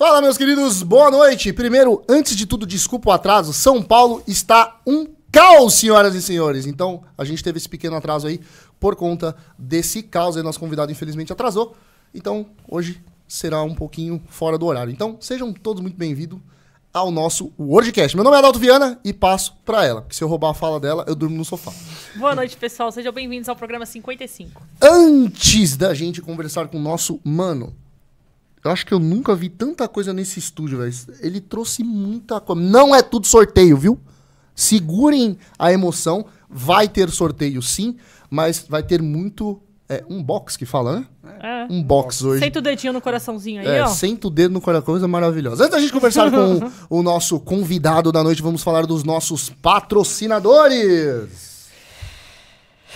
Fala, meus queridos, boa noite. Primeiro, antes de tudo, desculpa o atraso. São Paulo está um caos, senhoras e senhores. Então, a gente teve esse pequeno atraso aí por conta desse caos aí. Nosso convidado, infelizmente, atrasou. Então, hoje será um pouquinho fora do horário. Então, sejam todos muito bem-vindos ao nosso Wordcast. Meu nome é Adalto Viana e passo pra ela. Porque se eu roubar a fala dela, eu durmo no sofá. Boa noite, pessoal. Sejam bem-vindos ao programa 55. Antes da gente conversar com o nosso mano, eu acho que eu nunca vi tanta coisa nesse estúdio, velho. Ele trouxe muita coisa. Não é tudo sorteio, viu? Segurem a emoção. Vai ter sorteio, sim, mas vai ter muito. É um box que fala, né? É. Um box hoje. Senta o dedinho no coraçãozinho aí, É, ó. senta o dedo no coração, coisa maravilhosa. Antes da gente conversar com o nosso convidado da noite, vamos falar dos nossos patrocinadores.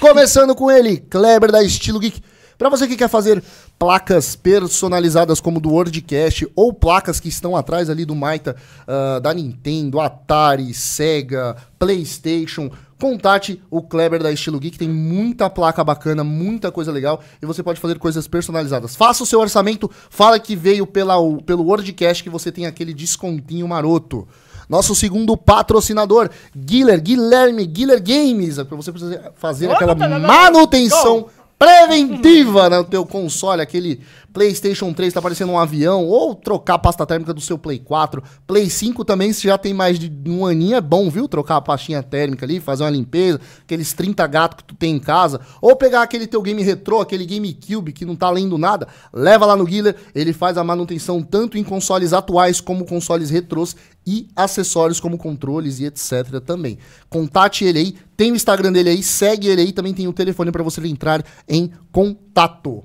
Começando com ele, Kleber da Estilo Geek. Para você que quer fazer placas personalizadas como do WordCast ou placas que estão atrás ali do Maita ah, da Nintendo, Atari, Sega, PlayStation, contate o Kleber da Estilo Geek, tem muita placa bacana, muita coisa legal e você pode fazer coisas personalizadas. Faça o seu orçamento, fala que veio pela, o- pelo WordCast que você tem aquele descontinho maroto. Nosso segundo patrocinador, Guiller, Guilherme, Guiller Games, para você precisa fazer aquela manutenção preventiva no teu console, aquele PlayStation 3 tá parecendo um avião, ou trocar a pasta térmica do seu Play 4. Play 5 também, se já tem mais de um aninho, é bom, viu? Trocar a pastinha térmica ali, fazer uma limpeza, aqueles 30 gatos que tu tem em casa, ou pegar aquele teu game retrô, aquele GameCube que não tá lendo nada, leva lá no Guiller, ele faz a manutenção tanto em consoles atuais como consoles retrôs e acessórios como controles e etc também. Contate ele aí, tem o Instagram dele aí, segue ele aí, também tem o telefone para você entrar em contato.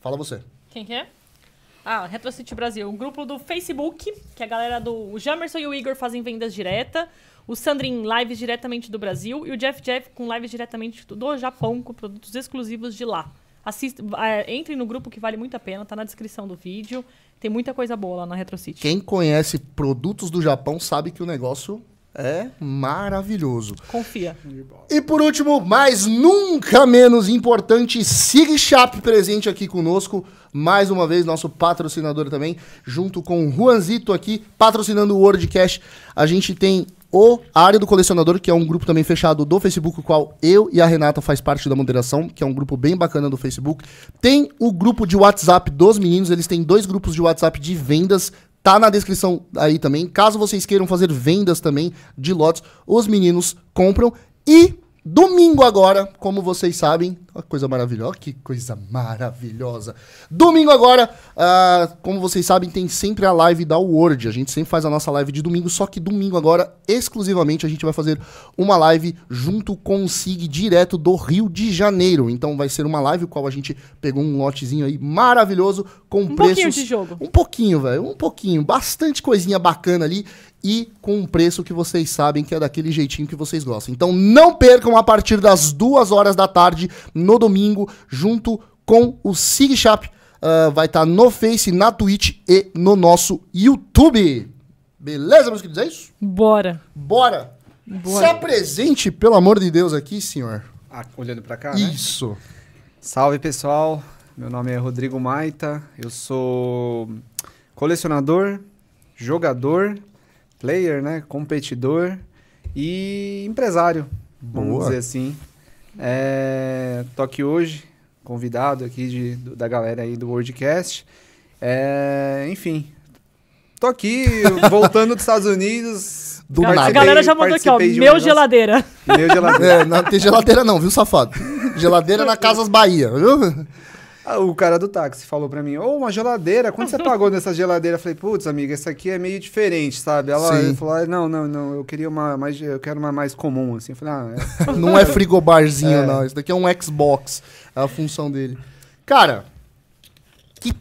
Fala você. Quem que é? Ah, RetroCity Brasil, um grupo do Facebook, que a galera do o Jamerson e o Igor fazem vendas direta, o Sandrin lives diretamente do Brasil e o Jeff Jeff com lives diretamente do Japão com produtos exclusivos de lá. Assista, é, entre no grupo que vale muito a pena, tá na descrição do vídeo. Tem muita coisa boa lá na RetroCity. Quem conhece produtos do Japão sabe que o negócio é maravilhoso. Confia. E por último, mas nunca menos importante, Sig Shop presente aqui conosco. Mais uma vez, nosso patrocinador também, junto com o Juanzito aqui, patrocinando o WordCast. A gente tem o Área do Colecionador, que é um grupo também fechado do Facebook, o qual eu e a Renata faz parte da moderação, que é um grupo bem bacana do Facebook. Tem o grupo de WhatsApp dos meninos, eles têm dois grupos de WhatsApp de vendas Tá na descrição aí também. Caso vocês queiram fazer vendas também de lotes, os meninos compram. E domingo agora, como vocês sabem, uma coisa maravilhosa, que coisa maravilhosa. Domingo agora, ah, como vocês sabem, tem sempre a live da Word. A gente sempre faz a nossa live de domingo, só que domingo agora, exclusivamente, a gente vai fazer uma live junto com o SIG direto do Rio de Janeiro. Então vai ser uma live, qual a gente pegou um lotezinho aí maravilhoso com Um preços... pouquinho de jogo. Um pouquinho, velho. Um pouquinho. Bastante coisinha bacana ali. E com um preço que vocês sabem que é daquele jeitinho que vocês gostam. Então não percam a partir das duas horas da tarde, no domingo, junto com o Sig Shop. Ah, vai estar no Face, na Twitch e no nosso YouTube. Beleza, meus queridos? É isso? Bora. Bora! Bora. Se apresente, pelo amor de Deus, aqui, senhor. Ah, olhando pra cá, né? Isso. Salve, pessoal. Meu nome é Rodrigo Maita. Eu sou colecionador, jogador, player, né? Competidor e empresário, vamos Boa. dizer assim. É, tô aqui hoje, convidado aqui de, do- da galera aí do WordCast. É, enfim, tô aqui voltando dos Estados Unidos. Do a nada. galera já mandou aqui, ó. um Meu geladeira. Meu geladeira. É, não tem geladeira não, viu, safado? Geladeira na Casas Bahia, viu? Ah, o cara do táxi falou pra mim, ô, uma geladeira, quanto você pagou nessa geladeira? Eu falei, putz, amiga, essa aqui é meio diferente, sabe? Ela Sim. falou, ah, não, não, não, eu queria uma mais, eu quero uma mais comum, assim. Eu falei, ah, é. Não é frigobarzinho, É. não. Isso daqui é um Xbox. É a função dele. Cara, que,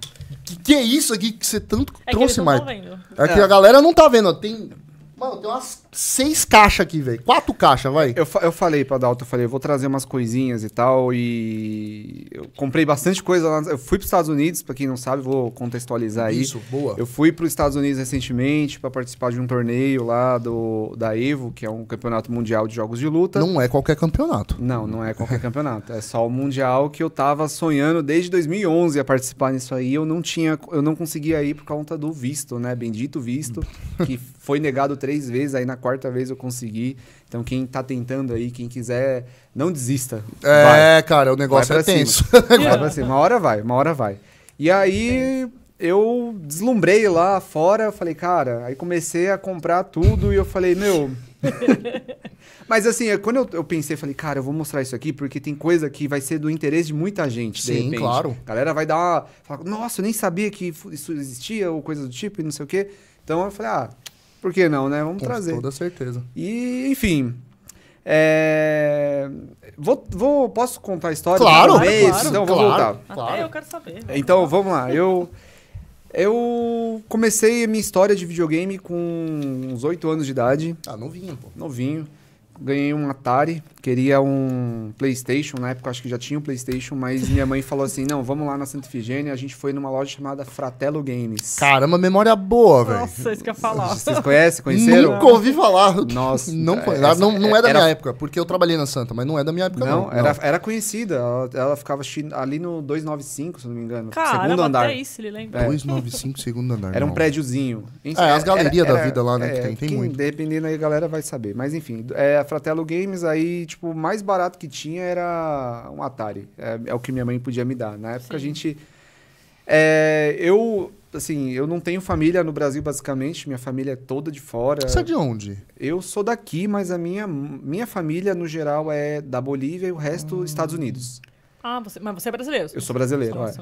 que, que é isso aqui que você tanto É trouxe, estão vendo. É que É. a galera não tá vendo. ó. Tem. Mano, tem umas seis caixas aqui, velho. Quatro caixas, vai. Eu, eu falei pra Dalton, eu falei, eu vou trazer umas coisinhas e tal, e eu comprei bastante coisa lá. Eu fui pros Estados Unidos, pra quem não sabe, vou contextualizar aí. Isso, boa. Eu fui para os Estados Unidos recentemente para participar de um torneio lá do da Evo, que é um campeonato mundial de jogos de luta. Não é qualquer campeonato. Não, não é qualquer campeonato. É só o mundial que eu tava sonhando desde 2011 a participar nisso aí. Eu não tinha, eu não conseguia ir por conta do visto, né? Bendito visto, que foi negado três vezes. Aí na quarta vez eu consegui. Então quem tá tentando aí, quem quiser, não desista. Vai. É, cara, o negócio Vai é tenso. Vai pra cima. Uma hora vai, uma hora vai. E aí eu deslumbrei lá fora, falei, cara, aí comecei a comprar tudo e eu falei, meu. Mas assim, é, quando eu, eu pensei, falei, cara, eu vou mostrar isso aqui porque tem coisa que vai ser do interesse de muita gente, de Sim, repente. claro. A galera vai dar uma. falar, Nossa, eu nem sabia que isso existia ou coisa do tipo e não sei o quê. Então eu falei, ah, por que não, né? Vamos Com trazer. toda certeza. E, enfim. é, Vou, vou, posso contar a história? Claro, do começo? claro, Então, vou claro. voltar. Claro. Até eu quero saber. Então, vamos lá. Eu, eu comecei a minha história de videogame com uns 8 anos de idade, Ah, novinho, pô. novinho. Ganhei um Atari, queria um PlayStation. Na época, acho que já tinha um PlayStation, mas minha mãe falou assim: não, vamos lá na Santa Ifigênia. A gente foi numa loja chamada Fratello Games. Caramba, memória boa, velho. Nossa, isso que eu ia falar. Vocês conhecem? Conheceram? Nunca ouvi falar. Nossa, Não, é, essa- não, não é da era- minha época, porque eu trabalhei na Santa, mas não é da minha época, não. Não, era, era conhecida. Ela, ela ficava ali no 295, se eu não me engano. segundo Caramba, andar. até isso ele lembra. É. 295, segundo andar. Era um prédiozinho. Enfim, É, as galerias era- da vida lá, né, que é, tem, tem quem- muito. Dependendo aí, a galera vai saber. Mas enfim, é, a Fratello Games aí, tipo, o mais barato que tinha era um Atari. É, é o que minha mãe podia me dar. Na época a Sim. gente... é, eu, assim, eu não tenho família no Brasil, basicamente. Minha família é toda de fora. Você é de onde? Eu sou daqui, mas a minha, minha família, no geral, é da Bolívia e o resto, Estados Unidos. Ah, você, mas você é brasileiro? Eu sou brasileiro, é.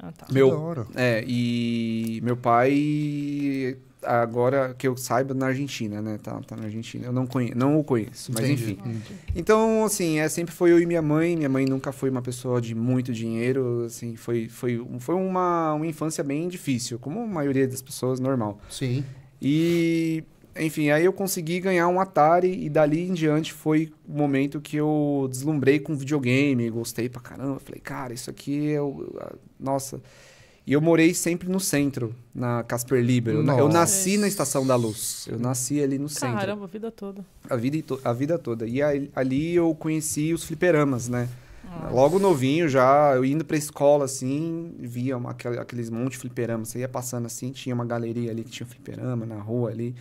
Ah, tá. Meu-. É, e meu pai, agora que eu saiba, na Argentina, né? Tá, tá na Argentina. Eu não, conhe não o conheço, mas Entendi. enfim. Então, assim, é, sempre foi eu e minha mãe. Minha mãe nunca foi uma pessoa de muito dinheiro, assim, foi, foi, foi uma, uma infância bem difícil, como a maioria das pessoas, normal. Sim. E, enfim, aí eu consegui ganhar um Atari e dali em diante foi o momento que eu deslumbrei com videogame, gostei pra caramba. Falei, cara, isso aqui é o. Nossa. E eu morei sempre no centro, na Casper Liber. Eu, na- eu Nossa. nasci na Estação da Luz. Eu nasci ali no centro. Caramba, a vida toda. A vida, a vida toda. E aí- ali eu conheci os fliperamas, né? Ah. Logo novinho já, eu indo pra escola assim, via uma, aqueles monte de fliperama. Você ia passando assim, tinha uma galeria ali que tinha fliperama na rua ali.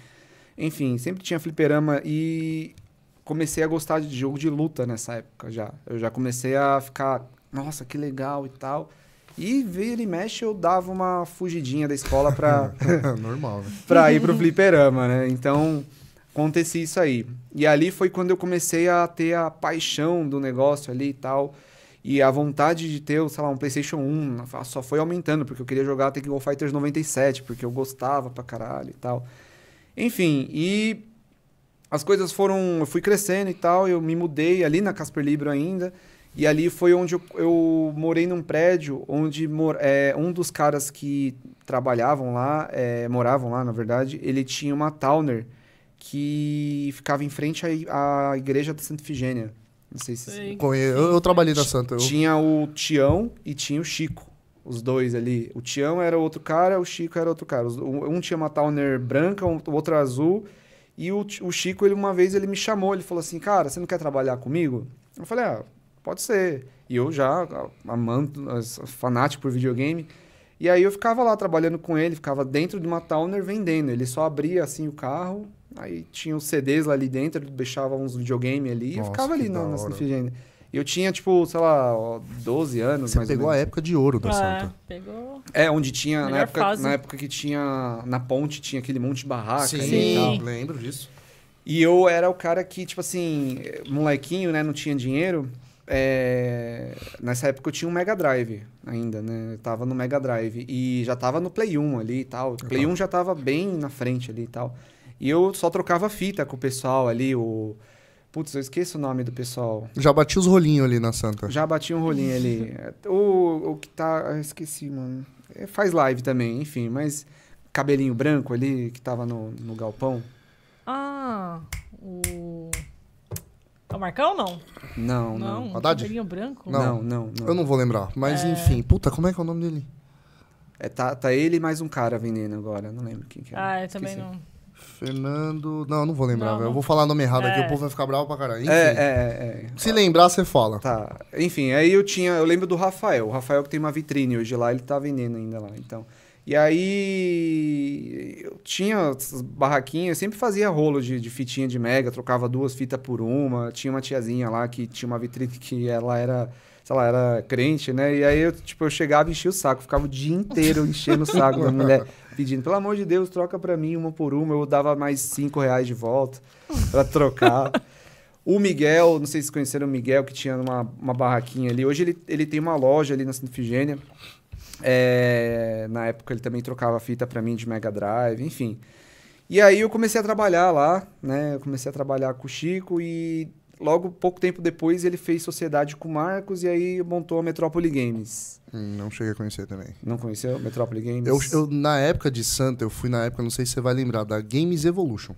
Enfim, sempre tinha fliperama e comecei a gostar de jogo de luta nessa época já. Eu já comecei a ficar, nossa, que legal e tal. E vira e mexe eu dava uma fugidinha da escola pra, Normal, né? pra ir pro fliperama, né? Então, acontecia isso aí. E ali foi quando eu comecei a ter a paixão do negócio ali e tal. E a vontade de ter, sei lá, um PlayStation 1 só foi aumentando, porque eu queria jogar Tekken Fighters 97, porque eu gostava pra caralho e tal. Enfim, e as coisas foram. Eu fui crescendo e tal, eu me mudei ali na Casper Libro ainda. E ali foi onde eu, eu morei num prédio onde mor, é, um dos caras que trabalhavam lá, é, moravam lá, na verdade, ele tinha uma Towner que ficava em frente à, à igreja da Santa Ifigênia. Não sei se... Conhe- Eu, eu trabalhei na Santa. Eu... Tinha o Tião e tinha o Chico. Os dois ali. O Tião era outro cara, o Chico era outro cara. Um tinha uma Towner branca, um- o outro azul. E o, o Chico, ele uma vez, ele me chamou. Ele falou assim, cara, você não quer trabalhar comigo? Eu falei, ah, pode ser. E eu já, ah, amando, fanático por videogame. E aí eu ficava lá trabalhando com ele, ficava dentro de uma Towner vendendo. Ele só abria assim o carro, aí tinha os CDs lá ali dentro, deixava uns videogame ali e eu Nossa, ficava ali na, na Ifigênia. Eu tinha, tipo, sei lá, ó, 12 anos, Você mais ou pegou a época de ouro da É, Santa. pegou. É, onde tinha, na época, fase. na época que tinha, na ponte, tinha aquele monte de barraca e Sim. tal. lembro disso. E eu era o cara que, tipo assim, molequinho, né, não tinha dinheiro. É, Nessa época eu tinha um Mega Drive ainda, né? Eu tava no Mega Drive e já tava no Play 1 ali e tal. O Play 1 já tava bem na frente ali e tal. E eu só trocava fita com o pessoal ali, o... Putz, eu esqueço o nome do pessoal. Já bati os rolinhos ali na Santa. Já bati um rolinho ali. O, o que tá. Eu esqueci, mano. É, Faz live também, enfim, mas. Cabelinho branco ali, que tava no, no galpão. Ah, O. É o Marcão não? Não, não. Não. Haddad? Cabelinho branco? Não. Não, não, não. Eu não vou lembrar. Mas enfim, puta, como é que é o nome dele? É, tá, tá ele e mais um cara vendendo agora. Não lembro quem que é. Ah, eu também Esqueci. não. Fernando. Não, eu não vou lembrar, Não, velho. Eu não. vou falar nome errado aqui, É. o povo vai ficar bravo pra caralho. Enfim, É, é, é. Se lembrar, você fala. Tá. Enfim, aí eu tinha. Eu lembro do Rafael. O Rafael que tem uma vitrine hoje lá, ele tá vendendo ainda lá. Então. E aí. Eu tinha essas barraquinhas, eu sempre fazia rolo de, de fitinha de mega, trocava duas fitas por uma. Tinha uma tiazinha lá que tinha uma vitrine que ela era. Sei lá, era crente, né? E aí eu, tipo, eu chegava e enchia o saco, ficava o dia inteiro enchendo o saco da mulher, pedindo, pelo amor de Deus, troca pra mim uma por uma. Eu dava mais cinco reais de volta pra trocar. O Miguel, não sei se vocês conheceram o Miguel, que tinha uma, uma barraquinha ali. Hoje ele, ele tem uma loja ali na Santa Ifigênia. É, na época ele também trocava fita pra mim de Mega Drive, enfim. E aí eu comecei a trabalhar lá, né? Eu comecei a trabalhar com o Chico e logo pouco tempo depois ele fez sociedade com o Marcos e aí montou a Metrópole Games. Hum, Não cheguei a conhecer também. Não conheceu Metrópole Games? Eu, eu, na época de Santa, eu fui na época, não sei se você vai lembrar, da Games Evolution.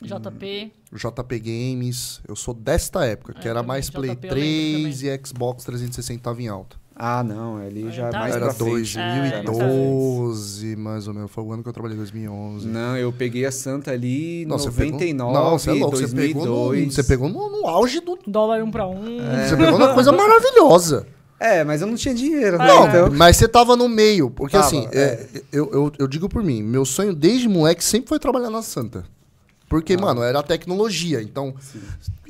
JP. JP Games. Eu sou desta época, que É, era também, mais Play JP eu lembro 3 e Xbox 360 tava em alta. Ah, não, ali Ah, já é tá. mais era pra frente. É, 2012, mais ou menos. Foi o ano que eu trabalhei, 2011. Não, eu peguei a Santa ali em Não, você pegou- 99, Não, você é louco. Você pegou, no, 2002. você pegou no, no auge do... Dólar um pra um. Você pegou numa coisa maravilhosa. É, mas eu não tinha dinheiro, né? Não, Então, mas você tava no meio. Porque Tava, assim, é, eu, eu, eu digo por mim, meu sonho desde moleque sempre foi trabalhar na Santa. Porque, Ah. mano, era tecnologia. Então,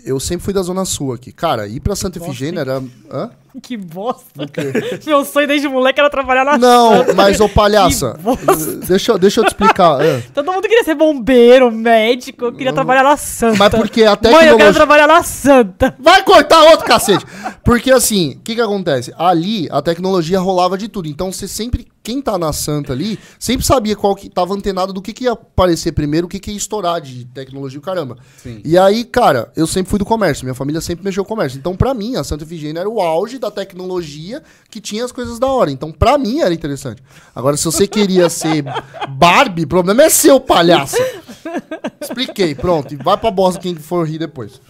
eu sempre fui da Zona Sul aqui. Cara, ir pra Santa Nossa, Efigênia era. Hã? Que bosta. Meu sonho desde moleque era trabalhar na Não, Santa. mas, ô palhaça, Que bosta. deixa, eu- deixa eu te explicar. é. Todo mundo queria ser bombeiro, médico, eu queria trabalhar na Santa. Mas porque a Mãe, eu tecnologia. quero trabalhar na Santa. Vai cortar outro cacete. Porque assim, o que que acontece? Ali a tecnologia rolava de tudo. Então você sempre, quem tá na Santa ali, sempre sabia qual que tava antenado do que, que ia aparecer primeiro, o que, que ia estourar de tecnologia, o caramba. Sim. E aí, cara, eu sempre fui do comércio, minha família sempre mexeu com comércio. Então, pra mim, a Santa Efigênia era o auge da tecnologia que tinha as coisas da hora. Então, pra mim era interessante. Agora, se você queria ser Barbie, o problema é seu, palhaça. Expliquei, pronto. E vai pra bosta quem for rir depois.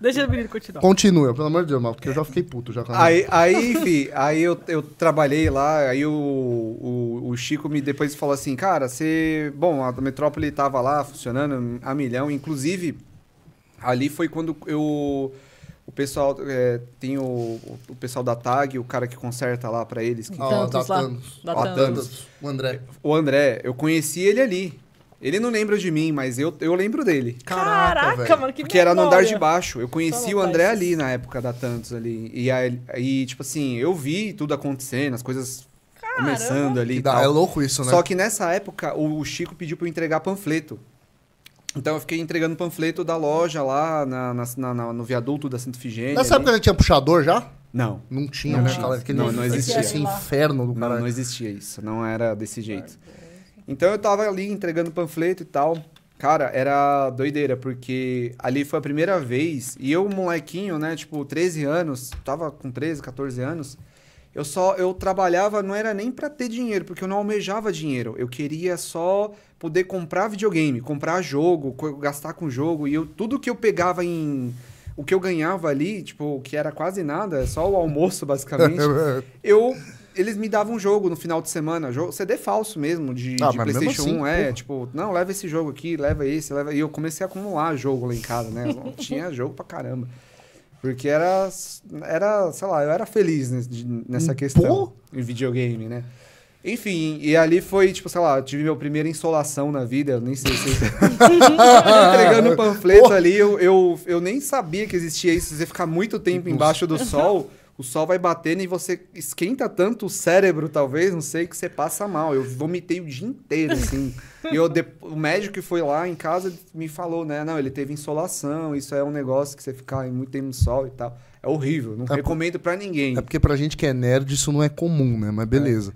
Deixa o menino continuar. Continua, pelo amor de Deus, porque eu já fiquei puto já. com a- Aí, aí, enfim, aí eu, eu trabalhei lá, aí o, o, o Chico me depois falou assim, cara, você... Bom, a Metrópole tava lá funcionando a milhão, inclusive, ali foi quando eu... O pessoal, é, tem o, o pessoal da TAG, o cara que conserta lá pra eles, que- Ah, Tantos da. Thanos. Da Thanos. Thanos. O André. o André, eu conheci ele ali. Ele não lembra de mim, mas eu, eu lembro dele. Caraca, velho. mano, que Porque era no andar de baixo. Eu conheci Só o André ali na época da Tantos ali. E aí, tipo assim, eu vi tudo acontecendo, as coisas começando ali. E dá, tal. é louco isso, né? Só que nessa época, o o Chico pediu pra eu entregar panfleto. Então eu fiquei entregando panfleto da loja lá na, na- na- na- no viaduto da Santa Ifigênia. Nessa ali. época já tinha puxador já? Não, Não tinha, Não né? tinha. Aquela- Aquele, Não, não existia. Esse inferno do não, caralho. não existia isso. Não era desse jeito. Então eu tava ali entregando panfleto e tal. Cara, era doideira, porque ali foi a primeira vez, e eu, molequinho, né, tipo, 13 anos, tava com 13, 14 anos, eu só, eu trabalhava, não era nem pra ter dinheiro, porque eu não almejava dinheiro, eu queria só poder comprar videogame, comprar jogo, gastar com jogo, e eu, tudo que eu pegava em, o que eu ganhava ali, tipo, que era quase nada, só o almoço, basicamente, eu eles me davam um jogo no final de semana, jogo, CD falso mesmo, de, Ah, de PlayStation assim, 1, é, porra. tipo, não, leva esse jogo aqui, leva esse, leva. E eu comecei a acumular jogo lá em casa, né? Eu tinha jogo pra caramba. Porque era, era, sei lá, eu era feliz nessa questão pô. em videogame, né? Enfim, e ali foi, tipo, sei lá, eu tive minha primeira insolação na vida, eu nem sei se... Entregando panfleto Pô. ali, eu, eu, eu nem sabia que existia isso. Você ficar muito tempo embaixo do sol, o sol vai batendo e você esquenta tanto o cérebro, talvez, não sei, que você passa mal. Eu vomitei o dia inteiro, assim. e eu, de- o médico que foi lá em casa me falou, né? Não, ele teve insolação, isso é um negócio que você ficar muito tempo no sol e tal. É horrível, não É recomendo pra ninguém. É porque pra gente que é nerd isso não é comum, né? Mas beleza.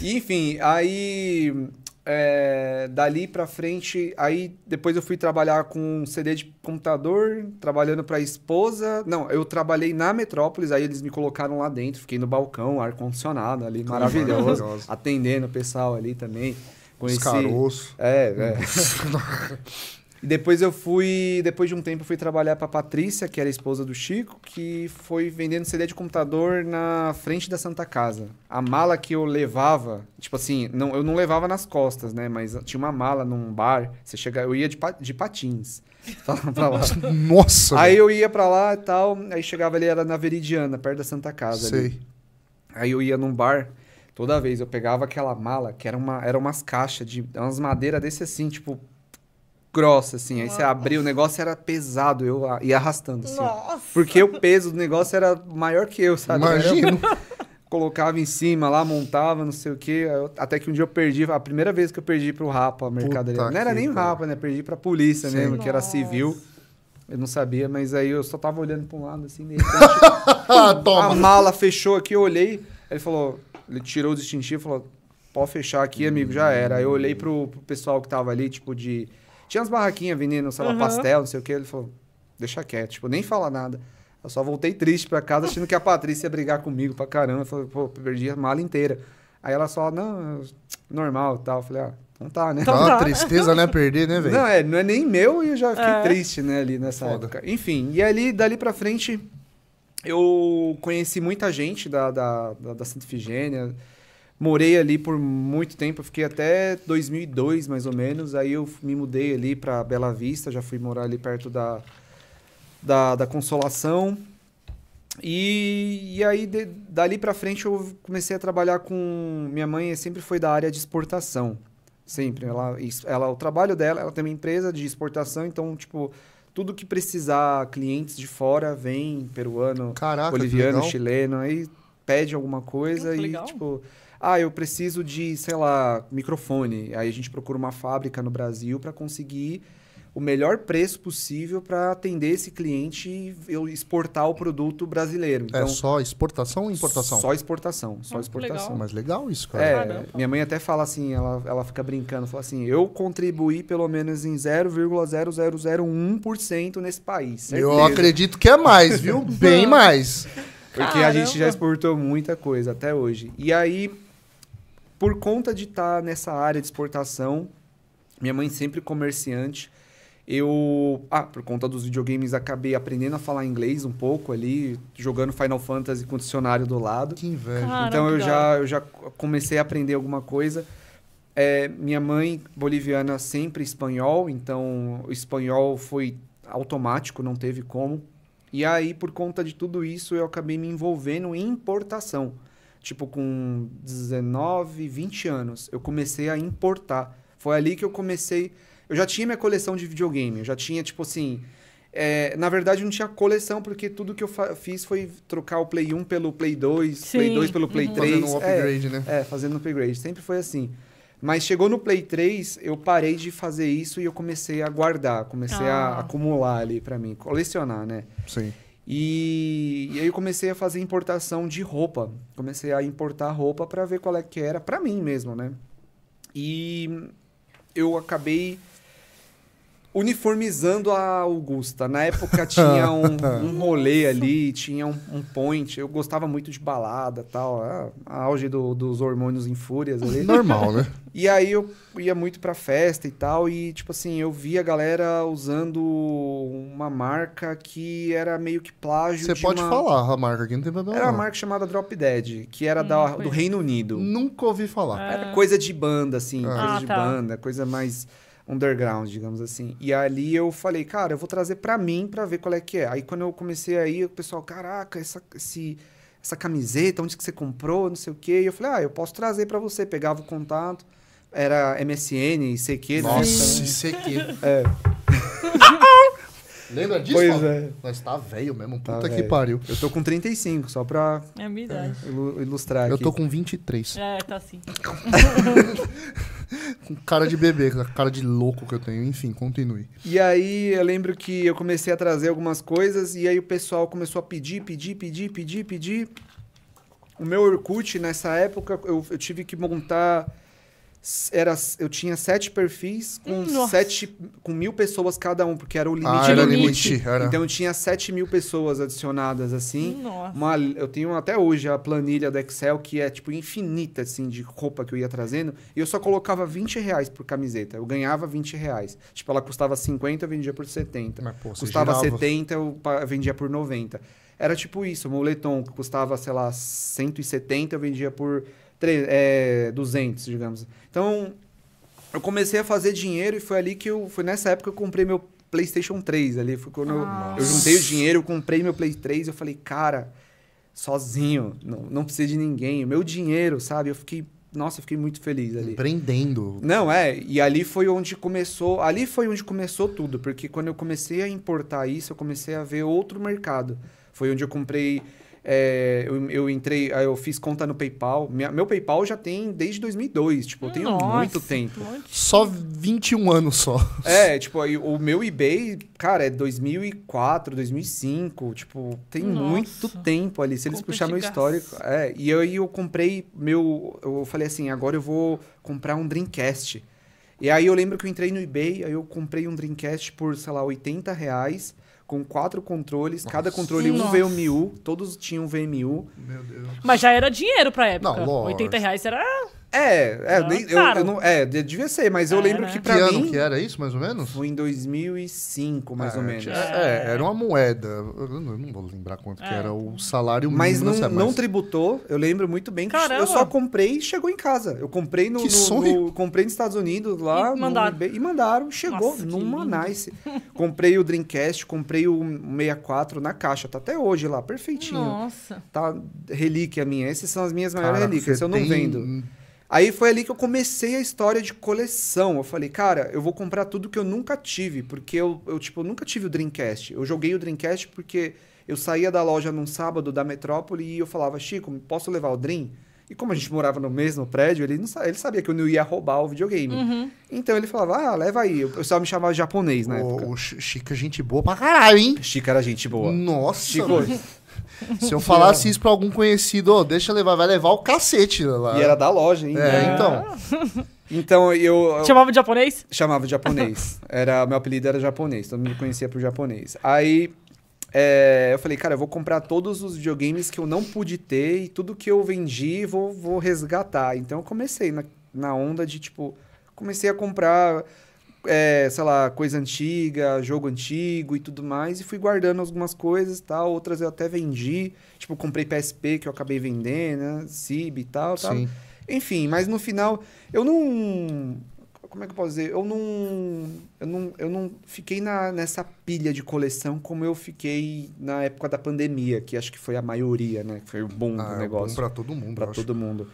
E, Enfim, aí é, dali pra frente, aí depois eu fui trabalhar com CD de computador, trabalhando pra esposa. Não, eu trabalhei na Metrópolis, aí eles me colocaram lá dentro, fiquei no balcão, ar-condicionado ali, maravilhoso, maravilhoso. atendendo o pessoal ali também. Os caroços. É, é. E depois eu fui, depois de um tempo, eu fui trabalhar pra Patrícia, que era a esposa do Chico, que foi vendendo CD de computador na frente da Santa Casa. A mala que eu levava, tipo assim, não, eu não levava nas costas, né? Mas tinha uma mala num bar, você chega, eu ia de, pa- de patins pra, lá. Nossa, Aí eu ia pra lá e tal, aí chegava ali, era na Veridiana, perto da Santa Casa ali. sei. Aí eu ia num bar, toda vez eu pegava aquela mala, que era, uma, era umas caixas de umas madeiras desse assim, tipo, grossa, assim. Aí você abria, o negócio era pesado, eu ia arrastando, assim. Nossa. Porque o peso do negócio era maior que eu, sabe? Imagino. colocava em cima lá, montava, não sei o quê. Até que um dia eu perdi, a primeira vez que eu perdi pro Rapa a mercadoria. Puta não era nem o. Rapa, né? Perdi pra polícia Sim. mesmo, que era civil. Eu não sabia, mas aí eu só tava olhando pra um lado assim, de repente, Ah, a mala fechou aqui, eu olhei. Ele falou, ele tirou o distintivo e falou: pode fechar aqui, amigo, já era. Aí eu olhei pro, pro pessoal que tava ali, tipo, de. Tinha umas barraquinhas vendendo, sei lá, Aham. pastel, não sei o que. Ele falou: deixa quieto, tipo, nem fala nada. Eu só voltei triste pra casa, achando que a Patrícia ia brigar comigo pra caramba. Eu falei, pô, perdi a mala inteira. Aí ela só, não, normal e tal. Eu falei, ah, então tá, né? Dá uma tristeza, né? Perder, né, velho? Não, é, não é nem meu e eu já fiquei É. triste, né, ali nessa Foda. época. Enfim, e ali, dali pra frente, eu conheci muita gente da, da, da, da Santa Ifigênia. Morei ali por muito tempo, eu fiquei até 2002, mais ou menos. Aí eu me mudei ali pra Bela Vista, já fui morar ali perto da, da, da Consolação. E, e aí, de- dali pra frente, eu comecei a trabalhar com... Minha mãe sempre foi da área de exportação. Sempre. Ela, ela, o trabalho dela, ela tem uma empresa de exportação, então, tipo, tudo que precisar, clientes de fora, vem, peruano, Caraca, boliviano, chileno, aí pede alguma coisa Nossa, e, legal. tipo, ah, eu preciso de, sei lá, microfone. Aí a gente procura uma fábrica no Brasil para conseguir o melhor preço possível para atender esse cliente e eu exportar o produto brasileiro. É só exportação ou importação? Só exportação, só Ah, exportação. legal. Mas legal isso, cara. É, Caramba. minha mãe até fala assim, ela, ela fica brincando, fala assim, eu contribuí pelo menos em 0,0001% nesse país. Eu certeza. acredito que é mais, viu? Bem mais. Porque a gente Caramba. já exportou muita coisa até hoje. E aí, por conta de estar nessa área de exportação, minha mãe sempre comerciante, eu, ah, por conta dos videogames, acabei aprendendo a falar inglês um pouco ali, jogando Final Fantasy com o dicionário do lado. Que inveja. Cara, então eu já, eu já comecei a aprender alguma coisa. É, minha mãe, boliviana, sempre espanhol, então o espanhol foi automático, não teve como. E aí, por conta de tudo isso, eu acabei me envolvendo em importação. Tipo, com 19, 20 anos, eu comecei a importar. Foi ali que eu comecei. Eu já tinha minha coleção de videogame, eu já tinha, tipo assim. é, na verdade, eu não tinha coleção, porque tudo que eu fiz foi trocar o Play 1 pelo Play 2, Play Sim. 2 pelo Play Uhum. 3. Fazendo um é, upgrade, né? é, fazendo upgrade. Sempre foi assim. Mas chegou no Play 3, eu parei de fazer isso e eu comecei a guardar, comecei Ah. a acumular ali pra mim, colecionar, né? Sim. E, e aí eu comecei a fazer importação de roupa. Comecei a importar roupa pra ver qual é que era, pra mim mesmo, né? E eu acabei uniformizando a Augusta. Na época tinha um, um rolê ali, tinha um, um point. Eu gostava muito de balada tal, a, a auge do- dos hormônios em fúrias ali. Normal, né? E aí eu ia muito pra festa e tal, e tipo assim, eu via a galera usando uma marca que era meio que plágio Você de pode uma... falar a marca aqui, não tem problema. Era uma marca chamada Drop Dead, que era Hum, da- do conheço. Reino Unido. Nunca ouvi falar. Era coisa de banda, assim, Ah. coisa Ah, de tá. banda, coisa mais underground, digamos assim. E ali eu falei, cara, eu vou trazer pra mim pra ver qual é que é. Aí quando eu comecei aí, o pessoal, caraca, essa, esse, essa camiseta, onde que você comprou, não sei o quê. E eu falei, ah, eu posso trazer pra você. Pegava o contato, era MSN, ICQ, né? Nossa, isso aqui. É. Lembra disso? Pois Paulo? é. Nós tá velho mesmo, Tá puta que velho. pariu. Eu tô com 35, só pra É minha idade. ilu- ilustrar Eu aqui. tô com 23. É, tá assim. Com cara de bebê, com a cara de louco que eu tenho. Enfim, continue. E aí eu lembro que eu comecei a trazer algumas coisas e aí o pessoal começou a pedir, pedir, pedir, pedir, pedir. O meu Orkut, nessa época, eu, eu tive que montar era, eu tinha sete perfis com Nossa. sete com mil pessoas cada um, porque era o limite Ah, do era limite. limite. Era. Então eu tinha sete mil pessoas adicionadas assim. Nossa. Uma, eu tenho até hoje a planilha do Excel que é tipo infinita assim de roupa que eu ia trazendo e eu só colocava 20 reais por camiseta. Eu ganhava 20 reais. Tipo, ela custava 50, eu vendia por 70. Mas, pô, você custava girava. 70, eu vendia por 90. Era tipo isso, o moletom que custava, sei lá, 170, eu vendia por é, 200, digamos. Então, eu comecei a fazer dinheiro e foi ali que eu. Foi nessa época que eu comprei meu PlayStation 3 ali. Foi quando eu- eu, juntei o dinheiro, eu comprei meu Play 3 eu falei, cara, sozinho, não, não precisa de ninguém. O meu dinheiro, sabe? Eu fiquei. Nossa, eu fiquei muito feliz ali. Empreendendo. Não, é, e ali foi onde começou, ali foi onde começou tudo, porque quando eu comecei a importar isso, eu comecei a ver outro mercado. Foi onde eu comprei, é, eu, eu entrei, aí eu fiz conta no PayPal. Minha- meu PayPal já tem desde 2002, tipo, eu tenho Nossa, muito tempo. muito. Só 21 anos só. É, tipo, aí o meu eBay, cara, é 2004, 2005, tipo, tem Nossa. muito tempo ali. Se eles Compra puxar meu histórico, é, e aí eu comprei meu, eu falei assim, agora eu vou comprar um Dreamcast. E aí eu lembro que eu entrei no eBay, aí eu comprei um Dreamcast por, sei lá, 80 reais, com quatro controles, cada controle um Nossa. VMU, todos tinham VMU. Meu Deus. Mas já era dinheiro pra época. Não, lógico. 80 reais era. É, é, Ah, nem- eu, eu não, é, de- devia ser, mas eu É, lembro né? que Que pra ano mim que era isso, mais ou menos? foi em 2005, mais É, ou menos. tinha- É, era uma moeda. Eu não eu não vou lembrar quanto que É. era o salário Mas mínimo não, nessa- não mas- tributou, eu lembro muito bem que Caramba. eu só comprei e chegou em casa. Eu comprei no, Que no- sonho. no- comprei nos Estados Unidos lá E no mandaram. eBay, e mandaram, chegou Nossa, que numa nice. comprei o Dreamcast, comprei o 64 na caixa, tá até hoje lá, perfeitinho. Nossa. Tá relíquia minha. Essas são as minhas maiores Cara, relíquias, eu não tem- vendo. Aí foi ali que eu comecei a história de coleção. Eu falei, cara, eu vou comprar tudo que eu nunca tive, porque eu, eu tipo, eu nunca tive o Dreamcast. Eu joguei o Dreamcast porque eu saía da loja num sábado da Metrópole e eu falava, Chico, posso levar o Dream? E como a gente morava no mesmo prédio, ele, não, sa- ele sabia que eu não ia roubar o videogame. Uhum. Então ele falava, ah, leva aí. Eu só me chamava de japonês na época. O, o Chi- Chico é gente boa pra caralho, hein? Chico era gente boa. Nossa, Chico. Se eu falasse isso pra algum conhecido, ó, deixa eu levar, vai levar o cacete lá. e era da loja, hein? É, então. Então eu, Chamava de japonês? Chamava de japonês. Era, meu apelido era japonês, todo mundo me conhecia por japonês. Aí é, eu falei, cara, eu vou comprar todos os videogames que eu não pude ter e tudo que eu vendi vou, vou resgatar. Então eu comecei na, na onda de, tipo, comecei a comprar, é, sei lá, coisa antiga, jogo antigo e tudo mais, e fui guardando algumas coisas e tal, outras eu até vendi. Tipo, comprei PSP que eu acabei vendendo, né? CIB e tal, tal. Sim. Enfim, mas no final, eu não. Como é que eu posso dizer? Eu não. Eu não, eu não fiquei na, nessa pilha de coleção como eu fiquei na época da pandemia, que acho que foi a maioria, né? Foi o boom Ah, do é negócio. bom pra todo mundo, Pra eu acho. todo mundo.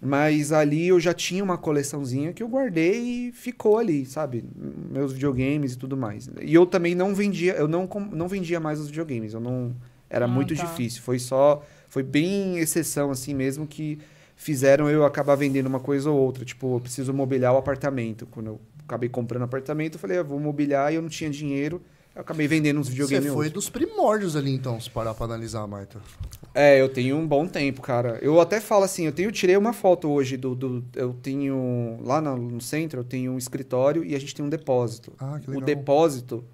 Mas ali eu já tinha uma coleçãozinha que eu guardei e ficou ali, sabe? Meus videogames e tudo mais. E eu também não vendia, eu não, não vendia mais os videogames. Eu não. Era Ah, muito tá. difícil. Foi só. Foi bem exceção, assim mesmo, que fizeram eu acabar vendendo uma coisa ou outra. Tipo, eu preciso mobiliar o apartamento. Quando eu acabei comprando apartamento, eu falei, ah, vou mobiliar e eu não tinha dinheiro. Eu acabei vendendo uns Você videogames. foi outros. dos primórdios ali, então, se parar pra analisar, Marta. É, eu tenho um bom tempo, cara. Eu até falo assim, eu tenho, eu tirei uma foto hoje do, do eu tenho lá no, no centro, eu tenho um escritório e a gente tem um depósito. Ah, que O legal. depósito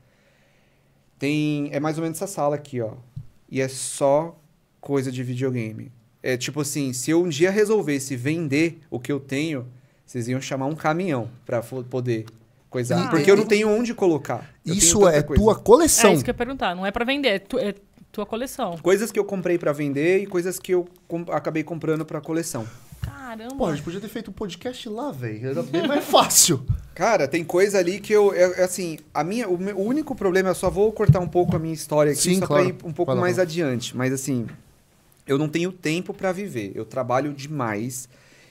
tem é mais ou menos essa sala aqui, ó. E é só coisa de videogame. É tipo assim, se eu um dia resolvesse vender o que eu tenho, vocês iam chamar um caminhão pra poder coisar, Ah, porque é. eu não tenho onde colocar. Eu Isso é coisa. tua É coleção. isso que eu ia perguntar. Não é pra vender, é, tu- é tua coleção. Coisas que eu comprei pra vender e coisas que eu com- acabei comprando pra coleção. Caramba. Pô, a gente podia ter feito um podcast lá, velho. Era bem mais fácil. Cara, tem coisa ali que eu, é- é assim, a minha, o, meu- o único problema, eu só vou cortar um pouco a minha história aqui, Sim, só claro. pra ir um pouco lá, mais adiante. Mas assim, eu não tenho tempo pra viver, eu trabalho demais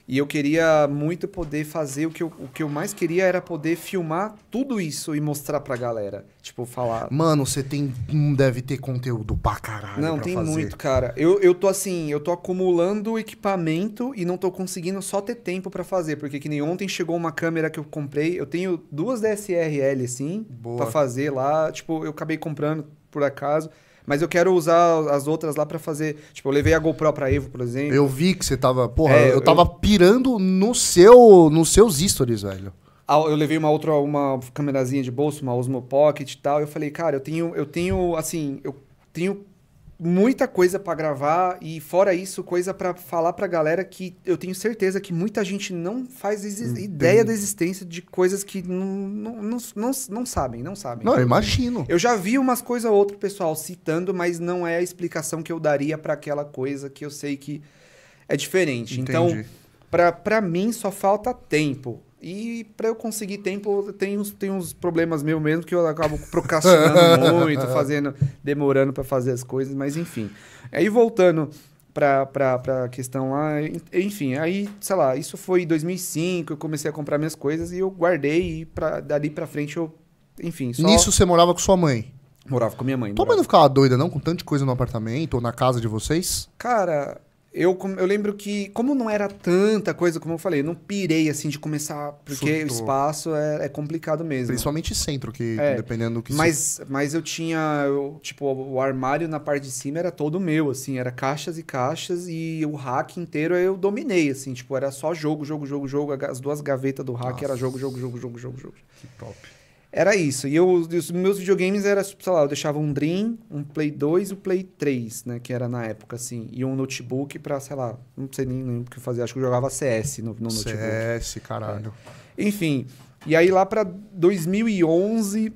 e eu queria muito poder fazer o que eu, o que eu mais queria era poder filmar tudo isso e mostrar pra galera, tipo falar. Mano, você tem. Não deve ter conteúdo pra caralho. Não, pra tem fazer. muito, cara. Eu, eu tô assim, eu tô acumulando equipamento e não tô conseguindo só ter tempo pra fazer. Porque que nem ontem chegou uma câmera que eu comprei. Eu tenho duas DSLR assim, Boa. pra fazer lá. Tipo, eu acabei comprando por acaso. Mas eu quero usar as outras lá pra fazer. Tipo, eu levei a GoPro pra Evo, por exemplo. Eu vi que você tava. Porra, É, eu, eu- tava pirando no seu, nos seus stories, velho. Ah, Eu levei uma outra, uma câmerazinha de bolso, uma Osmo Pocket e tal. Eu falei, cara, eu tenho, eu tenho, assim, eu tenho muita coisa pra gravar e fora isso, coisa pra falar pra galera que eu tenho certeza que muita gente não faz ideia da existência de coisas que não, não, não, não, não sabem, não sabem. Não, eu imagino. Eu já vi umas coisas ou outras, pessoal, citando, mas não é a explicação que eu daria pra aquela coisa que eu sei que é diferente. Então, Entendi. pra, pra mim, só falta tempo. E pra eu conseguir tempo, tem uns, tem uns problemas meus mesmo que eu acabo procrastinando muito, fazendo, demorando pra fazer as coisas, mas enfim. Aí voltando pra, pra, pra questão lá, en- enfim, aí, sei lá, isso foi em 2005, eu comecei a comprar minhas coisas e eu guardei e pra, dali pra frente eu, enfim, só Nisso você morava com sua mãe. morava com minha mãe. Tua mãe morava- não ficava doida, não? Com tanta coisa no apartamento ou na casa de vocês? Cara, eu, eu lembro que, como não era tanta coisa, como eu falei, eu não pirei assim de começar, porque o Surtou. espaço é, é complicado mesmo. Principalmente centro, que É, dependendo do que Mas, mas eu tinha, eu, tipo, o armário na parte de cima era todo meu, assim, era caixas e caixas e o rack inteiro eu dominei, assim, tipo, era só jogo, jogo, jogo, jogo, as duas gavetas do rack era jogo, jogo, jogo, jogo, jogo, jogo. Que top. Era isso. E eu, os meus videogames era, sei lá, eu deixava um Dream, um Play 2 e o Play 3, né? Que era na época, assim. E um notebook pra, sei lá, não sei nem lembro o que eu fazia. Acho que eu jogava CS no, no notebook. CS, caralho. Enfim. E aí lá pra 2011,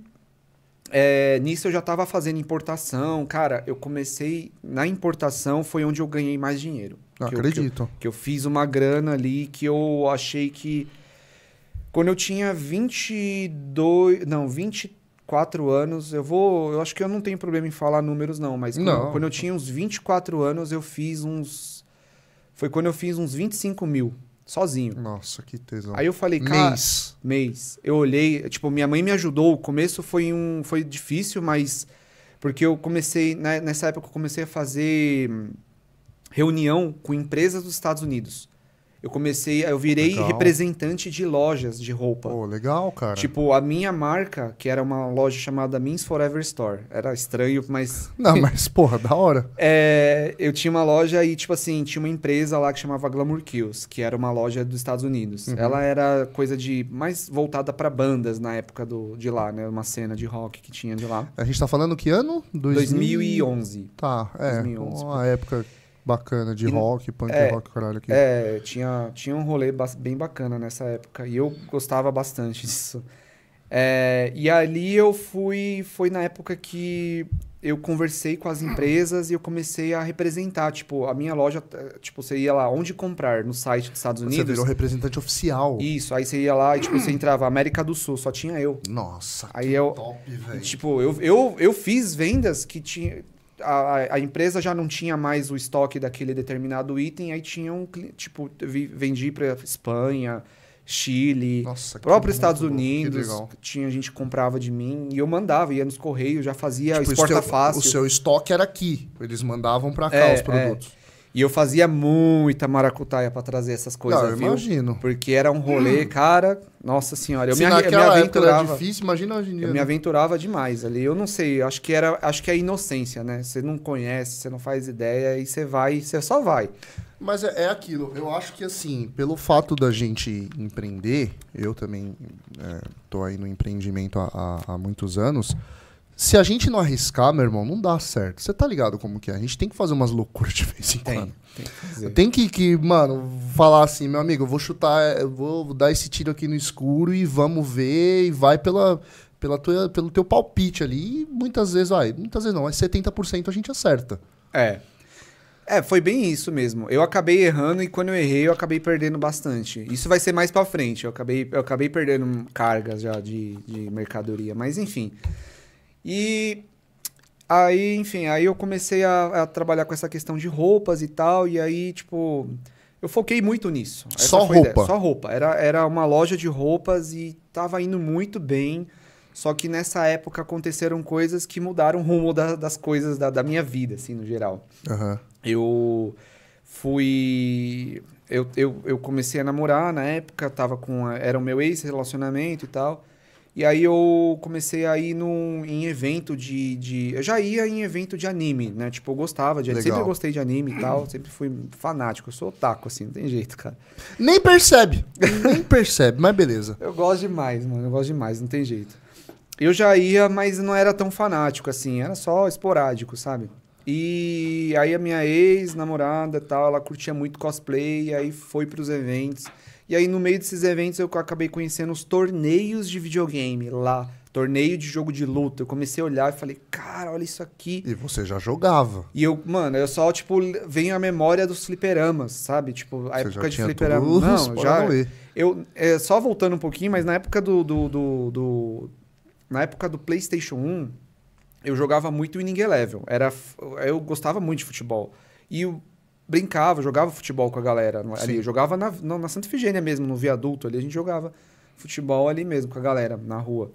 é, nisso eu já tava fazendo importação. Cara, eu comecei... Na importação foi onde eu ganhei mais dinheiro. Que eu- que eu- acredito. que eu fiz uma grana ali que eu achei que quando eu tinha 22, não, 24 anos, eu vou, eu acho que eu não tenho problema em falar números não, mas quando, Não. quando eu tinha uns 24 anos, eu fiz uns foi quando eu fiz uns 25 mil sozinho. Nossa, que tesão. Aí eu falei, cara, Mês. mês. Eu olhei, tipo, minha mãe me ajudou. O começo foi um foi difícil, mas porque eu comecei né, nessa época eu comecei a fazer hum, reunião com empresas dos Estados Unidos. Eu comecei, eu virei Legal. representante de lojas de roupa. Pô, legal, cara. Tipo, a minha marca, que era uma loja chamada Means Forever Store. Era estranho, mas Não, mas, porra, da hora. é, eu tinha uma loja e, tipo assim, tinha uma empresa lá que chamava Glamour Kills, que era uma loja dos Estados Unidos. Uhum. Ela era coisa de. mais voltada pra bandas na época do, de lá, né? Uma cena de rock que tinha de lá. A gente tá falando que ano? 2011. Tá, é. 2011. Uma época bacana de E- rock, punk é, rock, caralho. Aqui. É, tinha, tinha um rolê bem bacana nessa época. E eu gostava bastante disso. É, e ali eu fui. Foi na época que eu conversei com as empresas e eu comecei a representar. Tipo, a minha loja, tipo, você ia lá onde comprar no site dos Estados Você Unidos. virou representante oficial. Isso, aí você ia lá e tipo, você entrava América do Sul, só tinha eu. Nossa, Aí eu. top, velho. Tipo, eu, eu, eu fiz vendas que tinha. A, a- a empresa já não tinha mais o estoque daquele determinado item, aí tinha um. Tipo, vendi pra Espanha, Chile, Nossa, próprio Estados que Unidos. legal. Tinha gente que comprava de mim e eu mandava, ia nos correios, já fazia Tipo, exporta o seu- fácil. O seu estoque era aqui. Eles mandavam pra cá É, os produtos. E eu fazia muita maracutaia pra trazer essas coisas, Não, eu viu? imagino. Porque era um rolê, cara. Nossa senhora, eu Se me, eu me naquela época era aventurava. difícil, imagina hoje em dia. Eu me né? aventurava demais ali. Eu não sei, eu acho que era, acho que é inocência, né? Você não conhece, você não faz ideia e você vai, você só vai. Mas é, é aquilo. Eu acho que, assim, pelo fato da gente empreender, eu também é, tô aí no empreendimento há, há- há muitos anos. Se a gente não arriscar, meu irmão, não dá certo. Você tá ligado como que é? A gente tem que fazer umas loucuras de vez em quando. tem que fazer. Tem que, que, mano, falar assim, meu amigo, eu vou chutar, eu vou dar esse tiro aqui no escuro e vamos ver, e vai pela, pela tua, pelo teu palpite ali. E muitas vezes, vai, muitas vezes não, mas 70% a gente acerta. É. É, foi bem isso mesmo. Eu acabei errando e quando eu errei, eu acabei perdendo bastante. Isso vai ser mais pra frente. Eu acabei, eu acabei perdendo cargas já de, de mercadoria. Mas enfim. E aí, enfim, aí eu comecei a, a trabalhar com essa questão de roupas e tal. E aí, tipo, eu foquei muito nisso. Essa Só roupa? Só roupa. Era, era uma loja de roupas e tava indo muito bem. Só que nessa época aconteceram coisas que mudaram o rumo da- das coisas da, da minha vida, assim, no geral. Aham. Eu fui. Eu, eu, eu comecei a namorar na época, tava com. a- Era o meu ex-relacionamento e tal. E aí eu comecei a ir num, em evento de, de. Eu já ia em evento de anime, né? Tipo, eu gostava de Legal. Sempre gostei de anime e tal. Sempre fui fanático. Eu sou otaku, assim, não tem jeito, cara. Nem percebe. Nem percebe, mas beleza. Eu gosto demais, mano. Eu gosto demais, não tem jeito. Eu já ia, mas não era tão fanático, assim. Era só esporádico, sabe? E aí a minha ex-namorada e tal, ela curtia muito cosplay, e aí foi pros eventos. E aí no meio desses eventos eu acabei conhecendo os torneios de videogame lá. Torneio de jogo de luta. Eu comecei a olhar e falei, cara, olha isso aqui. E você já jogava. E eu, mano, eu só, tipo, venho a memória dos fliperamas, sabe? Tipo, a Você época de fliperama. Não, já. Eu, é, só voltando um pouquinho, mas na época do, do, do, do- Na época do PlayStation 1, eu jogava muito Winning Eleven. Era, eu gostava muito de futebol. E eu brincava, jogava futebol com a galera ali. Eu jogava na, na, na Santa Efigênia mesmo, no viaduto ali. A gente jogava futebol ali mesmo com a galera, na rua.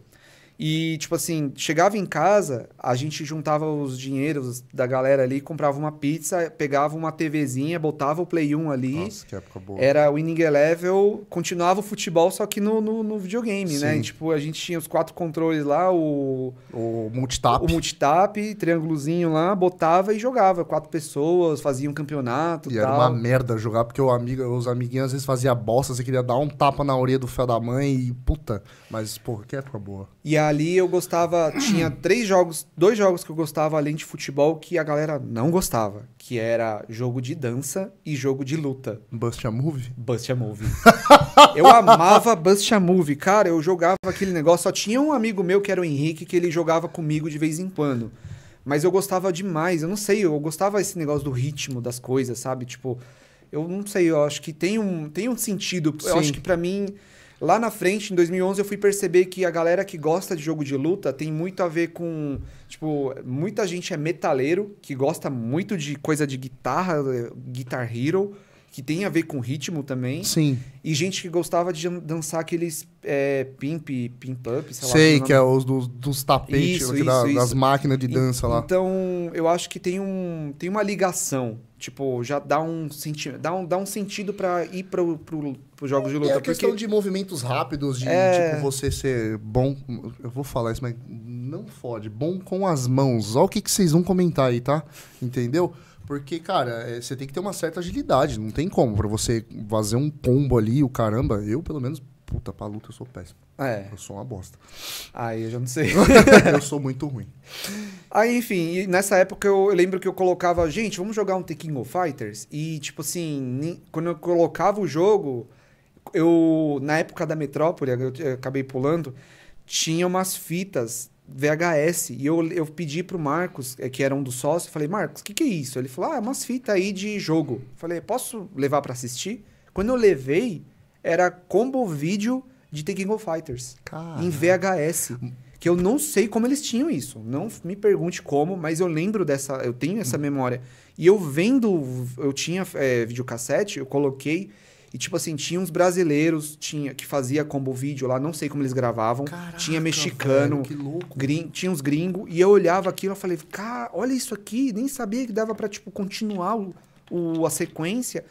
E, tipo assim, chegava em casa, a gente juntava os dinheiros da galera ali, comprava uma pizza, pegava uma TVzinha, botava o Play 1 ali. Nossa, que época boa. Era Winning Eleven, continuava o futebol, só que no, no, no videogame, né? Sim. E, tipo, a gente tinha os quatro controles lá, o, O multitap. o multitap, triângulozinho lá, botava e jogava. Quatro pessoas, fazia um campeonato E e era tal. uma merda jogar, porque o amigo, os amiguinhos às vezes faziam bosta, você queria dar um tapa na orelha do fé da mãe e puta. Mas, porra, que época boa. E ali eu gostava, tinha três jogos, dois jogos que eu gostava além de futebol que a galera não gostava, que era jogo de dança e jogo de luta. Bust a Move? Bust a Move. eu amava Bust a Move. Cara, eu jogava aquele negócio. Só tinha um amigo meu que era o Henrique que ele jogava comigo de vez em quando. Mas eu gostava demais. Eu não sei, eu gostava desse negócio do ritmo das coisas, sabe? Tipo, eu não sei, eu acho que tem um, tem um sentido. Eu Sim. acho que pra mim, lá na frente, em 2011, eu fui perceber que a galera que gosta de jogo de luta tem muito a ver com. Tipo, muita gente é metaleiro, que gosta muito de coisa de guitarra, eh, Guitar Hero, que tem a ver com ritmo também. Sim. E gente que gostava de dan- dançar aqueles é, pimp, pimp up, sei lá. Sei, como que é é os dos, dos tapetes, Isso, isso, da- isso. das máquinas de dança En- lá. Então, eu acho que tem, um, tem uma ligação. Tipo, já dá um, senti dá um, dá um sentido pra ir pro, pro jogos de E luta. a questão porque de movimentos rápidos, de É. tipo, você ser bom. Eu vou falar isso, mas não fode. Bom com as mãos. Olha o que, que vocês vão comentar aí, tá? Entendeu? Porque, cara, é, você tem que ter uma certa agilidade. Não tem como. Pra você fazer um combo ali, o caramba, eu, pelo menos, puta, pra luta eu sou péssimo. É, Eu sou uma bosta. aí eu já não sei. eu sou muito ruim. Aí, enfim, nessa época eu, eu lembro que eu colocava, gente, vamos jogar um The King of Fighters? E, tipo assim, quando eu colocava o jogo, eu, na época da Metrópole, eu, eu acabei pulando, tinha umas fitas VHS. E eu, eu pedi pro Marcos, eh, que era um dos sócios, falei, Marcos, o que, que é isso? Ele falou, ah, é umas fitas aí de jogo. Falei, posso levar pra assistir? Quando eu levei, era combo vídeo de The King of Fighters Cara. em VHS. Que eu não sei como eles tinham isso. Não me pergunte como, mas eu lembro dessa. Eu tenho essa memória. E eu vendo. Eu tinha é, videocassete, eu coloquei. E, tipo assim, tinha uns brasileiros tinha, que fazia combo vídeo lá, não sei como eles gravavam. Caraca, tinha mexicano, velho, que louco. grin- tinha uns gringos. E eu olhava aquilo e falei, cara, olha isso aqui. Nem sabia que dava pra, tipo, continuar o, o- a sequência.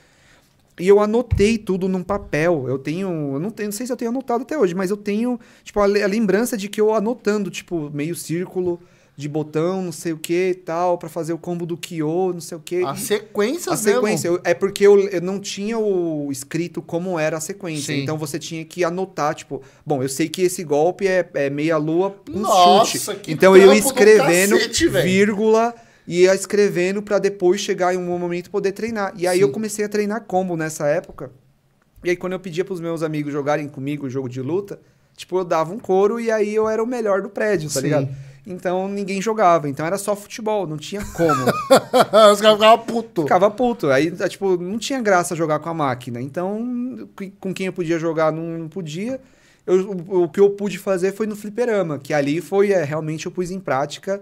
E eu anotei tudo num papel. Eu tenho. Eu não, tenho, não sei se eu tenho anotado até hoje, mas eu tenho, tipo, a, a lembrança de que eu anotando, tipo, meio círculo de botão, não sei o que e tal, pra fazer o combo do Kyo, não sei o que. A sequência A sequência, eu- é porque eu, eu não tinha o escrito como era a sequência. Sim. Então você tinha que anotar, tipo, bom, eu sei que esse golpe é, é meia lua com Nossa, chute. que Então eu ia escrevendo, cacete, velho. Vírgula, ia escrevendo pra depois chegar em um momento poder treinar. E aí Sim. eu comecei a treinar combo nessa época. E aí quando eu pedia pros meus amigos jogarem comigo o jogo de luta, tipo, eu dava um couro e aí eu era o melhor do prédio, tá Sim. ligado? Então ninguém jogava, então era só futebol, não tinha como. Os caras ficavam putos. Ficava puto. Aí, tá, tipo, não tinha graça jogar com a máquina. Então, com quem eu podia jogar, não, não podia. Eu- o, o que eu pude fazer foi no fliperama, que ali foi, é, realmente eu pus em prática.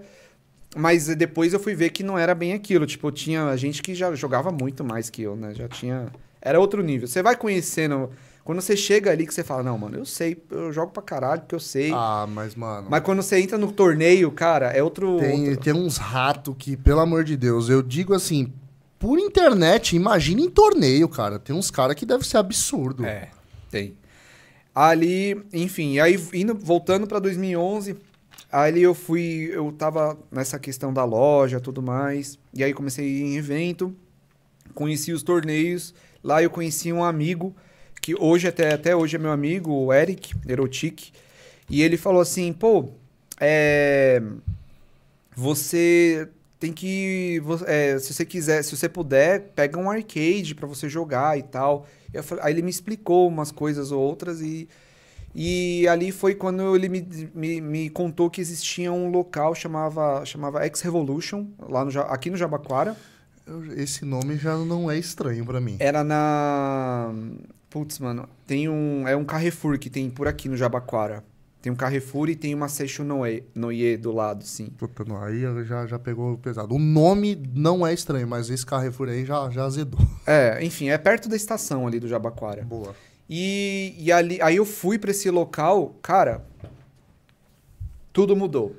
Mas depois eu fui ver que não era bem aquilo. Tipo, tinha gente que já jogava muito mais que eu, né? Já tinha... Era outro nível. Você vai conhecendo... Quando você chega ali que você fala, não, mano, eu sei, eu jogo pra caralho, porque eu sei. Ah, mas, mano. Mas quando você entra no torneio, cara, é outro... Tem, outro- tem uns ratos que, pelo amor de Deus, eu digo assim, por internet, imagina em torneio, cara. Tem uns caras que deve ser absurdo. É, tem. Ali, enfim, aí indo, voltando pra 2011, ali eu fui, eu tava nessa questão da loja, tudo mais, e aí comecei a ir em evento, conheci os torneios, lá eu conheci um amigo, que hoje, até, até hoje é meu amigo, o Eric, Erotic, e ele falou assim, pô, é, você tem que, é, se você quiser, se você puder, pega um arcade pra você jogar e tal. Eu aí ele me explicou umas coisas ou outras e, e ali foi quando ele me, me, me contou que existia um local chamava chamava X Revolution lá no aqui no Jabaquara. Esse nome já não é estranho pra mim. Era na putz, mano, tem um é um Carrefour que tem por aqui no Jabaquara. Tem um Carrefour e tem uma Seixo Noie, Noie do lado, sim. Puta, não, aí já, já pegou pesado. O nome não é estranho, mas esse Carrefour aí já, já azedou. É, enfim, é perto da estação ali do Jabaquara. Boa. E, e ali, aí eu fui pra esse local, cara, tudo mudou.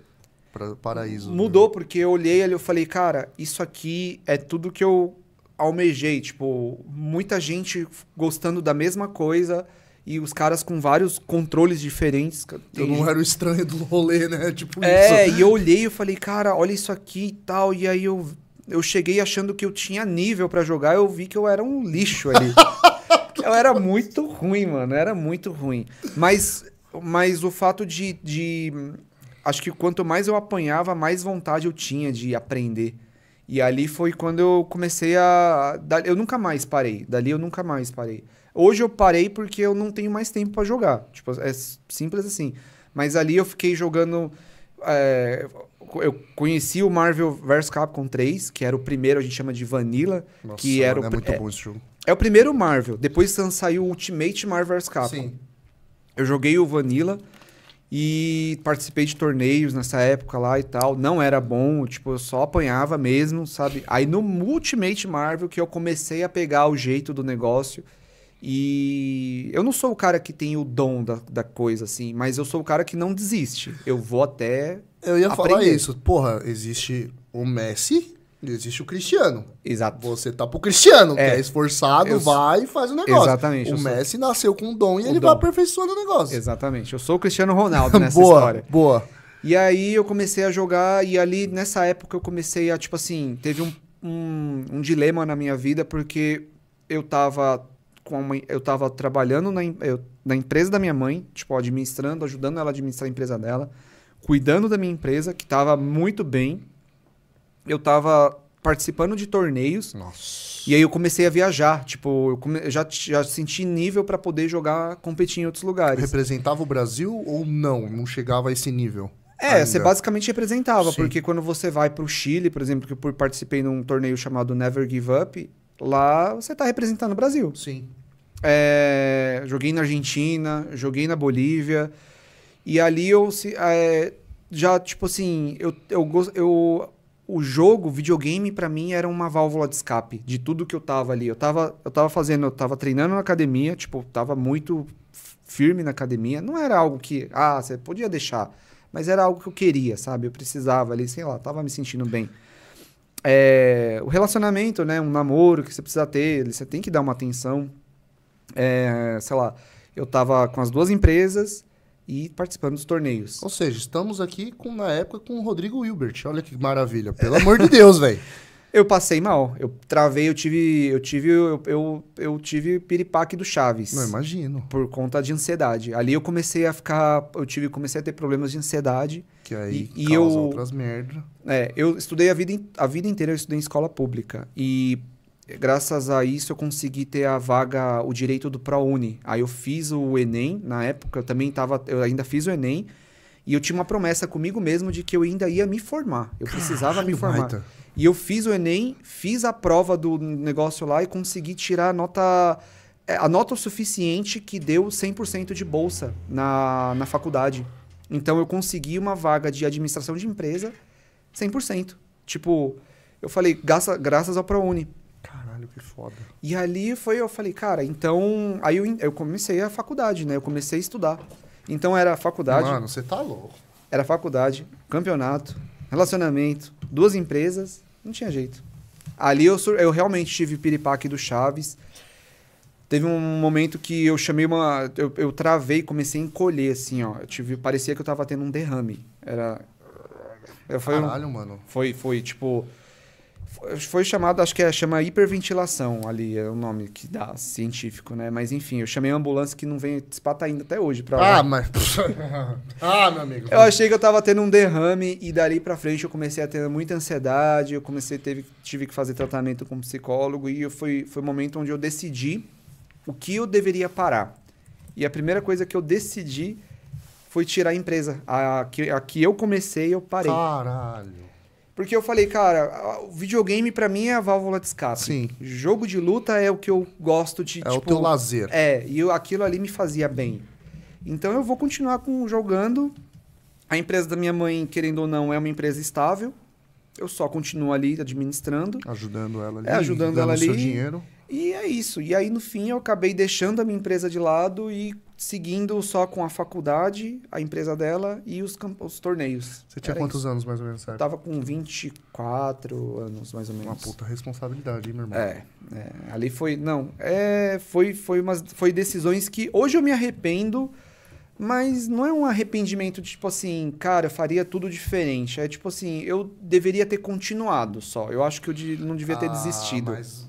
Pra, paraíso. Mudou porque eu olhei ali e eu falei, cara, isso aqui é tudo que eu almejei. Tipo, muita gente gostando da mesma coisa e os caras com vários controles diferentes. Eu não era o estranho do rolê, né? Tipo é, isso. e eu olhei e falei, cara, olha isso aqui e tal. E aí eu, eu cheguei achando que eu tinha nível pra jogar, eu vi que eu era um lixo ali. eu era muito ruim, mano, era muito ruim. Mas, mas o fato de, de. Acho que quanto mais eu apanhava, mais vontade eu tinha de aprender. E ali foi quando eu comecei a. Eu nunca mais parei. Dali eu nunca mais parei. Hoje eu parei porque eu não tenho mais tempo pra jogar. Tipo, é simples assim. Mas ali eu fiquei jogando. é, eu conheci o Marvel vs Capcom 3, que era o primeiro, a gente chama de Vanilla. Nossa, que era o é muito é- bom esse jogo. É o primeiro Marvel. Depois saiu o Ultimate Marvel vs Capcom. Sim. Eu joguei o Vanilla e participei de torneios nessa época lá e tal. Não era bom, tipo, eu só apanhava mesmo, sabe? Aí no Ultimate Marvel que eu comecei a pegar o jeito do negócio. E eu não sou o cara que tem o dom da, da coisa, assim, mas eu sou o cara que não desiste. Eu vou até. Eu ia falar Aprender. isso. Porra, existe o Messi existe o Cristiano. Exato. Você tá pro Cristiano, É. que é esforçado, Eu vai e faz o negócio. Exatamente, O eu sou- Messi nasceu com um dom e O ele dom. vai aperfeiçoando o negócio. Exatamente. Eu sou o Cristiano Ronaldo nessa boa, história. boa. E aí eu comecei a jogar, e ali nessa época eu comecei a, tipo assim, teve um, um, um dilema na minha vida, porque eu tava com uma, eu tava trabalhando na, eu- na empresa da minha mãe, tipo, administrando, ajudando ela a administrar a empresa dela, cuidando da minha empresa, que tava muito bem. Eu tava participando de torneios, Nossa. e aí eu comecei a viajar, tipo, eu, come- já, já senti nível pra poder jogar, competir em outros lugares. Representava o Brasil ou não? Não chegava a esse nível? É, ainda? você basicamente representava, Sim. porque quando você vai pro Chile, por exemplo, que eu participei num torneio chamado Never Give Up, lá você tá representando o Brasil. Sim. É, joguei na Argentina, joguei na Bolívia, e ali eu se- é, já, tipo assim, eu, eu, eu, o jogo, o videogame, pra mim era uma válvula de escape de tudo que eu tava ali. Eu tava, eu tava fazendo, eu tava treinando na academia, tipo, tava muito firme na academia. Não era algo que, ah, você podia deixar, mas era algo que eu queria, sabe? Eu precisava ali, sei lá, tava me sentindo bem. É, o relacionamento, né? Um namoro que você precisa ter, você tem que dar uma atenção. É, sei lá, eu tava com as duas empresas e participando dos torneios. Ou seja, estamos aqui com, na época com o Rodrigo Hilbert. Olha que maravilha. Pelo amor de Deus, velho. Eu passei mal. Eu travei, eu tive. Eu tive. Eu, eu, eu tive piripaque do Chaves. Não imagino. Por conta de ansiedade. Ali eu comecei a ficar. Eu tive, comecei a ter problemas de ansiedade. Que aí E- e causa eu- outras merda. É, eu estudei a vida, a vida inteira, eu estudei em escola pública. E graças a isso eu consegui ter a vaga, o direito do ProUni. Aí eu fiz o Enem, na época, eu também tava, eu ainda fiz o Enem. E eu tinha uma promessa comigo mesmo de que eu ainda ia me formar. Eu precisava me Caralho, formar. baita. E eu fiz o Enem, fiz a prova do negócio lá e consegui tirar a nota, é, a nota o suficiente que deu 100% de bolsa na, na faculdade. Então eu consegui uma vaga de administração de empresa 100%. Tipo, eu falei, graça, graças ao ProUni. Caralho, que foda. E ali foi, eu falei, cara, então. Aí eu, eu comecei a faculdade, né? Eu comecei a estudar. Então era faculdade, Mano, você tá louco. era faculdade, campeonato, relacionamento, duas empresas, não tinha jeito. Ali eu, eu realmente tive piripaque do Chaves. Teve um momento que eu chamei uma. Eu, eu travei e comecei a encolher, assim, ó. Eu tive, parecia que eu tava tendo um derrame. Era. eu- Foi, um- Caralho, mano. foi, foi tipo. Foi- chamado, acho que é, chama hiperventilação ali, é o nome que dá científico, né? Mas enfim, eu chamei a ambulância que não vem despata ainda até hoje pra lá. Ah, mas. ah, meu amigo. Eu achei que eu tava tendo um derrame e dali pra frente eu comecei a ter muita ansiedade, eu comecei teve, tive que fazer tratamento com um psicólogo e eu foi foi o momento onde eu decidi o que eu deveria parar. E a primeira coisa que eu decidi foi tirar a empresa. A que, a que eu comecei, eu parei. Caralho. Porque eu falei, cara, o videogame pra mim é a válvula de escape. Sim. Jogo de luta é o que eu gosto de, É o tipo, teu lazer. é, e eu- aquilo ali me fazia bem. Então eu vou continuar com jogando. A empresa da minha mãe, querendo ou não, é uma empresa estável. Eu só continuo ali administrando. Ajudando ela ali. É, ajudando dando ela seu ali. dinheiro. E é isso. E aí, no fim, eu acabei deixando a minha empresa de lado e seguindo só com a faculdade, a empresa dela e os, os torneios. Você tinha Era quantos isso. anos, mais ou menos, Eu certo? tava com 24 anos, mais ou menos. Uma puta responsabilidade, hein, meu irmão? É, é, ali foi, não, é, foi, foi umas, foi decisões que hoje eu me arrependo, mas não é um arrependimento de, tipo assim, cara, eu faria tudo diferente. É tipo assim, eu deveria ter continuado só. Eu acho que eu de- não devia ter Ah, desistido. Mas,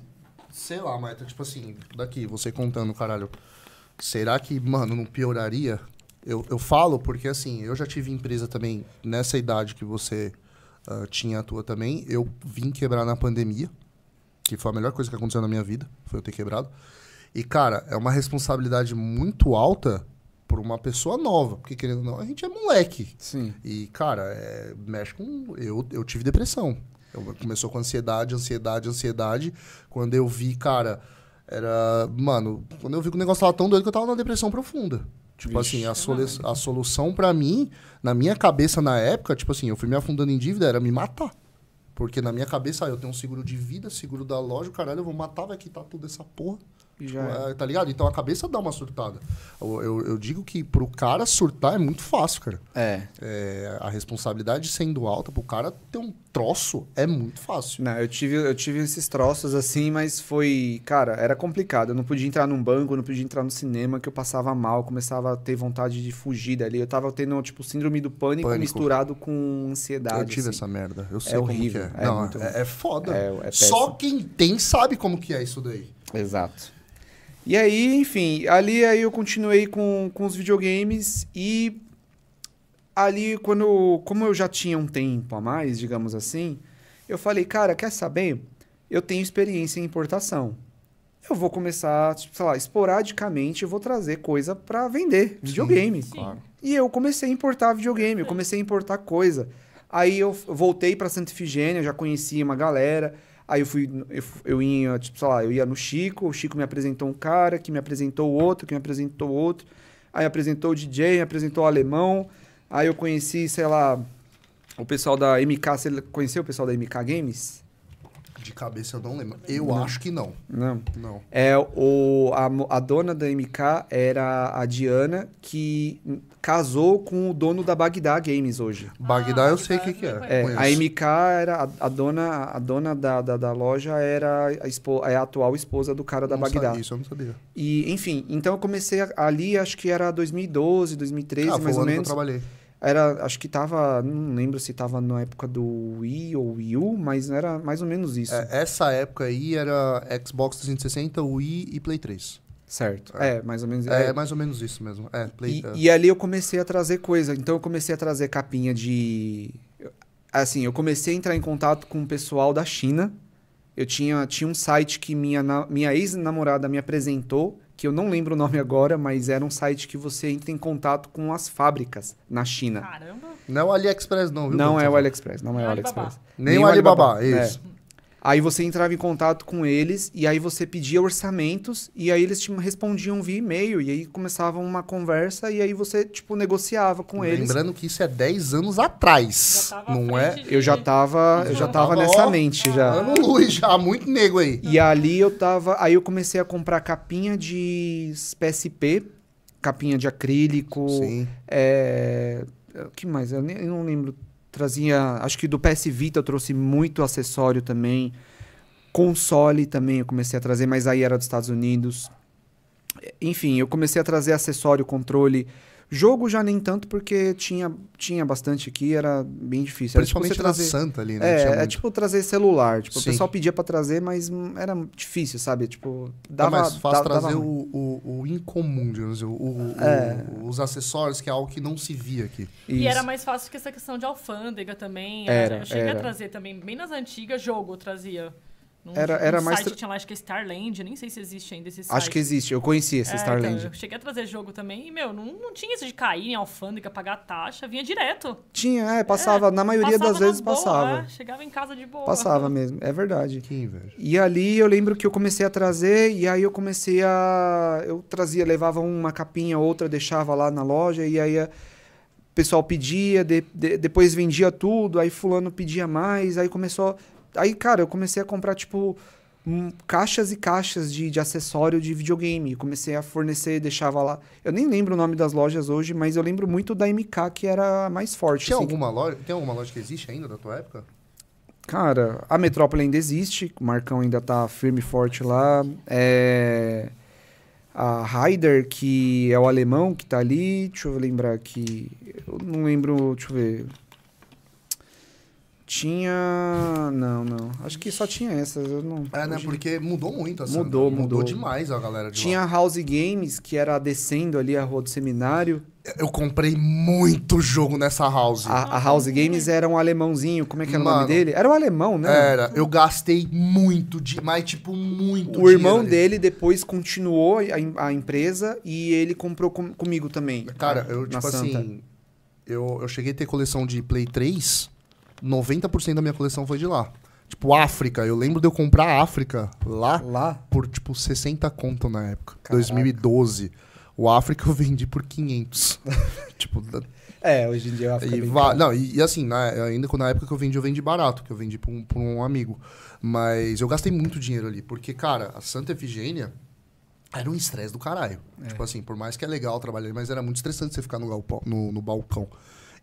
sei lá, mas tipo assim, daqui, você contando, caralho. Será que, mano, não pioraria? Eu, eu falo porque, assim, eu já tive empresa também nessa idade que você ah, tinha a tua também. Eu vim quebrar na pandemia, que foi a melhor coisa que aconteceu na minha vida, foi eu ter quebrado. E, cara, é uma responsabilidade muito alta por uma pessoa nova, porque, querendo ou não, a gente é moleque. Sim. E, cara, é, mexe com. Eu, eu tive depressão. Eu, começou com ansiedade, ansiedade, ansiedade. Quando eu vi, cara, era. Mano, quando eu vi que o negócio tava tão doido que eu tava na depressão profunda. Tipo Vixe. assim, a, solu a solução pra mim, na minha cabeça na época, tipo assim, eu fui me afundando em dívida, era me matar. Porque na minha cabeça, ah, eu tenho um seguro de vida, seguro da loja, caralho, eu vou matar, vai quitar tudo essa porra. E já é. É, tá ligado? Então a cabeça dá uma surtada. Eu, eu, eu digo que pro cara surtar é muito fácil, cara. É. É, a responsabilidade sendo alta, pro cara ter um troço é muito fácil. Não, eu tive, eu tive esses troços assim, mas foi. Cara, era complicado. Eu não podia entrar num banco, eu não podia entrar no cinema, que eu passava mal, começava a ter vontade de fugir dali. Eu tava tendo, tipo, síndrome do pânico, Pânico. misturado com ansiedade. eu tive assim. essa merda. Eu sei É como horrível, que é. é Não, muito é, é foda. É, é Só quem tem sabe como que é isso daí. Exato. E aí, enfim, ali aí eu continuei com, com os videogames e ali quando, como eu já tinha um tempo a mais, digamos assim, eu falei, cara, quer saber? Eu tenho experiência em importação. Eu vou começar, tipo, sei lá, esporadicamente eu vou trazer coisa pra vender, videogame. Sim. Claro. E eu comecei a importar videogame, eu comecei a importar coisa. Aí eu voltei pra Santa Ifigênia, já conhecia uma galera. Aí eu fui, eu, eu ia, tipo, sei lá, eu ia no Chico, o Chico me apresentou um cara, que me apresentou outro, que me apresentou outro. Aí apresentou o DJ, apresentou o alemão. Aí eu conheci, sei lá, o pessoal da MK, você conheceu o pessoal da MK Games? De cabeça eu não lembro. Eu acho que não. Não. Não. É, o, a, a dona da MK era a Diana, que casou com o dono da Bagdá Games hoje. Bagdá Ah, eu sei o Bagdá que, que é. É, Conheço. a MK era a, a dona, a dona da, da, da loja era a, espo, é a atual esposa do cara da Não Bagdá. sabia, Isso eu não sabia. E, enfim, então eu comecei ali, acho que era 2012, 2013, ah, foi mais o ou ano menos. que eu trabalhei. Era, acho que tava, não lembro se tava na época do Wii ou Wii U, mas era mais ou menos isso. É, essa época aí era Xbox 360, Wii e Play 3. Certo. É, mais ou menos. É, mais ou menos isso mesmo. É, Play, E, é. e ali eu comecei a trazer coisa. Então eu comecei a trazer capinha de. Assim, eu comecei a entrar em contato com o pessoal da China. Eu tinha, tinha um site que minha, minha ex-namorada me apresentou, que eu não lembro o nome agora, mas era um site que você entra em contato com as fábricas na China. Caramba. Não é o AliExpress, não, viu? Não é o AliExpress, não é Nem o Alibaba. AliExpress. Nem o Alibaba, isso. É. Aí você entrava em contato com eles e aí você pedia orçamentos e aí eles te respondiam via e-mail e aí começava uma conversa e aí você, tipo, negociava com eles. Lembrando que isso é 10 anos atrás. Já tava à Não é? de- Eu já tava, eu já tava nessa mente já. Ano luz já, muito nego aí. E ali eu tava, aí eu comecei a comprar capinha de PSP, capinha de acrílico, Sim. é, o que mais? Eu, nem, eu não lembro. Trazia, acho que do PS Vita eu trouxe muito acessório também. Console também eu comecei a trazer, mas aí era dos Estados Unidos. enfim, eu comecei a trazer acessório, controle. Jogo já nem tanto, porque tinha, tinha bastante aqui, era bem difícil. Era tipo Principalmente você na trazer- Santa ali, né? Tinha É, é tipo trazer celular. Tipo, o pessoal pedia pra trazer, mas era difícil, sabe? Tipo, Dá dava, mais fácil da- dava trazer ruim. o, o, o incomum, digamos assim, o, o- É. o- os acessórios, que é algo que não se via aqui. E Isso. era mais fácil que essa questão de alfândega também. Era, eu cheguei era. a trazer também, bem nas antigas, jogo trazia. Num, Era- era mais site tra- tinha lá, acho que é Starland, nem sei se existe ainda esse site. Acho que existe, eu conheci esse É, Starland. então, eu cheguei a trazer jogo também e, meu, não, não tinha isso de cair em alfândega, pagar taxa, vinha direto. Tinha, é, passava, na maioria Passava das vezes boas, passava. é, chegava em casa de boa. Passava mesmo, é verdade. Que inveja. E ali eu lembro que eu comecei a trazer, e aí eu comecei a. Eu trazia, levava uma capinha, outra, deixava lá na loja, e aí a- o pessoal pedia, de- de- depois vendia tudo, aí fulano pedia mais, aí começou. Aí, cara, eu comecei a comprar, tipo, hum, caixas e caixas de, de acessório de videogame. Comecei a fornecer, deixava lá. Eu nem lembro o nome das lojas hoje, mas eu lembro muito da MK, que era a mais forte. Tinha assim, alguma loja? Tem alguma loja que existe ainda da tua época? Cara, a Metrópole ainda existe, o Marcão ainda tá firme e forte lá. É... A Raider, que é o alemão que tá ali. Deixa eu lembrar aqui. Eu não lembro, deixa eu ver. Tinha. Não, não. Acho que só tinha essas. Eu não... É, né? hoje- Porque mudou muito a Santa. Mudou, Mudou mudou. demais a galera de Tinha lá. a House Games, que era descendo ali a rua do seminário. Eu comprei muito jogo nessa house. A, a House Games era um alemãozinho. Como é que era o Mano. nome dele? Era um alemão, né? Era, eu gastei muito, de, mas tipo, muito O irmão ali. dele depois continuou a, a empresa e ele comprou com- comigo também. Cara, eu, tipo Santa. assim, eu, eu cheguei a ter coleção de Play 3, 90% da minha coleção foi de lá. Tipo, África, eu lembro de eu comprar África lá Lá? por, tipo, 60 conto na época. Caraca. 2012. O África eu vendi por 500. tipo, É, hoje em dia eu e, va- não, e, e assim, na, ainda na época que eu vendi, eu vendi barato, que eu vendi pra um, pra um amigo. Mas eu gastei muito dinheiro ali, porque, cara, a Santa Efigênia era um estresse do caralho. Tipo assim, por mais que é legal trabalhar ali, mas era muito estressante você ficar no, galpão, no, no balcão.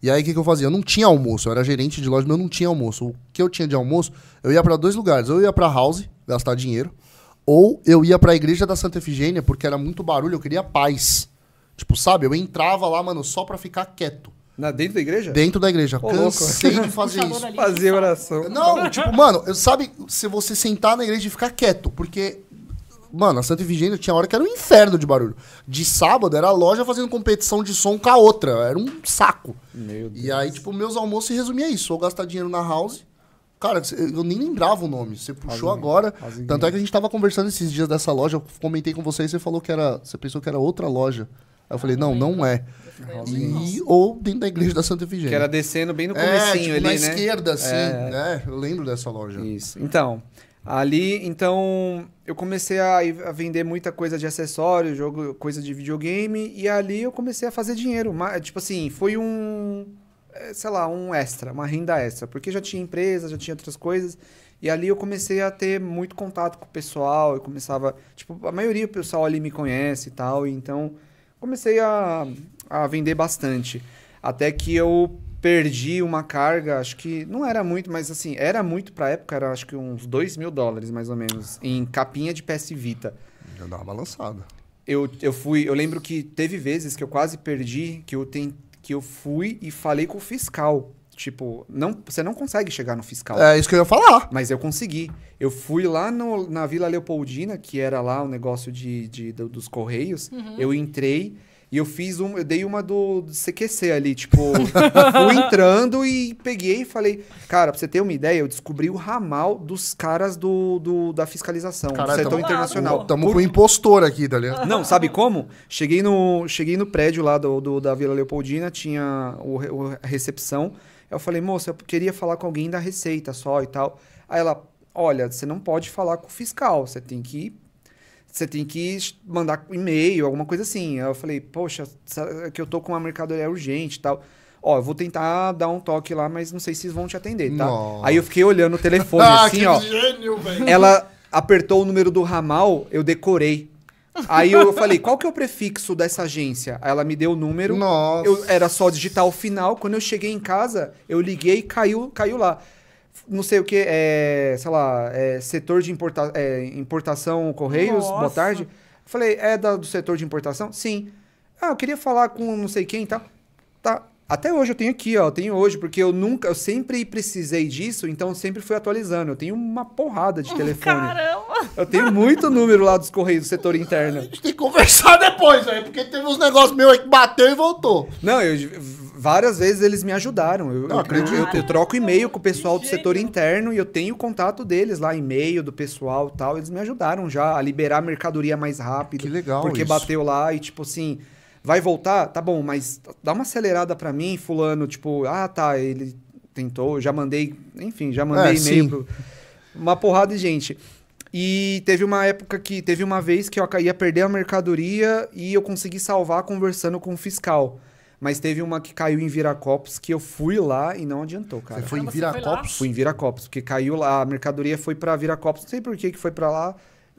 E aí, o que, que eu fazia? Eu não tinha almoço, eu era gerente de loja, mas eu não tinha almoço. O que eu tinha de almoço, eu ia pra dois lugares. Ou eu ia pra house, gastar dinheiro, ou eu ia pra igreja da Santa Efigênia, porque era muito barulho, eu queria paz. Tipo, sabe? Eu entrava lá, mano, só pra ficar quieto. Na, dentro da igreja? Dentro da igreja. Ô, louco. Cansei de fazer isso. Fazer oração. Não, tipo, mano, eu- sabe se você sentar na igreja e ficar quieto, porque, mano, a Santa Efigênia tinha hora que era um inferno de barulho. De sábado era a loja fazendo competição de som com a outra, era um saco. Meu Deus. E aí, tipo, meus almoços se resumia a isso, ou gastar dinheiro na house. Cara, eu nem lembrava o nome, você puxou agora. Tanto é que a gente tava conversando esses dias dessa loja, eu comentei com você e você falou que era, você pensou que era outra loja. Aí eu falei, não, não é. E, ou dentro da igreja da Santa Efigênia. Que era descendo bem no é, comecinho tipo, ali, na né? esquerda, assim, É. né? Eu lembro dessa loja. Isso. Então, ali, então, eu comecei a, a vender muita coisa de acessório, jogo, coisa de videogame, e ali eu comecei a fazer dinheiro. Ma- Tipo assim, foi um, é, sei lá, um extra, uma renda extra, porque já tinha empresa, já tinha outras coisas, e ali eu comecei a ter muito contato com o pessoal, eu começava, tipo, a maioria do pessoal ali me conhece e tal, então comecei a, a vender bastante. Até que eu perdi uma carga, acho que não era muito, mas assim, era muito pra época, era acho que uns 2 mil dólares mais ou menos, em capinha de PS Vita. Já dá uma balançada. Eu, eu fui, eu lembro que teve vezes que eu quase perdi, que eu, tem, que eu fui e falei com o fiscal. Tipo, não, você não consegue chegar no fiscal. É isso que eu ia falar. Mas eu consegui. Eu fui lá no- na Vila Leopoldina, que era lá o negócio de, de- do- dos Correios. Eu entrei e eu fiz um. Eu dei uma do, do CQC ali. Tipo, fui entrando e peguei e falei. Cara, pra você ter uma ideia, eu descobri o ramal dos caras do, do- da fiscalização, Caralho, do setor tamo- internacional. Tamo Por- com o impostor aqui, tá ligado? não, sabe como? Cheguei no, cheguei no prédio lá do, do- da Vila Leopoldina, tinha o, o- a recepção. Eu falei, moça, eu queria falar com alguém da Receita só e tal. Aí ela, olha, você não pode falar com o fiscal, você tem que. Você tem que mandar e-mail, alguma coisa assim. Aí eu falei, poxa, que eu tô com uma mercadoria urgente e tal. Ó, eu vou tentar dar um toque lá, mas não sei se vão te atender, tá? Nossa. Aí eu fiquei olhando o telefone Ah, assim, que ó. gênio. Ela apertou o número do ramal, eu decorei. Aí eu falei, qual que é o prefixo dessa agência? Aí ela me deu o número. Nossa. Eu, era só digitar o final. Quando eu cheguei em casa, eu liguei e caiu, caiu lá. Não sei o que, é, sei lá, é, setor de importa, é, importação Correios, boa Nossa. tarde. Falei, é da- do setor de importação? Sim. Ah, eu queria falar com não sei quem e tal. Tá. Até hoje eu tenho aqui, ó. Eu tenho hoje, porque eu nunca, eu sempre precisei disso, então eu sempre fui atualizando. Eu tenho uma porrada de telefone. Caramba! Eu tenho muito número lá dos Correios do setor interno. A gente tem que conversar depois, aí, porque teve uns negócios meus aí que bateu e voltou. Não, eu, várias vezes eles me ajudaram. Eu, Não, eu- acredito. eu- eu troco e-mail com o pessoal do setor interno e eu tenho o contato deles lá, e-mail do pessoal e tal. Eles me ajudaram já a liberar a mercadoria mais rápido. Que legal Porque isso. bateu lá e, tipo assim, vai voltar? Tá bom, mas dá uma acelerada pra mim, fulano. Tipo, ah, tá, ele tentou, já mandei, enfim, já mandei É, e-mail pro. Uma porrada de gente. E teve uma época que, teve uma vez que eu ia perder a mercadoria e eu consegui salvar conversando com o fiscal. Mas teve uma que caiu em Viracopos que eu fui lá e não adiantou, cara. Você foi em Você foi lá? Viracopos? Fui em Viracopos, porque caiu lá, a mercadoria foi pra Viracopos, não sei por que que foi pra lá,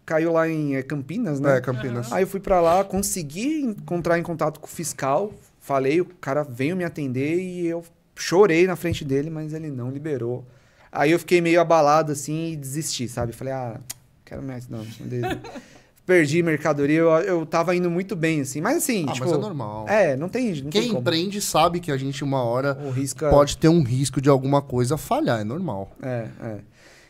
caiu lá em é, Campinas, né? É, Campinas. Aí eu fui pra lá, consegui encontrar em contato com o fiscal, falei, o cara veio me atender e eu chorei na frente dele, mas ele não liberou. Aí eu fiquei meio abalado assim e desisti, sabe? Falei, ah, quero mais não. não Perdi mercadoria, eu, eu tava indo muito bem, assim. Mas assim, Ah, tipo. mas é normal. É, não tem. Não tem Quem como. empreende sabe que a gente, uma hora, O risco é- pode ter um risco de alguma coisa falhar, é normal. É, é.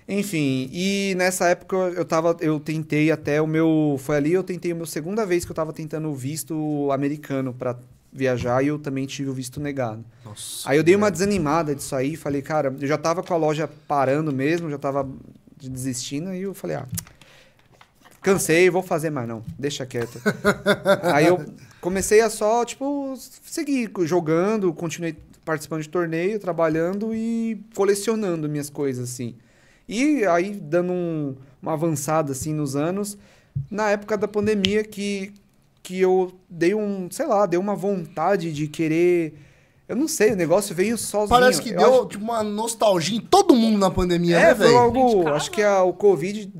Enfim, e nessa época eu- tava, eu tentei até o meu, foi ali eu tentei a minha segunda vez que eu tava tentando o visto americano pra viajar e eu também tive o visto negado. Nossa. Aí eu dei uma desanimada disso aí, falei, cara, eu já tava com a loja parando mesmo, já tava desistindo e eu falei, ah, cansei, vou fazer mais não, deixa quieto. aí eu comecei a só, tipo, seguir jogando, continuei participando de torneio, trabalhando e colecionando minhas coisas, assim. E aí, dando um- uma avançada, assim, nos anos, na época da pandemia que, que eu dei um, sei lá, dei uma vontade de querer... Eu não sei, o negócio veio sozinho. Parece que Eu deu acho- tipo, uma nostalgia em todo mundo na pandemia, é, né, foi velho? algo. Acho que a- o Covid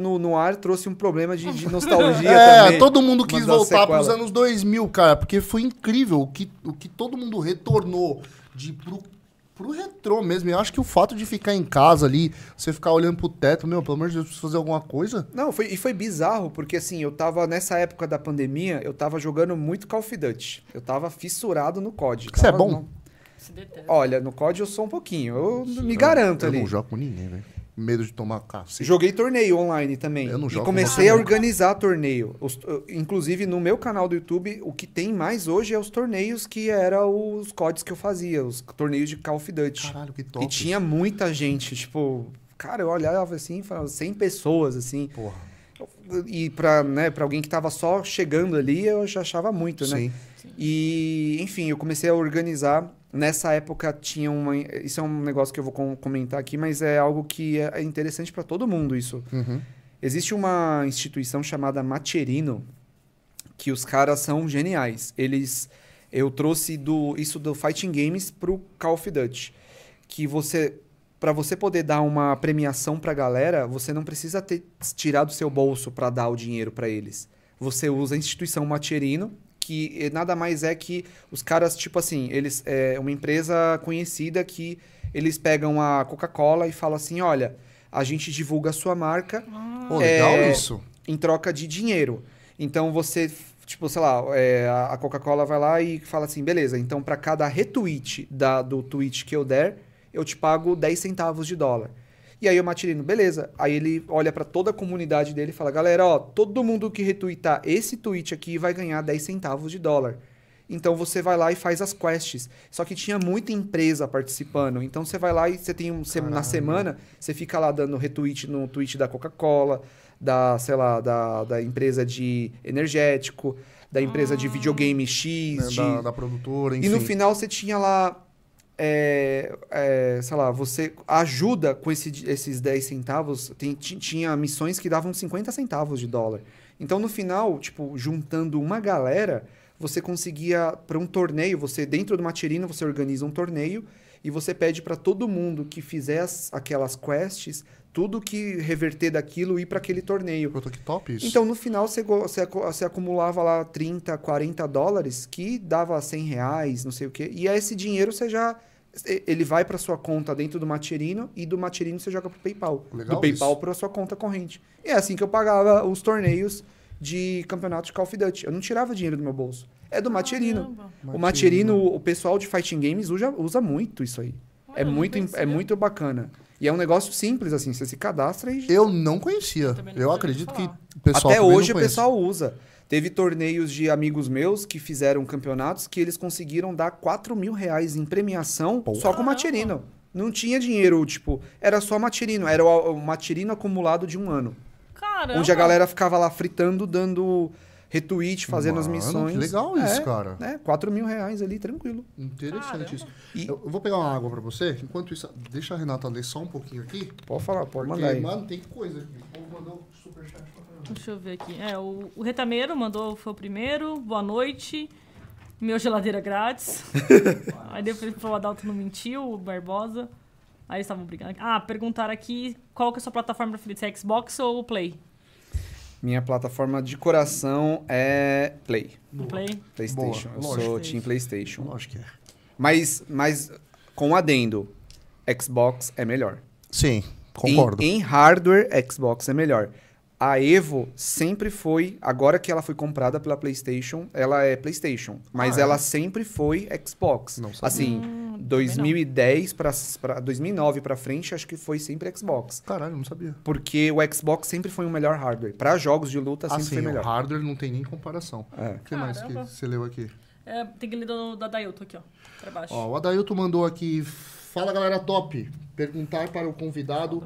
no, no ar trouxe um problema de, de nostalgia É, também. todo mundo quis voltar sequelas. pros anos 2000, cara, porque foi incrível o que, o que todo mundo retornou de pro, pro retrô mesmo. Eu acho que o fato de ficar em casa ali, você ficar olhando pro teto, meu, pelo amor de Deus, preciso fazer alguma coisa. Não, foi, e foi bizarro, porque assim, eu tava nessa época da pandemia, eu tava jogando muito Call of Duty. Eu tava fissurado no COD. Você é bom? detesta. Olha, no COD eu sou um pouquinho. Eu me garanto eu ali. não jogo com ninguém, velho. Medo de tomar cacete. Joguei torneio online também. Eu não e jogo comecei com a organizar torneio. Os- inclusive, no meu canal do YouTube, o que tem mais hoje é os torneios que eram os CODs que eu fazia, os torneios de Call of Duty. Caralho, que top. E tinha muita gente, tipo, cara, eu olhava assim, e falava 100 pessoas, assim. Porra, E pra, né, pra alguém que tava só chegando ali, eu já achava muito, né? sim. E, enfim, eu comecei a organizar. Nessa época tinha uma. Isso é um negócio que eu vou com- comentar aqui, mas é algo que é interessante para todo mundo isso. Uhum. Existe uma instituição chamada Macherino, que os caras são geniais. Eles. Eu trouxe do, isso do Fighting Games pro Call of Duty. Que você. Para você poder dar uma premiação pra galera, você não precisa ter tirado do seu bolso para dar o dinheiro para eles. Você usa a instituição Macherino, que eh, nada mais é que os caras, tipo assim, eles é uma empresa conhecida que eles pegam a Coca-Cola e falam assim: olha, a gente divulga a sua marca Pô, legal É, isso. em troca de dinheiro. Então você, tipo, sei lá, é, a a Coca-Cola vai lá e fala assim: beleza, então para cada retweet da, do tweet que eu der, eu te pago 10 centavos de dólar. E aí o Matirino, beleza. Aí ele olha para toda a comunidade dele e fala: galera, ó, todo mundo que retweetar esse tweet aqui vai ganhar 10 centavos de dólar. Então você vai lá e faz as quests. Só que tinha muita empresa participando. Então você vai lá e você tem um na semana, você fica lá dando retweet no tweet da Coca-Cola, da, sei lá, da, da empresa de energético, da empresa de videogame X, né, de- da, da produtora, enfim. e no final você tinha lá, é, é, sei lá, você ajuda com esse- esses 10 centavos, tem- ti- tinha missões que davam 50 centavos de dólar. Então no final, tipo, juntando uma galera, você conseguia para um torneio, você dentro do Matirina você organiza um torneio e você pede para todo mundo que fizer as- aquelas quests, tudo que reverter daquilo ir para aquele torneio. Puta, que top isso. Então, no final, você, você, você acumulava lá 30, 40 dólares, que dava 100 reais, não sei o quê. E esse dinheiro você já... Ele vai para sua conta dentro do Matirino e do Matirino você joga pro PayPal. Legal do PayPal para sua conta corrente. E é assim que eu pagava os torneios de campeonato de Call of Duty. Eu não tirava dinheiro do meu bolso. É do. Caramba. O Macherino, o pessoal de Fighting Games usa, usa muito isso aí. Olha, É eu muito, é muito bacana. E é um negócio simples, assim. Você se cadastra e Eu não conhecia. também não Eu acredito que o pessoal Até hoje não o pessoal usa. Teve torneios de amigos meus que fizeram campeonatos que eles conseguiram dar 4 mil reais em premiação só com Caramba. Macherino. Não tinha dinheiro, tipo, era só Macherino. Era o, o Macherino acumulado de um ano. Caramba. Onde a galera ficava lá fritando, dando retweet, fazendo as Mano, missões. que legal É, isso, cara. É, 4 mil reais ali, tranquilo. Interessante Caramba. isso. E- Eu vou pegar uma água pra você. Enquanto isso, deixa a Renata ler só um pouquinho aqui. Pode falar, pode Porque, mandar aí. mano, tem coisa aqui. O povo mandou superchat pra. Deixa eu ver aqui. É, o, o Retameiro mandou, foi o primeiro. Boa noite. Meu geladeira grátis. Aí depois o Adalto não mentiu, o Barbosa. Aí eles estavam brigando. Ah, perguntaram aqui qual que é a sua plataforma preferida, se é Xbox ou Play? Minha plataforma de coração é Play. Play? PlayStation. Boa, Eu lógico. sou Team PlayStation. Lógico que é. Mas, mas com um adendo, Xbox é melhor. Sim, concordo. Em, em hardware, Xbox é melhor. A Evo sempre foi, agora que ela foi comprada pela PlayStation, ela é PlayStation, mas Ah, é? ela sempre foi Xbox. Não sabia. Assim, Hum, 2010 para 2009 pra frente, acho que foi sempre Xbox. Caralho, não sabia. Porque o Xbox sempre foi o melhor hardware. Pra jogos de luta sempre Assim, foi o melhor. hardware não tem nem comparação. É. O que mais que você leu aqui? É, tem que ler do, da Dailton aqui, ó. Pra baixo. Ó, o Adailton mandou aqui. Fala galera top. Perguntar para o convidado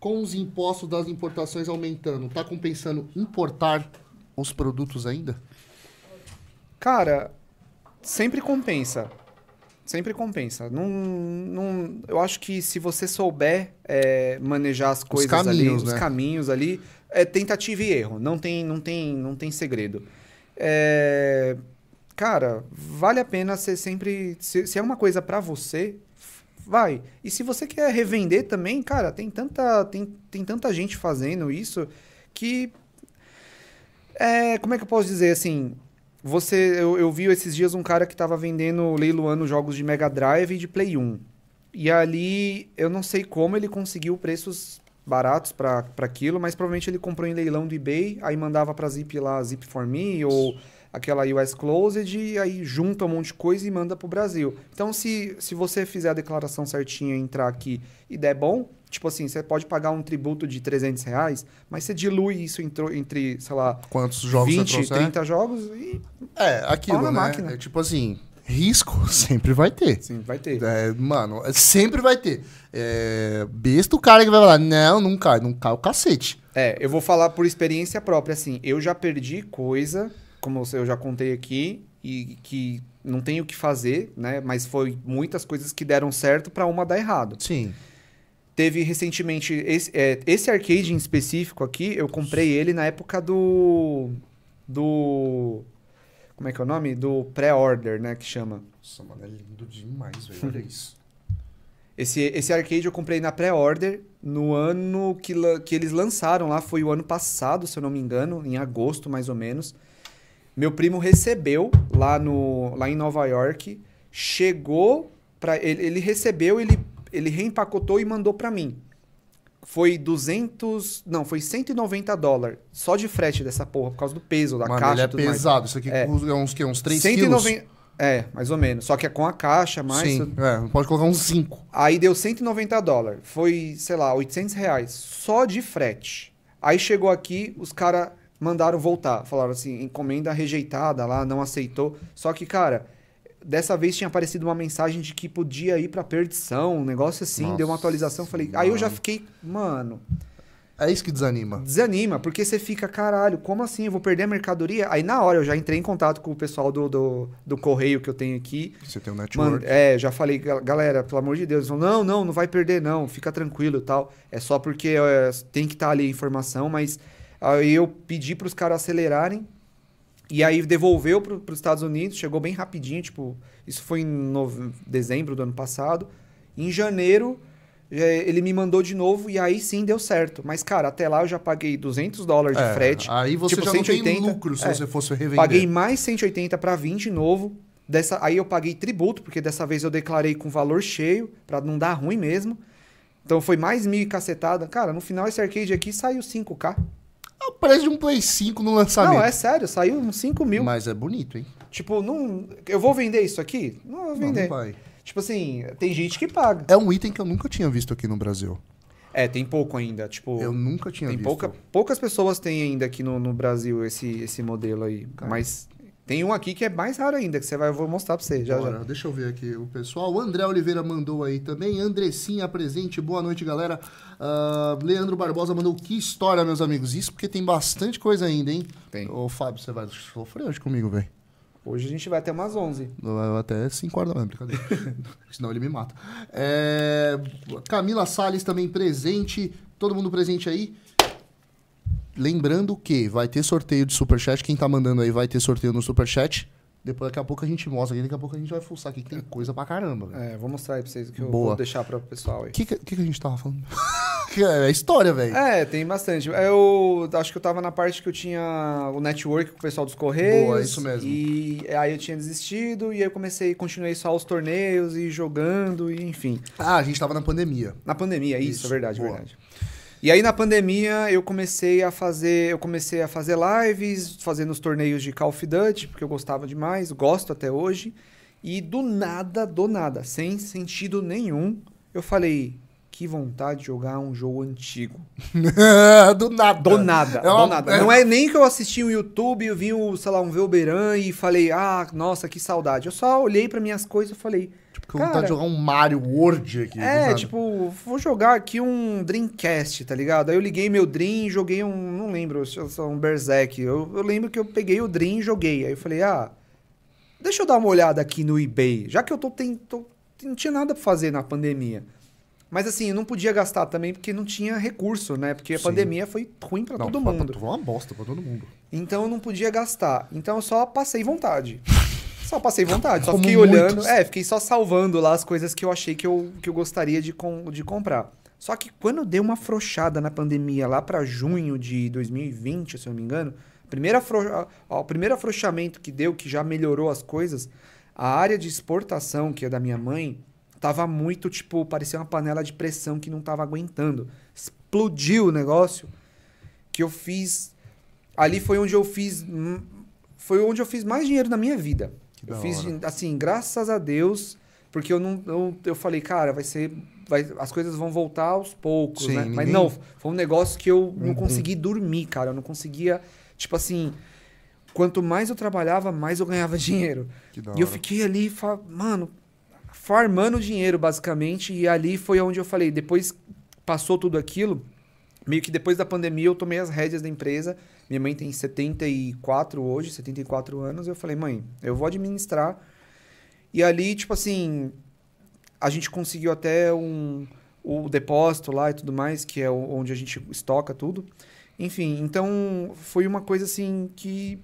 com os impostos das importações aumentando, tá compensando importar os produtos ainda? Cara, sempre compensa. Sempre compensa. Não, não, eu acho que se você souber é, manejar as coisas ali, caminhos, os né? caminhos ali, é tentativa e erro. Não tem, não tem, não tem segredo. É, cara, vale a pena você sempre. Se, se é uma coisa pra você, vai. E se você quer revender também, cara, tem tanta, tem, tem tanta gente fazendo isso que. É, como é que eu posso dizer assim? Você, eu, eu vi esses dias um cara que tava vendendo, leiloando jogos de Mega Drive e de Play 1. E ali, eu não sei como ele conseguiu preços baratos para aquilo, mas provavelmente ele comprou em leilão do eBay, aí mandava pra Zip lá, Zip for Me, ou aquela US Closed, e aí junta um monte de coisa e manda pro Brasil. Então, se, se você fizer a declaração certinha, entrar aqui e der bom, tipo assim, você pode pagar um tributo de 300 reais, mas você dilui isso entre, entre sei lá, Quantos jogos 20, você trouxer? 30 jogos e É, aquilo, né? máquina. É tipo assim, risco sempre vai ter. sim, vai ter. É, mano, sempre vai ter. É, besta o cara que vai falar, não, não cai, não cai o cacete. É, eu vou falar por experiência própria, assim. Eu já perdi coisa, como eu já contei aqui, e que não tenho o que fazer, né? Mas foi muitas coisas que deram certo pra uma dar errado. Sim. Teve recentemente esse, é, esse arcade em específico aqui, eu comprei ele na época do do como é que é o nome? Do pré-order, né, que chama. Nossa, mano, é lindo demais, velho. Olha isso. Esse, esse arcade eu comprei na pré-order no ano que, que eles lançaram lá, foi o ano passado, se eu não me engano, em agosto mais ou menos. Meu primo recebeu lá, no, lá em Nova York, chegou para ele, ele recebeu, ele, ele reempacotou e mandou para mim. Foi 200, não, foi 190 dólares só de frete dessa porra, por causa do peso da Mano, caixa ele é tudo mais. pesado. Isso aqui É. é uns, que, uns 3 190 quilos. É, mais ou menos. Só que é com a caixa, mais. Sim, é, pode colocar uns 5. Aí deu 190 dólares. Foi, sei lá, 800 reais. Só de frete. Aí chegou aqui, os caras mandaram voltar. Falaram assim, encomenda rejeitada lá, não aceitou. Só que, cara, dessa vez tinha aparecido uma mensagem de que podia ir pra perdição, um negócio assim. Nossa, deu uma atualização. Falei, aí eu já mano. fiquei, mano, É isso que desanima. desanima. Porque você fica, caralho, como assim? Eu vou perder a mercadoria? Aí na hora eu já entrei em contato com o pessoal do, do, do correio que eu tenho aqui. Você tem um Mano, network. é, já falei, "Gal- galera, pelo amor de Deus, não, não, não vai perder não, fica tranquilo e tal. É só porque é, tem que estar ali a informação, mas aí eu pedi para os caras acelerarem e aí devolveu para os Estados Unidos, chegou bem rapidinho, tipo, isso foi em nove- dezembro do ano passado. Em janeiro ele me mandou de novo e aí sim deu certo. Mas, cara, até lá eu já paguei 200 dólares de É, frete. Aí você tipo, já não tem 180, lucro se é. você fosse revender. Paguei mais 180 para vir de novo. Dessa, aí eu paguei tributo, porque dessa vez eu declarei com valor cheio, para não dar ruim mesmo. Então foi mais mil e cacetada. Cara, no final esse arcade aqui saiu 5k. É o preço de um Play 5 no lançamento. Não, é sério, saiu uns 5 mil. Mas é bonito, hein? Tipo, não. Eu vou vender isso aqui? Não vou Não, vender. não vai. tipo assim, tem gente que paga. É um item que eu nunca tinha visto aqui no Brasil. É, tem pouco ainda. Tipo, Eu nunca tinha tem visto. pouca, poucas pessoas têm ainda aqui no, no Brasil esse, esse modelo aí. Cara. Mas tem um aqui que é mais raro ainda, que você vai, eu vou mostrar pra você já Bora, já. Deixa eu ver aqui o pessoal. O André Oliveira mandou aí também. Andressinha presente. Boa noite, galera. Ah, Leandro Barbosa mandou que história, meus amigos. Isso porque tem bastante coisa ainda, hein? Tem. Ô, Fábio, você vai sofrer hoje comigo, velho. Hoje a gente vai até umas 11. Eu Até 5 horas da manhã, brincadeira. Senão ele me mata. É, Camila Salles também presente. Todo mundo presente aí. Lembrando que vai ter sorteio de Superchat. Quem tá mandando aí vai ter sorteio no Superchat. Depois, daqui a pouco a gente mostra aqui. Daqui a pouco a gente vai fuçar aqui. que Tem coisa pra caramba. velho. É, vou mostrar aí pra vocês que eu Boa. vou deixar para o pessoal aí. O que, que, que a gente tava falando? É história, velho. É, tem bastante. Eu acho que eu tava na parte que eu tinha o network com o pessoal dos Correios. Boa, isso mesmo. E aí eu tinha desistido, e aí eu comecei, continuei só os torneios e jogando, e enfim. Ah, a gente tava na pandemia. Na pandemia, isso, Isso, é verdade, boa. verdade. E aí na pandemia eu comecei a fazer, eu comecei a fazer lives, fazendo os torneios de Call of Duty, porque eu gostava demais, gosto até hoje. E do nada, do nada, sem sentido nenhum, eu falei, que vontade de jogar um jogo antigo. do nada. Do nada, É uma- do nada. Não é nem que eu assisti o YouTube, eu vi, o, sei lá, um Velberan e falei, ah, nossa, que saudade. Eu só olhei para minhas coisas e falei, Tipo, que vontade Cara, de jogar um Mario World aqui. é, tipo, vou jogar aqui um Dreamcast, tá ligado? Aí eu liguei meu Dream e joguei um, não lembro, se é um Berserk. Eu, eu lembro que eu peguei o Dream e joguei. Aí eu falei, ah, deixa eu dar uma olhada aqui no eBay, já que eu tô, tem, tô não tinha nada pra fazer na pandemia. Mas assim, eu não podia gastar também porque não tinha recurso, né? Porque a Sim. pandemia foi ruim pra Não, todo mundo. Foi uma bosta pra todo mundo. Então eu não podia gastar. Então eu só passei vontade. Só passei vontade. Só Como fiquei olhando. É, fiquei só salvando lá as coisas que eu achei que eu, que eu gostaria de, com, de comprar. Só que quando deu uma afrouxada na pandemia, lá pra junho de 2020, se eu não me engano, primeira o primeiro afrouxamento que deu, que já melhorou as coisas, a área de exportação, que é da minha mãe, tava muito, tipo, parecia uma panela de pressão que não tava aguentando. Explodiu o negócio que eu fiz. Ali foi onde eu fiz. Foi onde eu fiz mais dinheiro na minha vida. Que Eu fiz, hora. assim, graças a Deus, porque eu não. Eu, eu falei, cara, vai ser. Vai, as coisas vão voltar aos poucos, Sim, né? Mas ninguém- não, foi um negócio que eu não Uhum. consegui dormir, cara. Eu não conseguia. Tipo assim. Quanto mais eu trabalhava, mais eu ganhava dinheiro. Que da E eu hora. fiquei ali, mano, farmando dinheiro, basicamente. E ali foi onde eu falei, depois passou tudo aquilo, meio que depois da pandemia eu tomei as rédeas da empresa. Minha mãe tem 74 hoje, 74 anos. Eu falei, mãe, eu vou administrar. E ali, tipo assim, a gente conseguiu até um, o depósito lá e tudo mais, que é onde a gente estoca tudo. Enfim, então foi uma coisa assim que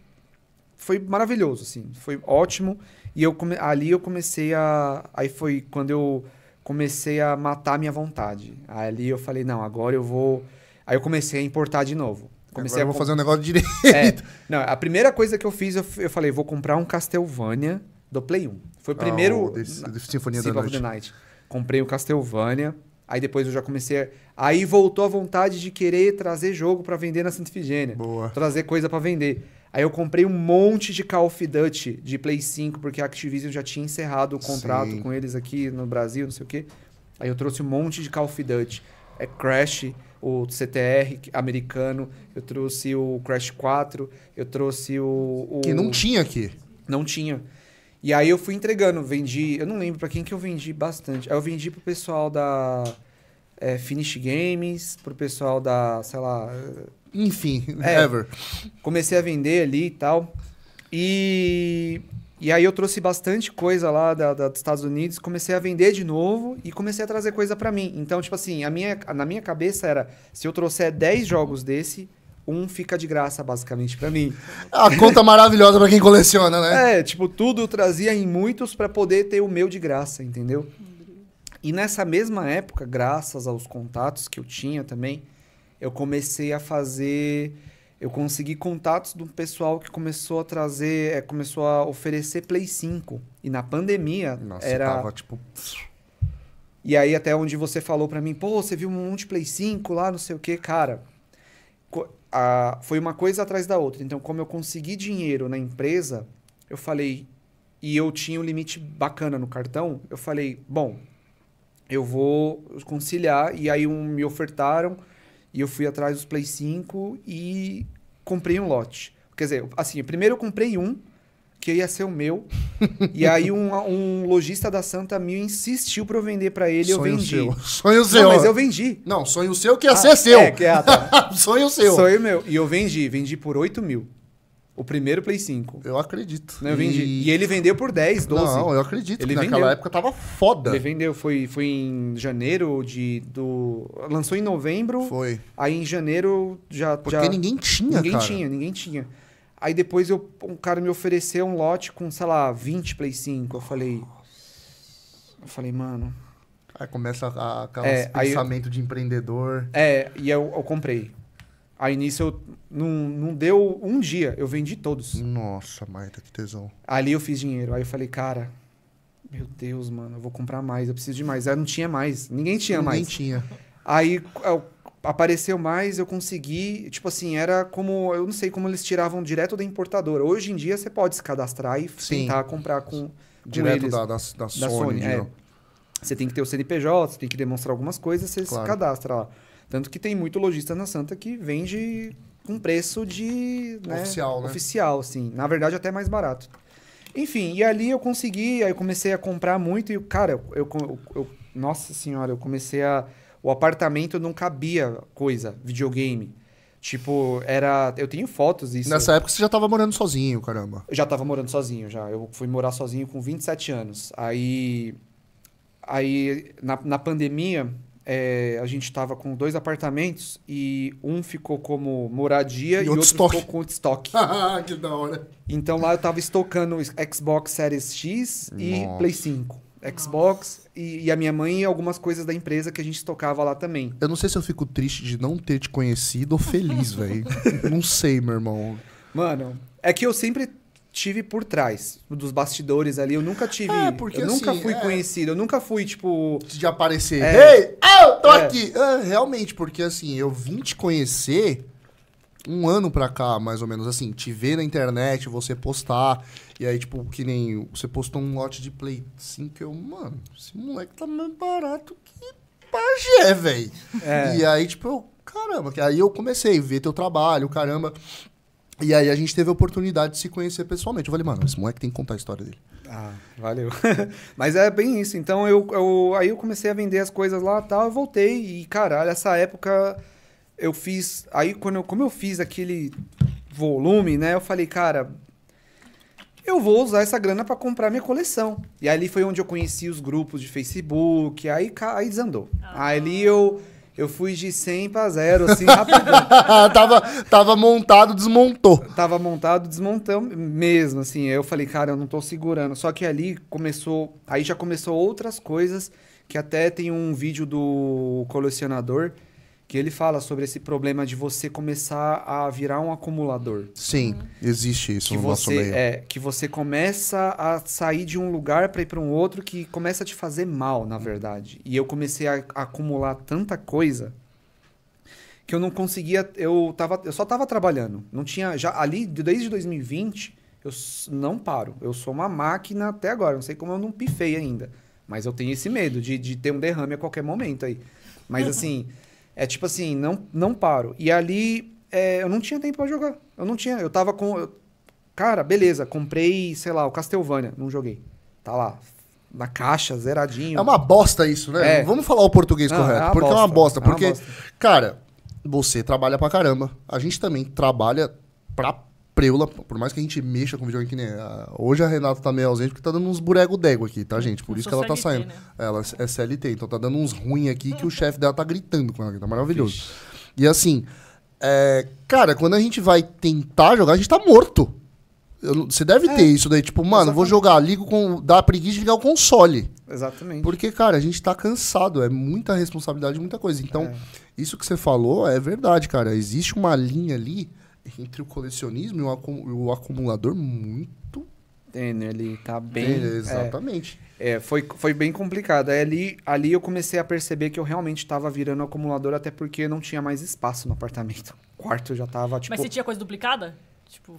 foi maravilhoso, assim, foi ótimo. E eu come- ali eu comecei a. Aí foi quando eu comecei a matar a minha vontade. Ali eu falei, não, agora eu vou. Aí eu comecei a importar de novo. Comecei Agora eu a vou fazer um negócio direito. é, não, a primeira coisa que eu fiz, eu, eu falei, vou comprar um Castlevania do Play 1. Foi o primeiro. Ah, desse- na- Sinfonia da Noite. the Night. Comprei o Castlevania. Aí depois eu já comecei. A... Aí voltou a vontade de querer trazer jogo pra vender na Santa Ifigênia. Boa. Trazer coisa pra vender. Aí eu comprei um monte de Call of Duty de Play 5, porque a Activision já tinha encerrado o contrato Sim. com eles aqui no Brasil, não sei o quê. Aí eu trouxe um monte de Call of Duty. É Crash, o CTR americano, eu trouxe o Crash 4, eu trouxe o. o- Que não tinha aqui. não tinha. E aí eu fui entregando, vendi, eu não lembro pra quem que eu vendi bastante. Aí eu vendi pro pessoal da é, Finish Games, pro pessoal da, sei lá, Enfim, É. ever. comecei a vender ali e tal. E, e aí eu trouxe bastante coisa lá da, da- dos Estados Unidos, comecei a vender de novo e comecei a trazer coisa pra mim. Então, tipo assim, a minha, na minha cabeça era, se eu trouxer 10 jogos desse, um fica de graça, basicamente, pra mim. A conta maravilhosa pra quem coleciona, né? É, tipo, tudo eu trazia em muitos pra poder ter o meu de graça, entendeu? E nessa mesma época, graças aos contatos que eu tinha também, eu comecei a fazer. Eu consegui contatos do pessoal que começou a trazer, é, começou a oferecer Play 5. E na pandemia Nossa, era. tava tipo. E aí, até onde você falou pra mim, pô, você viu um monte de Play 5 lá, não sei o quê, cara. a- foi uma coisa atrás da outra. Então, como eu consegui dinheiro na empresa, eu falei, e eu tinha um limite bacana no cartão, eu falei, bom, eu vou conciliar. E aí um, me ofertaram, e eu fui atrás dos Play 5 e comprei um lote. Quer dizer, assim, primeiro eu comprei um, que ia ser o meu. e aí um, um lojista da Santa Mil insistiu pra eu vender pra ele, eu sonho vendi. seu. Sonho seu. Não, mas eu vendi. Não, sonho seu que ia Ah, ser seu. É, que é, tá. sonho seu. Sonho meu. E eu vendi, vendi por 8 mil. O primeiro Play 5. Eu acredito. Não, eu vendi. E ele vendeu por 10, 12. Não, eu acredito. Ele que naquela vendeu. época tava foda. Ele vendeu, foi, foi em janeiro de. Do, lançou em novembro. Foi. Aí em janeiro já. Porque já, ninguém tinha, ninguém cara. tinha, ninguém tinha. Aí depois eu, um cara me ofereceu um lote com, sei lá, 20 Play 5. Eu falei. Eu falei, mano. Aí começa a, aquele É, pensamento de empreendedor. É, e eu, eu comprei. Aí nisso eu. Não, não deu um dia, eu vendi todos. Nossa, Marta, que tesão. Ali eu fiz dinheiro. Aí eu falei, cara, meu Deus, mano, eu vou comprar mais, eu preciso de mais. Aí não tinha mais, ninguém tinha ninguém mais. tinha. Aí eu- apareceu mais, eu consegui. Tipo assim, era como. Eu não sei como eles tiravam direto da importadora. Hoje em dia você pode se cadastrar e Sim. tentar comprar com, com Direto eles. da, da, da, Sony. Sony, é. Você tem que ter o CNPJ, você tem que demonstrar algumas coisas, você Claro. se cadastra lá. Tanto que tem muito lojista na Santa que vende com preço de. né, Oficial, né? Oficial, sim. Na verdade, até mais barato. Enfim, e ali eu consegui, aí eu comecei a comprar muito e, cara, eu, eu, eu- Nossa senhora, eu comecei a. O apartamento não cabia coisa, videogame. Tipo, era. Eu tenho fotos disso. Nessa época você já tava morando sozinho, caramba. Eu já tava morando sozinho, já. Eu fui morar sozinho com 27 anos. Aí, aí na, na pandemia, é, a gente tava com dois apartamentos e um ficou como moradia E e, outro estoque. ficou com estoque. que da hora. Então lá eu tava estocando Xbox Series X e Nossa. Play 5. Xbox e, e a minha mãe e algumas coisas da empresa que a gente estocava lá também. Eu não sei se eu fico triste de não ter te conhecido ou feliz, velho. Não sei, meu irmão. Mano, é que eu sempre tive por trás dos bastidores ali. Eu nunca tive. É, porque eu nunca assim, fui é. conhecido. Eu nunca fui, tipo. De aparecer. É. Ei, eu tô É. aqui. Ah, realmente, porque assim, eu vim te conhecer um ano pra cá, mais ou menos. Assim, te ver na internet, você postar. E aí, tipo, que nem você postou um lote de Play 5. Eu, mano, esse moleque tá mais barato que pajé, velho. É. E aí, tipo, eu, caramba, que aí eu comecei a ver teu trabalho, caramba. E aí a gente teve a oportunidade de se conhecer pessoalmente. Eu falei, mano, esse moleque tem que contar a história dele. Ah, valeu. Mas é bem isso. Então eu, eu aí eu comecei a vender as coisas lá e tal, eu voltei e caralho, essa época eu fiz, aí quando eu, como eu fiz aquele volume, né, eu falei, cara, eu vou usar essa grana pra comprar minha coleção. E ali foi onde eu conheci os grupos de Facebook, aí aí desandou. Aí ali eu eu fui de 100 pra zero assim rapidão. tava, tava montado, desmontou. Tava montado, desmontando mesmo, assim. Eu falei, cara, eu não tô segurando. Só que ali começou. Aí já começou outras coisas. Que até tem um vídeo do colecionador que ele fala sobre esse problema de você começar a virar um acumulador. Sim, existe isso Que no nosso você, meio. é, que você começa a sair de um lugar para ir para um outro que começa a te fazer mal, na verdade. E eu comecei a, a acumular tanta coisa que eu não conseguia, eu tava, eu só tava trabalhando. Não tinha já ali desde 2020, eu não paro. Eu sou uma máquina até agora, não sei como eu não pifei ainda, mas eu tenho esse medo de, de ter um derrame a qualquer momento aí. Mas assim, é tipo assim, não não paro. E ali é, eu não tinha tempo pra jogar. Eu não tinha, eu tava com eu- Cara, beleza, comprei, sei lá, o Castlevania, não joguei. Tá lá, na caixa, zeradinho. É uma bosta isso, né? É. Vamos falar o português Não, correto. é uma porque é uma bosta. bosta, é uma Porque, bosta. cara, você trabalha pra caramba. A gente também trabalha pra preula. Por mais que a gente mexa com videogame que nem. a- Hoje a Renata tá meio ausente porque tá dando uns burego-dego aqui, tá, gente? Por isso que ela tá CLT, saindo. né? Ela é CLT, então tá dando uns ruins aqui que o chefe dela tá gritando com ela, aqui, tá maravilhoso. E assim, é, cara, quando a gente vai tentar jogar, a gente tá morto. Eu Você deve ter isso daí, tipo, mano, vou Exatamente. jogar, ligo com. dá preguiça de ligar o console. Exatamente. Porque, cara, a gente tá cansado, é muita responsabilidade, muita coisa. Então, É. isso que você falou é verdade, cara. Existe uma linha ali entre o colecionismo e o, acu- o acumulador muito. Entende? Ele tá bem. É, é, exatamente. É, foi, foi bem complicado. Aí ali, ali eu comecei a perceber que eu realmente estava virando acumulador, até porque não tinha mais espaço no apartamento. quarto já tava, tipo... Mas você tinha coisa duplicada? Tipo,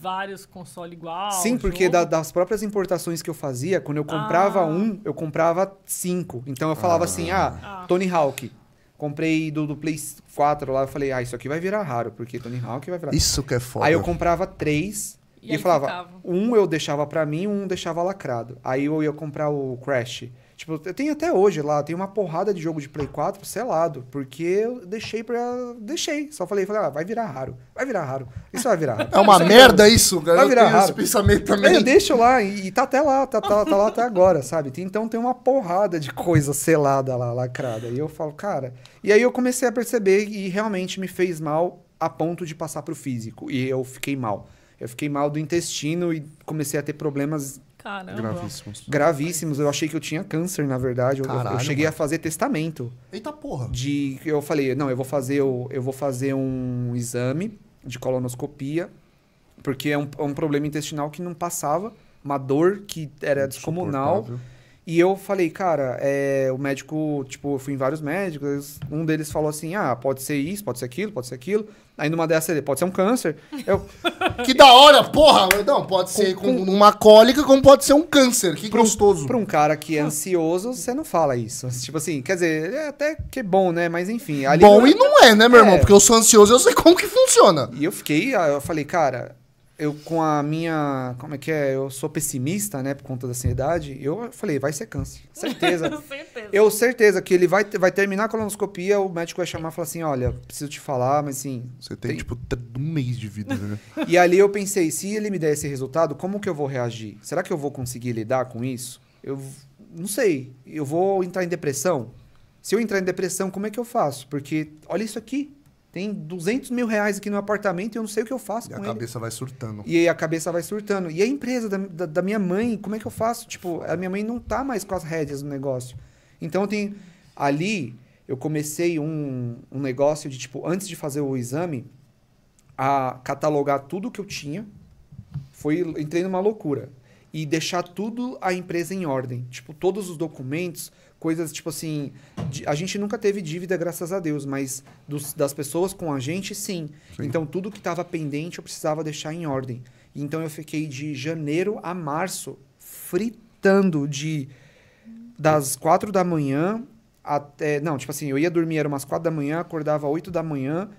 vários consoles igual? Sim, porque da- das próprias importações que eu fazia, quando eu comprava Ah. um, eu comprava cinco. Então eu falava assim, ah, Ah. Tony Hawk. Comprei do, do Play 4 lá, eu falei, ah, isso aqui vai virar raro, porque Tony Hawk vai virar. Isso que é foda. Aí eu comprava três E e, falava, ficava. um eu deixava pra mim, um deixava lacrado. Aí eu ia comprar o Crash. Tipo, eu tenho até hoje lá, tem uma porrada de jogo de Play 4 selado, porque eu deixei pra. Deixei. Só falei, falei, ah, vai virar raro. Vai virar raro. Isso vai virar raro. É uma merda isso, cara. Vai virar tenho esse raro. pensamento também. eu deixo lá e, e tá até lá, tá, tá, tá lá até agora, sabe? Tem- Então tem uma porrada de coisa selada lá, lacrada. E eu falo, cara. E aí eu comecei a perceber e realmente me fez mal a ponto de passar pro físico. E eu fiquei mal. Eu fiquei mal do intestino e comecei a ter problemas Caramba. Gravíssimos. gravíssimos. Eu achei que eu tinha câncer, na verdade. Eu, eu- eu Caralho, cheguei mano. a fazer testamento Eita porra. de eu falei, não, eu vou fazer o, eu vou fazer um exame de colonoscopia, porque é um, é um problema intestinal que não passava, uma dor que era descomunal. E eu falei, cara, é, o médico, tipo, eu fui em vários médicos, um deles falou assim, ah, pode ser isso, pode ser aquilo, pode ser aquilo. Aí numa dessas ele, pode ser um câncer. Eu, Que da hora, porra! Não, pode ser com, uma cólica, como pode ser um câncer. Que gostoso. Pra um cara que é ansioso, você não fala isso. Tipo assim, quer dizer, é até que bom, né? Mas enfim. Bom e não é, né, meu É. irmão? Porque eu sou ansioso, eu sei como que funciona. E eu fiquei, ah, eu falei, cara, eu com a minha, como é que é? Eu sou pessimista, né, por conta da ansiedade. Eu falei, vai ser câncer. Certeza. Certeza. eu certeza que ele vai, vai terminar a colonoscopia, o médico vai chamar e falar assim, olha, preciso te falar, mas assim... Você tem, Tem- tipo, um mês de vida, né? E ali eu pensei, se ele me der esse resultado, como que eu vou reagir? Será que eu vou conseguir lidar com isso? Eu não sei. Eu vou entrar em depressão? Se eu entrar em depressão, como é que eu faço? Porque, olha isso aqui. Tem 200 mil reais aqui no apartamento e eu não sei o que eu faço E a com ele. cabeça vai surtando. E a cabeça vai surtando. E a empresa da, da, da minha mãe, como é que eu faço? Tipo, a minha mãe não tá mais com as rédeas no negócio. Então tem. Ali eu comecei um, um negócio de, tipo, antes de fazer o exame, a catalogar tudo que eu tinha. Foi, entrei numa loucura. E deixar tudo a empresa em ordem. Tipo, todos os documentos, coisas tipo assim. a gente nunca teve dívida, graças a Deus, mas dos- das pessoas com a gente, sim. Sim. Então, tudo que estava pendente eu precisava deixar em ordem. Então, eu fiquei de janeiro a março fritando de das quatro da manhã até. Não, tipo assim, eu ia dormir, era umas quatro da manhã, acordava oito da manhã,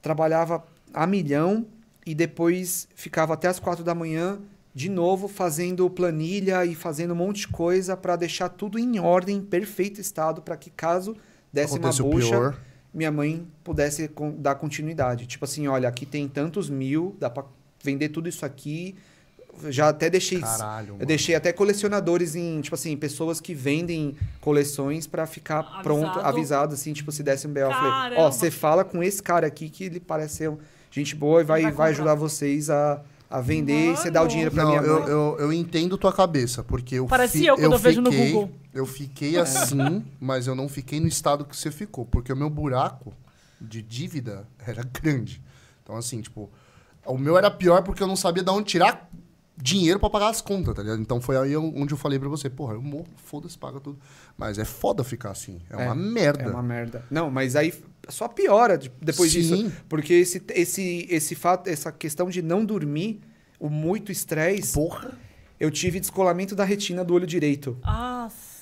trabalhava a milhão e depois ficava até as quatro da manhã de novo fazendo planilha e fazendo um monte de coisa para deixar tudo em ordem, em perfeito estado, para que caso desse Acontece uma bucha, pior. minha mãe pudesse con- dar continuidade. Tipo assim, olha, aqui tem tantos mil, dá para vender tudo isso aqui. Já até deixei Caralho, eu mano. deixei até colecionadores em, tipo assim, pessoas que vendem coleções pra ficar Avisado. pronto, avisado, assim, tipo, se desse um B.O. Eu falei, ó, você fala com esse cara aqui que ele parece ser gente boa e vai, Vai vai, ajudar vocês a, a vender e você dá o Mano. dinheiro pra Não, minha eu, mãe. eu, eu entendo tua cabeça, porque eu Parecia fi- eu quando eu vejo no fiquei- Google. Eu fiquei assim, mas eu não fiquei no estado que você ficou, porque o meu buraco de dívida era grande. Então, assim, tipo, o meu era pior porque eu não sabia de onde tirar dinheiro pra pagar as contas, tá ligado? Então foi aí onde eu falei pra você, porra, eu morro, foda-se, paga tudo. Mas é foda ficar assim, é, uma merda. É uma merda. Não, mas aí só piora de- depois Sim. disso. Porque esse, esse, esse fato, essa questão de não dormir, o muito estresse, Porra. eu tive descolamento da retina do olho direito. Nossa.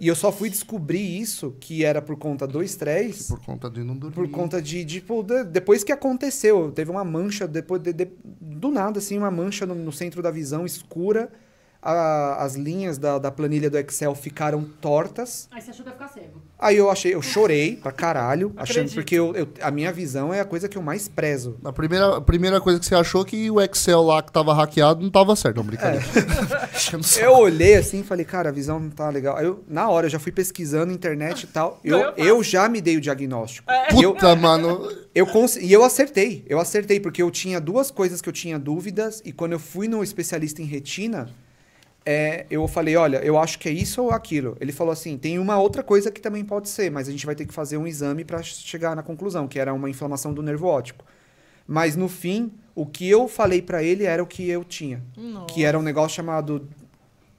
E eu só fui descobrir isso, que era por conta do estresse, Por conta de não dormir. por conta de, tipo, de- depois que aconteceu, teve uma mancha, depois de- de- do nada, assim, uma mancha no, no centro da visão escura, a- as linhas da, da planilha do Excel ficaram tortas, Aí você achou que ia ficar cego. aí eu achei, eu chorei pra caralho, achando, porque eu, eu- a minha visão é a coisa que eu mais prezo. A primeira, a primeira coisa que você achou que o Excel lá que tava hackeado não tava certo, não, brincadeira. Saco. Eu olhei assim e falei, cara, a visão não tá legal. Aí eu, na hora, eu já fui pesquisando na internet e tal. Eu, eu eu já me dei o diagnóstico. E eu, Puta, mano. Eu E eu acertei. Eu acertei, porque eu tinha duas coisas que eu tinha dúvidas. E quando eu fui no especialista em retina, é, eu falei: olha, eu acho que é isso ou aquilo. Ele falou assim: tem uma outra coisa que também pode ser, mas a gente vai ter que fazer um exame para chegar na conclusão, que era uma inflamação do nervo óptico. Mas no fim, o que eu falei para ele era o que eu tinha. Nossa. Que era um negócio chamado.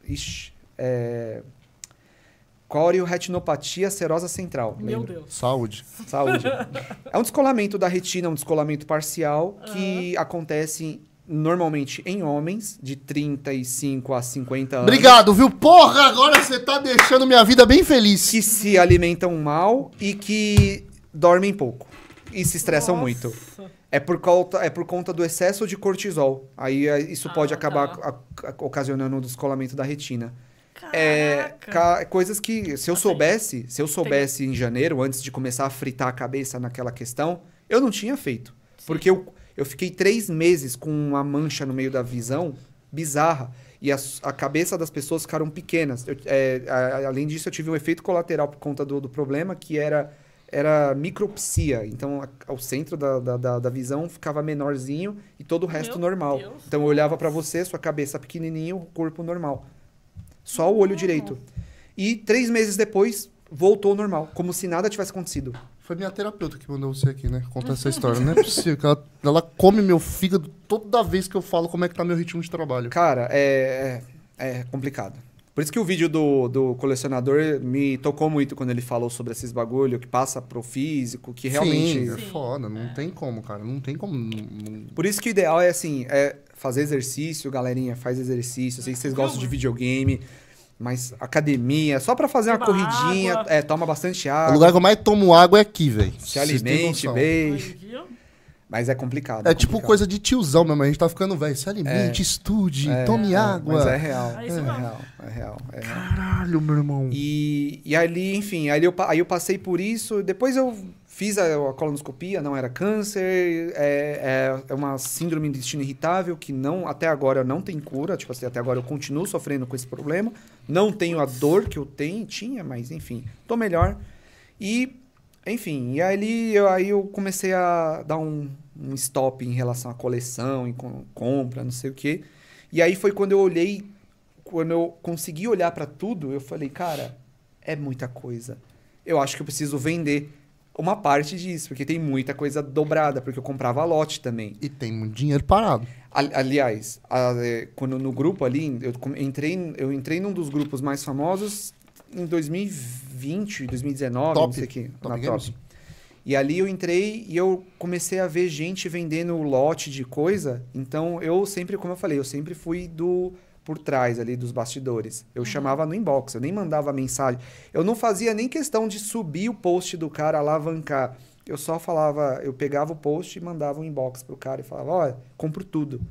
Ixi, é, Corioretinopatia serosa central. Meu lembra? Deus. Saúde. Saúde. é um descolamento da retina, um descolamento parcial que acontece normalmente em homens de 35 a 50 anos. Obrigado, viu? Porra, agora você tá deixando minha vida bem feliz. Que se alimentam mal e que dormem pouco. E se estressam Nossa. muito. É por, conta, é por conta do excesso de cortisol. Aí é, isso Ah, pode acabar tá. a- a- ocasionando o descolamento da retina. É, ca- coisas que, se eu soubesse, se eu soubesse em janeiro, antes de começar a fritar a cabeça naquela questão, eu não tinha feito. Porque eu, eu fiquei três meses com uma mancha no meio da visão bizarra. E as- a, cabeça das pessoas ficaram pequenas. Eu- é, a- além disso, eu tive um efeito colateral por conta do, do problema, que era, era micropsia. Então, a- o centro da, da, da- visão ficava menorzinho e todo o resto Meu normal. Deus. Então, eu olhava pra você, sua cabeça pequenininha, o corpo normal. Só o olho direito. E três meses depois, voltou ao normal, como se nada tivesse acontecido. Foi minha terapeuta que mandou você aqui, né? Conta essa história. Não é possível. que Ela, ela come meu fígado toda vez que eu falo como é que tá meu ritmo de trabalho. Cara, é, é, é complicado. Por isso que o vídeo do, do colecionador me tocou muito quando ele falou sobre esses bagulho que passa pro físico, que realmente. Sim, é foda. Não tem como, cara. Não tem como. não- Por isso que o ideal é assim, é fazer exercício, galerinha, faz exercício. Eu sei que vocês gostam de videogame, mas academia, só pra fazer uma Toma corridinha, água. é, toma bastante O água, lugar que eu mais tomo água é aqui, velho. se alimente, viu? Mas é complicado. É tipo complicado. coisa de tiozão mesmo. A gente tá ficando velho. Se alimente, estude, É, tome é, água. Mas é real. É É, real, é real, é real. Caralho, meu irmão. E, e ali, enfim, aí eu, aí eu passei por isso. Depois eu fiz a, a colonoscopia, não era câncer. É, é, é uma síndrome de intestino irritável que não, até agora não tem cura. Tipo assim, até agora eu continuo sofrendo com esse problema. Não tenho a dor que eu tenho, tinha, mas enfim, tô melhor. E, enfim, e ali eu, aí eu comecei a dar um, um stop em relação à coleção, em com- compra, não sei o quê. E aí foi quando eu olhei, quando eu consegui olhar pra tudo, eu falei, cara, é muita coisa. Eu acho que eu preciso vender uma parte disso, porque tem muita coisa dobrada, porque eu comprava lote também. E tem muito dinheiro parado. Ali- Aliás, a- é, quando no grupo ali, eu entrei, eu entrei num dos grupos mais famosos em 2020, 2019, Top. não sei o que, Top na Games. Top. E ali eu entrei e eu comecei a ver gente vendendo lote de coisa. Então eu sempre, como eu falei, eu sempre fui do por trás ali dos bastidores. Eu chamava no inbox, eu nem mandava mensagem. Eu não fazia nem questão de subir o post do cara, alavancar. Eu só falava, eu pegava o post e mandava um inbox pro cara e falava, olha, compro tudo.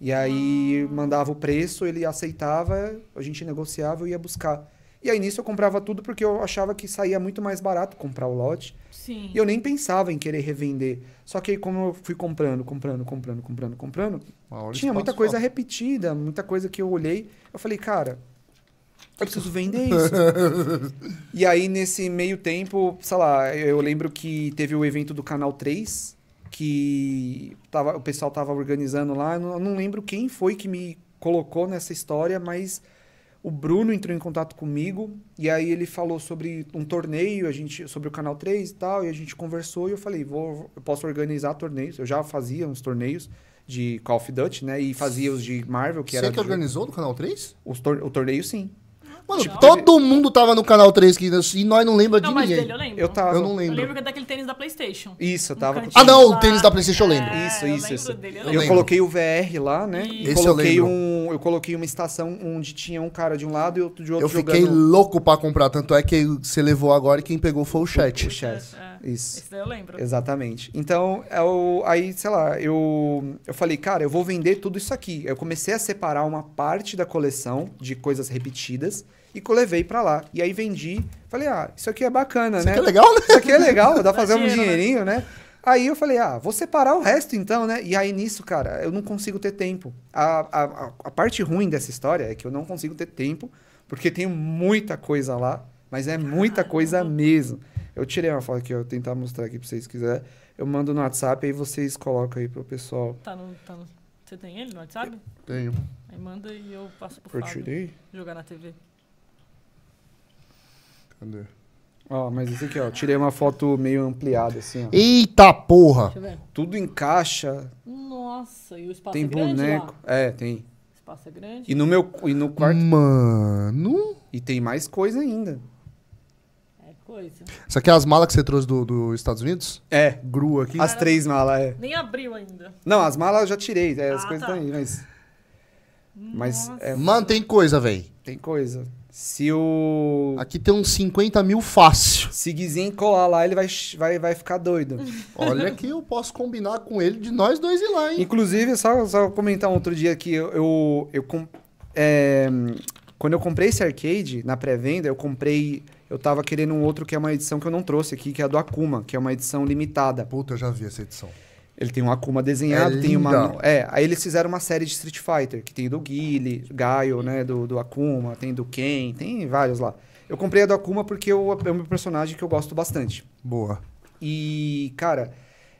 E aí mandava o preço, ele aceitava, a gente negociava, eu ia buscar. E aí nisso eu comprava tudo porque eu achava que saía muito mais barato comprar o lote. Sim. E eu nem pensava em querer revender. Só que aí como eu fui comprando, comprando, comprando, comprando, comprando, tinha muita coisa repetida, muita coisa que eu olhei, eu falei, cara, eu preciso vender isso. e aí, nesse meio tempo, sei lá, eu lembro que teve o evento do Canal 3, que tava, o pessoal tava organizando lá, eu não lembro quem foi que me colocou nessa história, mas o Bruno entrou em contato comigo e aí ele falou sobre um torneio, a gente sobre o canal 3 e tal, e a gente conversou e eu falei, vou, eu posso organizar torneios. Eu já fazia uns torneios de Call of Duty, né? E fazia os de Marvel, que Você era que de- organizou no Canal 3? os tor- o torneio sim. Mano, Tipo, todo mundo tava no Canal 3 que, e nós não lembra de Não, mas ninguém. dele eu lembro. Eu tava Eu não Eu lembro. lembro que é daquele tênis da Playstation. Isso, eu tava cantinho Ah, não, o tênis da PlayStation eu lembro. É, Isso, eu isso, lembro isso. dele, eu Eu, lembro. coloquei o VR lá, né? E Esse eu coloquei lembro. um, eu coloquei uma estação onde tinha um cara de um lado e outro de outro Eu fiquei jogando louco pra comprar, tanto é que você levou agora e quem pegou foi o chat. o chess. É, é. Isso. Esse daí eu lembro. Exatamente. Então, eu, aí, sei lá, eu, eu falei, cara, eu vou vender tudo isso aqui. Eu comecei a separar uma parte da coleção de coisas repetidas e que eu levei pra lá. E aí vendi. Falei, ah, isso aqui é bacana, Isso né? aqui é legal, né? Isso aqui é legal, dá pra fazer um né? dinheirinho, né? Aí eu falei, ah, vou separar o resto então, né? E aí nisso, cara, eu não consigo ter tempo. A, a, a- a parte ruim dessa história é que eu não consigo ter tempo, porque tem muita coisa lá, mas é muita coisa mesmo. Eu tirei uma foto aqui, ó, eu vou tentar mostrar aqui pra vocês se quiser. Eu mando no WhatsApp aí vocês colocam aí pro pessoal. Tá no, tá no... Você tem ele no WhatsApp? Tenho. Aí manda e eu passo pro Eu Fábio tirei. jogar na TV. Cadê? Ó, mas esse aqui, ó, tirei uma foto meio ampliada, assim, ó. Eita porra! Deixa eu ver. Tudo encaixa, Nossa, e o espaço tem é grande boneco. lá? É, tem. O espaço é grande. E no meu e no quarto Mano. E tem mais coisa ainda. Coisa. Isso aqui é as malas que você trouxe do- dos Estados Unidos? É, Grua aqui. as três malas, é. Nem abriu ainda. Não, as malas eu já tirei, é, as Ah, coisas tá. estão aí, mas. Mas é, Mano, tem coisa, velho. tem coisa. Se o. Aqui tem uns 50 mil fácil. Se Guizinho colar lá, ele vai, vai, vai ficar doido. Olha que eu posso combinar com ele de nós dois ir lá, hein? Inclusive, só, só comentar um outro dia que eu. eu, eu com- é, quando eu comprei esse arcade, na pré-venda, eu comprei. Eu tava querendo um outro que é uma edição que eu não trouxe aqui, que é a do Akuma, que é uma edição limitada. Puta, eu já vi essa edição. Ele tem um Akuma desenhado, É tem uma. É, aí eles fizeram uma série de Street Fighter, que tem do Guile, Gaio, né? Do, do Akuma, tem do Ken, tem vários lá. Eu comprei a do Akuma porque eu, é meu personagem que eu gosto bastante. Boa. E, cara,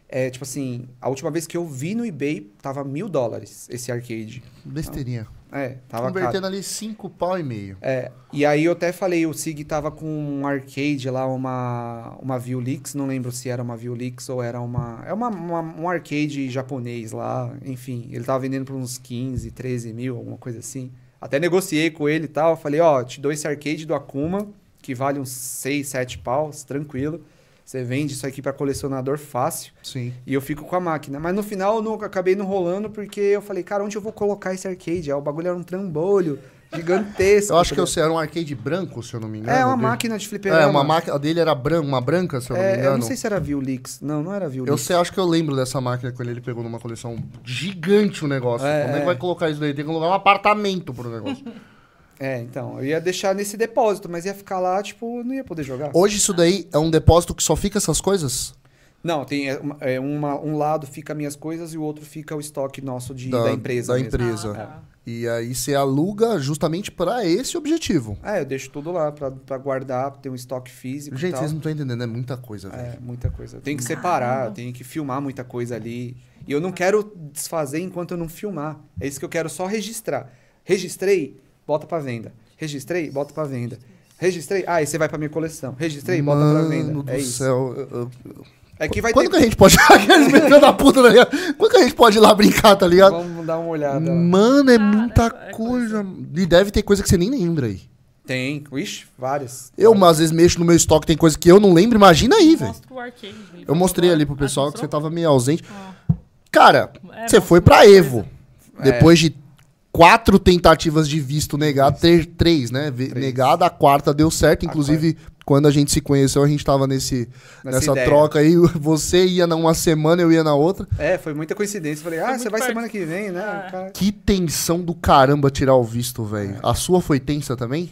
é tipo assim, a última vez que eu vi no eBay, tava mil dólares esse arcade. Besteirinha. É, tava caro. Convertendo ali 5 pau e meio. É, e aí eu até falei, o Sig tava com um arcade lá, uma, uma Viewlix, não lembro se era uma Viewlix ou era uma... É uma, uma- um arcade japonês lá, enfim, ele tava vendendo por uns 15, 13 mil, alguma coisa assim. Até negociei com ele e tal, falei, ó, te dou esse arcade do Akuma, que vale uns 6, 7 paus, tranquilo. Você vende isso aqui pra colecionador fácil. Sim. E eu fico com a máquina. Mas no final eu não, acabei não rolando porque eu falei, cara, onde eu vou colocar esse arcade? Aí o bagulho era um trambolho gigantesco. Eu acho que eu era um arcade branco, se eu não me engano. é uma dele. máquina de fliperama. É, uma máquina. Dele era branca, uma branca, se eu não me É, engano. eu não sei se era Viewlix. Não, não era Viewlix. Eu sei, acho que eu lembro dessa máquina quando ele pegou numa coleção gigante o negócio. É, Como é que é. vai colocar isso daí? Tem que colocar um apartamento pro negócio. É, então. Eu ia deixar nesse depósito, mas ia ficar lá, tipo, não ia poder jogar. Hoje isso daí é um depósito que só fica essas coisas? Não, tem é, uma- é, uma- um lado fica minhas coisas e o outro fica o estoque nosso de, da, Da- empresa. da mesmo. empresa. Ah, tá. E aí você aluga justamente pra esse objetivo. É, eu deixo tudo lá pra, pra guardar, ter um estoque físico. e Gente, tal. vocês não estão entendendo, é muita coisa, velho. É, muita coisa. Tem que separar, tem que filmar muita coisa ali. E eu não quero desfazer enquanto eu não filmar. É isso que eu quero só registrar. Registrei, bota pra venda. Registrei, bota pra venda. Registrei, ah, aí você vai pra minha coleção. Registrei, bota pra Mano venda. do É isso. céu. eu- eu- É que vai Quando ter. que a gente pode. Aqueles metendo a puta, tá ligado? Quando que a gente pode ir lá brincar, tá ligado? Vamos dar uma olhada. Mano, é muita é coisa. E deve ter coisa que você nem lembra aí. Tem, ixi, várias. Eu, às vezes, mexo no meu estoque, tem coisa que eu não lembro. Imagina aí, velho. Eu mostrei ali pro pessoal Ah, que você tava meio ausente. Ah. Cara, É, você foi pra Evo. Depois de quatro tentativas de visto negado, ter três, né? Três. Negada, a quarta deu certo. Inclusive, quando a gente se conheceu, a gente tava nesse, Nessa nessa ideia. troca aí. Você ia numa semana, eu ia na outra. É, foi muita coincidência. Falei, ah, Foi você vai perto. semana que vem, né? É. Cara, Que tensão do caramba tirar o visto, velho. A sua foi tensa também?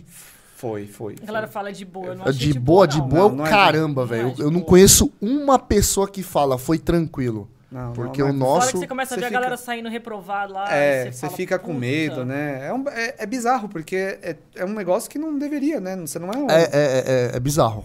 Foi, foi. A galera fala de boa. eu não É achei de boa, de não. boa, Não, não é de- caramba, velho. é de eu não boa. conheço uma pessoa que fala, foi tranquilo. Não, Porque não, o não é- Fora nosso. que você começa a você ver fica- a galera saindo reprovado lá. É, você fala, fica com medo, né? É, um- é- é bizarro, porque é, é um negócio que não deveria, né? Você não é um. É, é, é, é bizarro.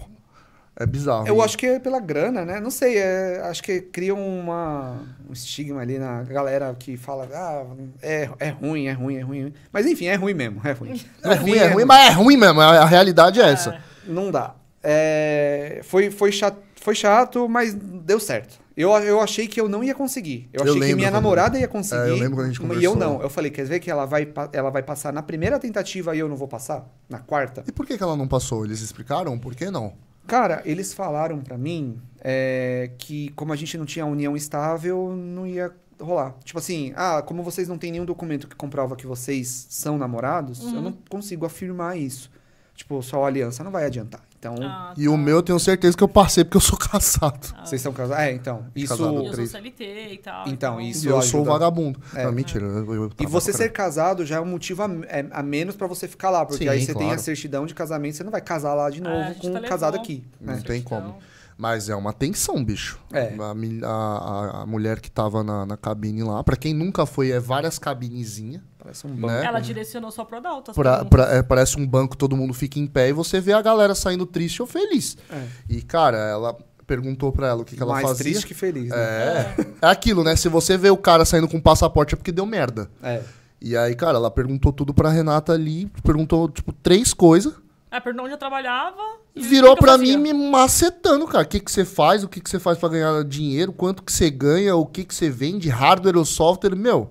É bizarro. Eu acho que é pela grana, né? Não sei, é- acho que cria uma, um estigma ali na galera que fala, ah, é, é ruim, é ruim, é ruim. Mas enfim, é ruim mesmo, é ruim. É ruim, é ruim, mas é ruim mesmo. A a realidade é essa. Não dá. É, foi, foi, chato, foi chato, mas deu certo. Eu, eu achei que eu não ia conseguir. Eu Eu achei que minha namorada ia conseguir. É, eu lembro quando a gente E eu conversou. não. Eu falei, quer ver que ela vai, ela vai passar na primeira tentativa e eu não vou passar? Na quarta? E por que, que ela não passou? Eles explicaram por que não? Cara, eles falaram pra mim é, que como a gente não tinha união estável, não ia rolar. Tipo assim, ah, como vocês não têm nenhum documento que comprova que vocês são namorados, eu não consigo afirmar isso. Tipo, só a aliança não vai adiantar. Então, Ah, E o meu eu tenho certeza que eu passei porque eu sou casado. tá. vocês são casados? É, então. Isso. Casado. Eu sou. CLT e tal. Então, isso E eu sou ajuda. vagabundo. É. Não, mentira. eu- eu E você ser casado já é um motivo a, é- a menos pra você ficar lá, porque Sim, aí você tem claro. a certidão de casamento, você não vai casar lá de É, novo com um tá casado levando. aqui. Não né? tem como. Mas é uma tensão, bicho. É. A, a- a- a mulher que tava na, na cabine lá, pra quem nunca foi, é várias cabinezinhas. Parece um Né? banco. Ela direcionou só pro Adalto. Pra- pra- é, parece um banco, todo mundo fica em pé e você vê a galera saindo triste ou feliz. É. E, cara, ela perguntou pra ela o que, que ela Mais fazia. triste que feliz, né? É. É aquilo, né? Se você vê o cara saindo com passaporte é porque deu merda. É. E aí, cara, ela perguntou tudo pra Renata ali, perguntou, tipo, três coisas. Ah, perguntou onde eu trabalhava. e Virou pra fazia. mim me macetando, cara. O que, que você faz, o que, que você faz pra ganhar dinheiro, quanto que você ganha, o que, que você vende, hardware ou software. Meu,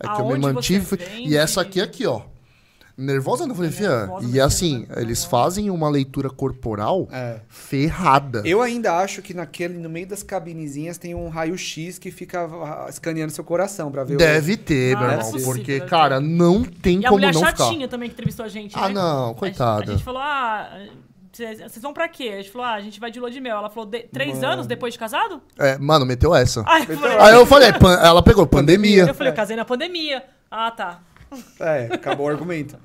é que eu me Aonde mantive. E essa aqui, aqui, ó. Nervosa não, eu falei, fia. Nervosa, E mas assim, nervosa. eles fazem uma leitura corporal É. ferrada. Eu ainda acho que naquele, no meio das cabinezinhas tem um raio-x que fica ah, escaneando seu coração pra ver o- Deve ter, Ah, meu é irmão. possível, porque, cara, não tem E a como mulher não chatinha ficar. também que entrevistou a gente, Ah, né? não, A gente- coitada. A gente falou, ah, vocês vão pra quê? A gente falou, ah, a gente vai de lua de mel. Ela falou, "De- três Mano. anos depois de casado? É, mano, meteu essa. Aí eu falei, Aí eu falei, pan- ela pegou pandemia. eu falei, eu casei na pandemia. Ah, tá. É, acabou o argumento.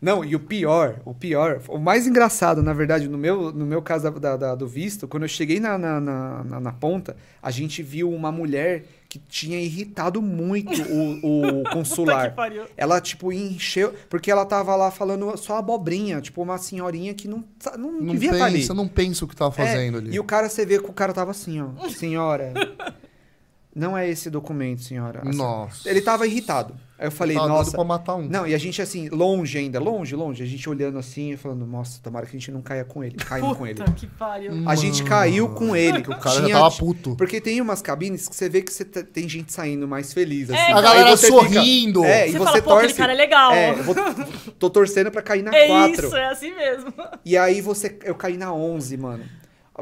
Não, e o pior, o pior, o mais engraçado, na verdade, no meu, no meu caso da- da- da- do visto, quando eu cheguei na, na, na, na- na ponta, a gente viu uma mulher que tinha irritado muito o, o consular. que pariu. Ela, tipo, encheu. Porque ela tava lá falando só abobrinha, tipo, uma senhorinha que não, não, Não devia estar ali. pensa, não pensa o que tá fazendo É, ali. E o cara, você vê que o cara tava assim, ó. Senhora. não é esse documento, senhora. Assim, Nossa. Ele tava irritado. Aí eu falei, nossa. pra matar um. Não, e a gente assim, longe ainda, longe, longe. A gente olhando assim e falando, nossa, tomara que a gente não caia com ele. Caímos com ele. Puta que pariu. A gente caiu com ele. O cara Tinha- já tava puto. Porque tem umas cabines que você vê que você t- tem gente saindo mais feliz. Assim. É, A galera você sorrindo. é, e Você você fala, pô, torce. aquele cara é legal. É, eu vou, tô torcendo pra cair na É 4. isso, é assim mesmo. E aí você. Eu caí na 11, mano.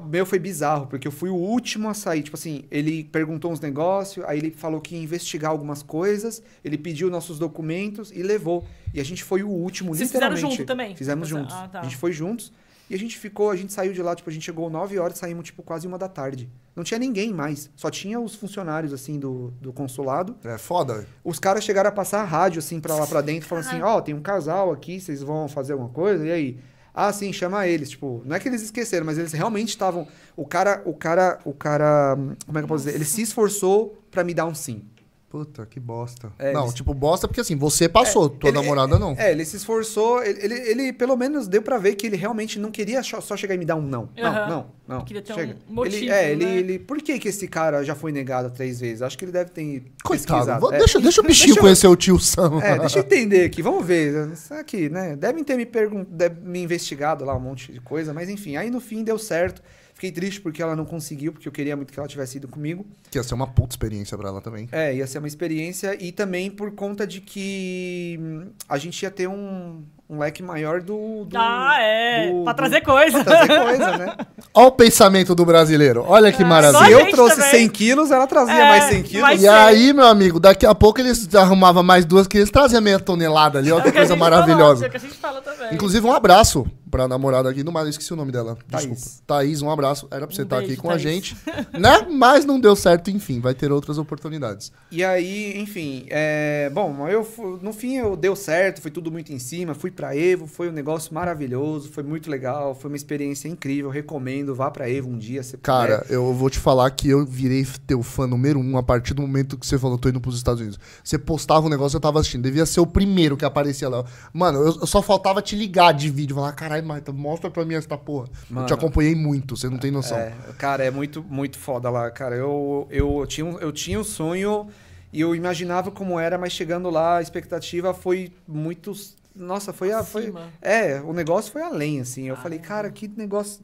Meu foi bizarro, porque eu fui o último a sair. Tipo assim, ele perguntou uns negócios, aí ele falou que ia investigar algumas coisas, ele pediu nossos documentos e levou. E a gente foi o último, Vocês fizeram literalmente. junto também? Fizemos Você- juntos. ah, tá. A gente foi juntos. E a gente ficou, a gente saiu de lá, tipo, a gente chegou 9 horas, saímos, tipo, quase uma da tarde. Não tinha ninguém mais. Só tinha os funcionários, assim, do, do consulado. É foda. Os caras chegaram a passar a rádio, assim, pra lá pra dentro, falando assim, ó, tem um casal aqui, vocês vão fazer alguma coisa? E aí? Ah, sim, chama eles. Tipo, não é que eles esqueceram, mas eles realmente estavam... O cara, o cara, o cara... Como é que eu posso dizer? Ele se esforçou pra me dar um sim. Puta, que bosta. É, não, eles- tipo, bosta porque assim, você passou, tua Ele- namorada não. É, ele se esforçou, ele, ele, ele pelo menos deu pra ver que ele realmente não queria só chegar e me dar um não. Não, Aham. não, não. Queria ter chega. um motivo, ele, é, ele, né? ele... Por que que esse cara já foi negado três vezes? Acho que ele deve ter Coitado. pesquisado. vou- É. deixa, deixa o bichinho Deixa eu- conhecer o tio Sam. É, deixa eu entender aqui, vamos ver. Isso aqui, né? Devem ter me, pergun deve- me investigado lá um monte de coisa, mas enfim, aí no fim deu certo. Fiquei triste porque ela não conseguiu, porque eu queria muito que ela tivesse ido comigo. Que ia ser uma puta experiência pra ela também. É, ia ser uma experiência e também por conta de que hum, a gente ia ter um, um leque maior do. do ah, é. do- pra do- trazer coisa. pra trazer coisa, né? Olha o pensamento do brasileiro. Olha que Ah, maravilha. Se eu trouxe também. 100 quilos, ela trazia É, mais 100 quilos. mas- E aí, meu amigo, daqui a pouco eles arrumavam mais duas que eles traziam meia tonelada ali. Olha É que o que coisa maravilhosa. é o que a gente fala também. Inclusive, um abraço pra namorada aqui do Mário, esqueci o nome dela. Thaís. Desculpa. Thaís, um abraço. Era pra você Um estar aqui beijo, com a Thaís. gente, né? Mas não deu certo, enfim, vai ter outras oportunidades. E aí, enfim, é, bom, eu no fim eu deu certo, foi tudo muito em cima, fui pra Evo, foi um negócio maravilhoso, foi muito legal, foi uma experiência incrível, recomendo, vá pra Evo um dia, se Cara, puder. eu vou te falar que eu virei teu fã número um a partir do momento que você falou, tô indo pros Estados Unidos. Você postava um negócio, eu tava assistindo. Devia ser o primeiro que aparecia lá. Mano, eu, eu só faltava te ligar de vídeo. Falar, caralho, Marta, mostra pra mim essa porra. eu Mano. te acompanhei muito, você não tem noção. É, cara, é muito, muito foda lá, cara. Eu, eu, tinha, um- eu tinha um sonho e eu imaginava como era, mas chegando lá, a expectativa foi muito. Nossa, foi a. Foi, é, o negócio foi além, assim. Eu falei, cara, que negócio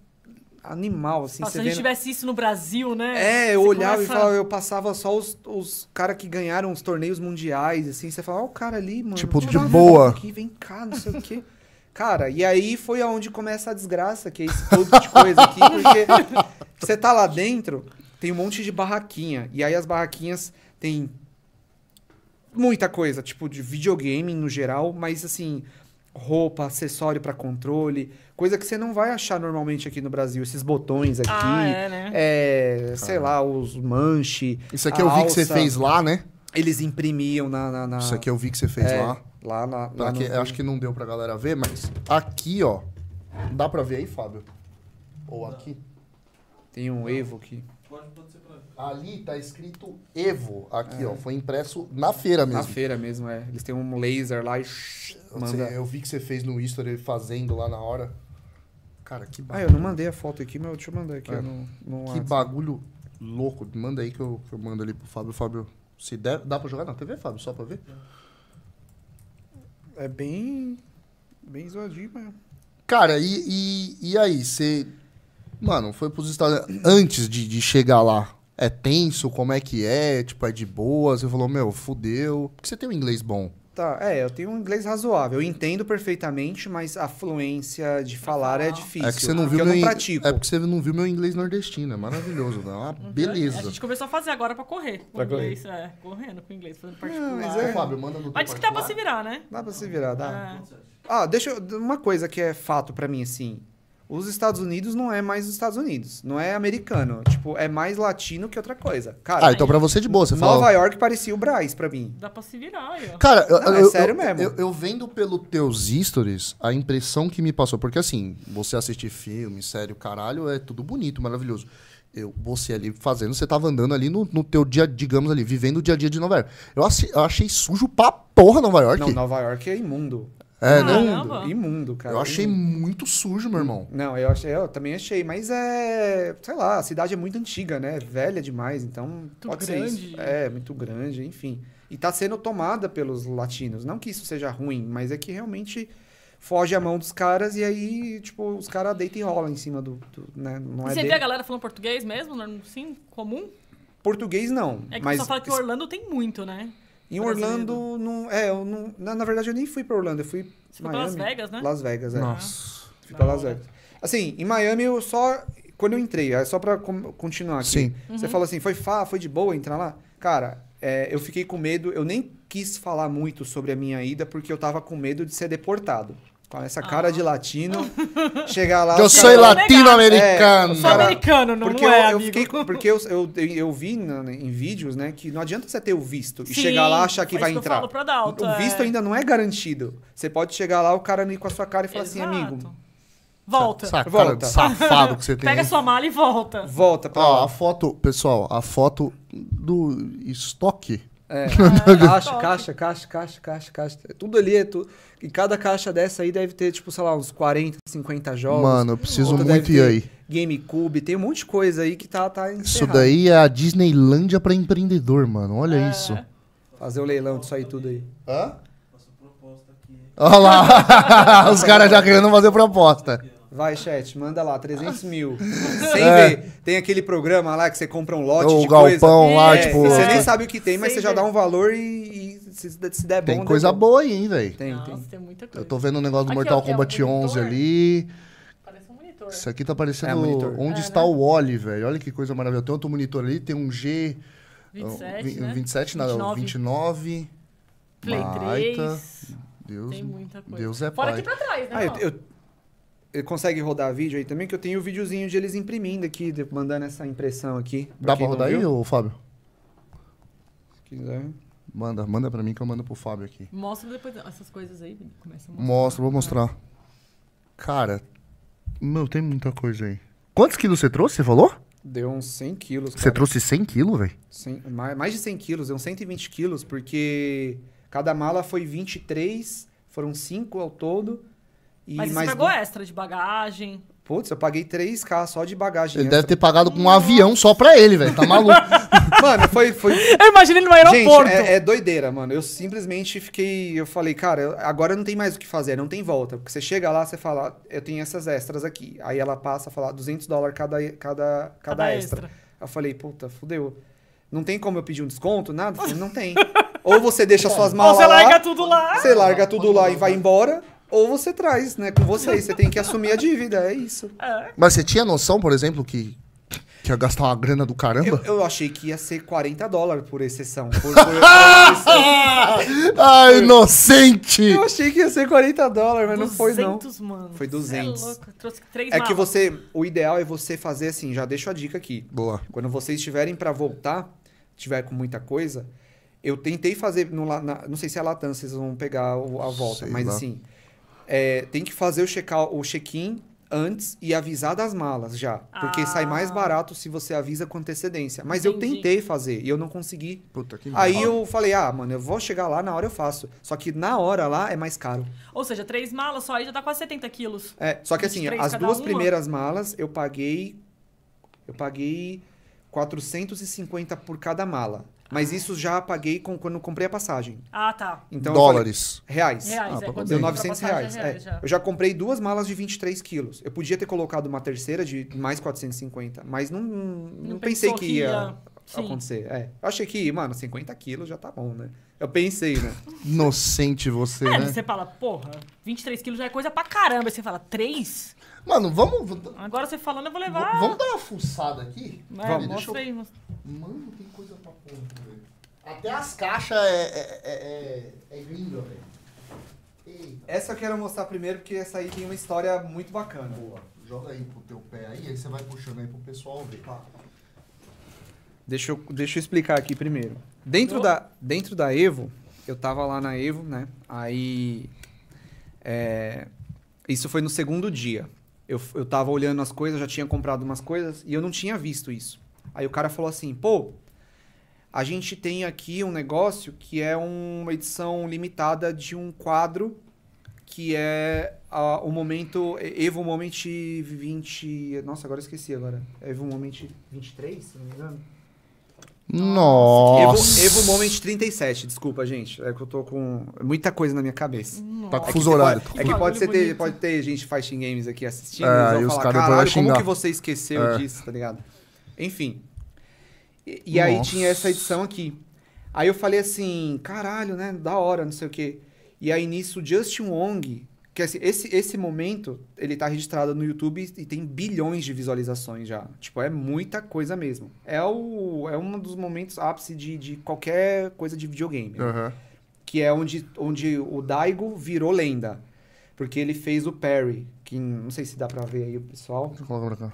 animal, assim. Se a gente vendo- tivesse isso no Brasil, né? É, eu Você olhava e começa- falava, eu passava só os, os caras que ganharam os torneios mundiais, assim, você fala, ó, o cara ali, mano. Tipo, eu de boa. Aqui, vem cá, não sei o quê. Cara, e aí foi aonde começa a desgraça, que é esse todo de coisa aqui, porque você tá lá dentro, tem um monte de barraquinha, e aí as barraquinhas tem muita coisa, tipo, de videogame no geral, mas assim, roupa, acessório pra controle, coisa que você não vai achar normalmente aqui no Brasil, esses botões aqui. Ah, é, né? É, sei lá, os manche. Isso aqui a eu vi que você alça, fez lá, né? Eles imprimiam na. na, na- Isso aqui eu vi que você fez é, lá. Lá na. Pra lá que- no- acho que não deu pra galera ver, mas aqui, ó. Dá pra ver aí, Fábio? Ou aqui? Tem um Evo aqui. Ali tá escrito Evo. Aqui, ó. Foi impresso na feira mesmo. Na feira mesmo, é. Eles têm um laser lá e. Manda. Eu vi que você fez no History fazendo lá na hora. Cara, que Ah, bagulho. eu não mandei a foto aqui, mas deixa eu mandar aqui É. no, no que WhatsApp. bagulho louco. Manda aí que eu, que eu mando ali pro Fábio. Fábio, se der, dá pra jogar na TV, Fábio? Só pra ver? É bem. Bem zoadinho, mas. Cara, e, e, e aí? Você. Mano, foi pros Estados Unidos. Antes de, de chegar lá, é tenso? Como é que é? Tipo, é de boa? Você falou, meu, fudeu. Porque você tem um inglês bom. Tá, é, eu tenho um inglês razoável. Eu entendo perfeitamente, mas a fluência de falar é difícil. É que você não porque viu eu meu não pratico. É porque você não viu meu inglês nordestino, é maravilhoso, né? Uma A beleza. gente começou a fazer agora pra correr. Com Pra correr. inglês, é, correndo com inglês, fazendo particular. mas Ô, é- Fábio, manda no Mas diz que dá pra se virar, né? Dá pra se virar, dá. É. Ah, deixa eu. Uma coisa que é fato pra mim, assim. Os Estados Unidos não é mais os Estados Unidos. Não é americano. Tipo, é mais latino que outra coisa. Cara, Ah, então pra você de boa, você Nova fala. York parecia o Braz pra mim. Dá pra se virar aí, ó. Cara, eu, Não, é eu- sério eu- mesmo. Eu, eu vendo pelo teus stories a impressão que me passou, porque assim, você assistir filme, sério, caralho, é tudo bonito, maravilhoso. Eu, você ali fazendo, você tava andando ali no, no teu dia, digamos ali, vivendo o dia a dia de Nova York. Eu, assi- eu achei sujo pra porra Nova York. Não, Nova York é imundo. É, né? Caramba. Imundo, imundo, cara. Eu achei imundo. muito sujo, meu irmão. Não, eu achei, eu também achei, mas é, sei lá, a cidade é muito antiga, né? Velha demais, então pode ser grande. isso. É, muito grande, enfim. E tá sendo tomada pelos latinos. Não que isso seja ruim, mas é que realmente foge a mão dos caras e aí, tipo, os caras deitam e rolam em cima do, do- né? Não E é você de- vê a galera falando português mesmo? não- Sim, comum? português não, É que mas pessoal fala que Orlando tem muito, né? Em brasileiro. Orlando não, é, eu não, na, na verdade eu nem fui pra Orlando, eu fui Você foi pra Las Miami. Vegas, né? Las Vegas, é. Nossa. Fui pra Las. Vegas. Assim, em Miami eu só. Quando eu entrei, é só pra com- continuar aqui. Sim. Você falou assim, foi fa, foi de boa entrar lá? Cara, é, eu fiquei com medo, eu nem quis falar muito sobre a minha ida, porque eu tava com medo de ser deportado. Com essa cara de latino, chegar lá. Eu sou latino-americano. É, Sou americano, não, porque não eu, é, eu amigo. fiquei. Porque eu, eu, eu vi na- em vídeos, né, que não adianta você ter o visto e Sim, chegar lá achar que vai que entrar. Adalto, o visto é. ainda não é garantido. Você pode chegar lá, o cara ir com a sua cara e falar assim, Exato. amigo, Volta. Essa Volta. de safado que você tem. Pega hein? sua mala e volta. volta pra Ó, lá. a foto, pessoal, a foto do estoque. É. Ah, Caixa, caixa, caixa, caixa, caixa, caixa. Tudo ali é tudo. E cada caixa dessa aí deve ter, tipo, sei lá, uns 40, 50 jogos. Mano, eu preciso Outra muito ir aí. GameCube, tem um monte de coisa aí que tá, tá Isso daí é a Disneylândia pra empreendedor, mano. Olha É. isso. Fazer o leilão disso aí tudo aí. Hã? Olha lá, os caras já querendo fazer proposta. Vai, chat, manda lá, 300 mil. Sem É. ver. Tem aquele programa lá que você compra um lote O de coisa. galpão lá, É, tipo- Você nem sabe o que tem, mas Sem você já ver. dá um valor e, e se, se der bom... Tem coisa bom. boa aí, hein, velho. Tem, Nossa, tem. tem muita coisa. Eu tô vendo o negócio do Aqui, Mortal ó, que é um Kombat 11 monitor. ali. Parece um monitor. Isso aqui tá parecendo É, monitor. onde É, está né? o Wally, velho. Olha que coisa maravilhosa. Tem outro monitor ali, tem um G... 27, vi- né? 27, nada, 29. 29. Play Baita. 3. Deus, Tem muita coisa. Deus é Fora pai. aqui pra trás, né? Ah, eu- consegue rodar vídeo aí também? Que eu tenho o videozinho de eles imprimindo aqui, de- mandando essa impressão aqui. Dá pra quem não rodar aí, ô Fábio? se quiser. Manda, manda pra mim que eu mando pro Fábio aqui. Mostra depois essas coisas aí. Começa a mostrar. Mostra, vou mostrar. Cara, meu, tem muita coisa aí. Quantos quilos você trouxe, você falou? Deu uns 100 quilos. Você cara. trouxe 100 quilos, velho? Mais de 100 quilos, deu uns 120 quilos, porque cada mala foi 23, foram 5 ao todo. E Mas você pagou du- extra de bagagem. Putz, eu paguei 3k só de bagagem. Ele extra. deve ter pagado com um avião só pra ele, velho. Tá maluco. Mano, foi. foi... Eu imagino ele no Gente, aeroporto. é, é doideira, mano. Eu simplesmente fiquei. Eu falei, cara, agora não tem mais o que fazer, não tem volta. Porque você chega lá, você fala, eu tenho essas extras aqui. Aí ela passa a falar 200 dólares cada, cada, cada, Cada extra. extra. Eu falei, puta, fudeu. Não tem como eu pedir um desconto? Nada? Eu falei, não tem. Ou você deixa suas Ou malas você lá, larga tudo lá. você larga tudo lá e vai embora, ou você traz, né, com você. Você tem que assumir a dívida, é isso. É. Mas você tinha noção, por exemplo, que, que ia gastar uma grana do caramba? Eu, eu achei que ia ser 40 dólares por exceção. Por, por- por exceção. Ai, inocente! Eu achei que ia ser 40 dólares, mas não foi, não. 200, mano. Foi Cê 200. É louco. Trouxe três É que você. O ideal é você fazer assim, já deixo a dica aqui. Boa. Quando vocês estiverem pra voltar, tiver com muita coisa, eu tentei fazer. No, na- não sei se é a Latam, vocês vão pegar a volta, Sei mas lá. assim. É, tem que fazer o check-in antes e avisar das malas já. Porque Ah. sai mais barato se você avisa com antecedência. Mas eu Entendi. tentei fazer e eu não consegui. Puta que Aí merda. eu falei, ah, mano, eu vou chegar lá, na hora eu faço. Só que na hora lá é mais caro. Ou seja, três malas só aí já dá quase 70 quilos. É, só que assim, 23 as duas uma? primeiras malas eu paguei. Eu paguei 450 por cada mala. Mas isso já paguei com, quando comprei a passagem. Ah, tá. Então eu falei, Dólares. reais. Reais, Ah, é. Deu você compra 900 passagem, reais. é é. já. Eu já comprei duas malas de 23 quilos. Eu podia ter colocado uma terceira de mais 450, mas não, não, Não pensei que ia, ia- Sim. acontecer. É. Eu achei que, mano, 50 quilos já tá bom, né? Eu pensei, né? Inocente você, É, né? você fala, porra, 23 quilos já é coisa pra caramba. Aí você fala, 3? Mano, vamos. v- Agora você falando, eu vou v- levar. Vamos dar uma fuçada aqui? É, Vamos, mostra eu- aí. mostra- Mano, tem coisa. Até as caixas é, é, é, é, é velho. Essa eu quero mostrar primeiro, porque essa aí tem uma história muito bacana. boa. Joga aí pro teu pé aí, aí você vai puxando aí pro pessoal ver. Deixa eu, deixa eu explicar aqui primeiro. Dentro da, dentro da Evo, eu tava lá na Evo, né? Aí. é, isso foi no segundo dia. Eu, eu tava olhando as coisas, já tinha comprado umas coisas e eu não tinha visto isso. Aí o cara falou assim: pô, a gente tem aqui um negócio que é uma edição limitada de um quadro que é o momento. Evo Moment 20. Nossa, agora eu esqueci agora. Evo Moment 23, se não me engano. Nossa. Evo, Evo Moment 37, desculpa, gente. É que eu tô com muita coisa na minha cabeça. Tá com É que fuso horário. Pode, Que é que pode, ser ter, pode ter gente Fighting Games aqui assistindo. É, e os falar, caras vão caralho, xingar." como que você esqueceu É. disso, tá ligado? Enfim. E, e aí tinha essa edição aqui. Aí eu falei assim, caralho, né? Da hora, não sei o quê. E aí nisso, o Justin Wong, que assim, esse, esse momento, ele tá registrado no YouTube e tem bilhões de visualizações já. Tipo, é muita coisa mesmo. É, o, é um dos momentos ápice de, de qualquer coisa de videogame. Aham. que é onde, onde o Daigo virou lenda. Porque ele fez o parry, que não sei se dá pra ver aí o pessoal. Deixa eu colocar pra cá.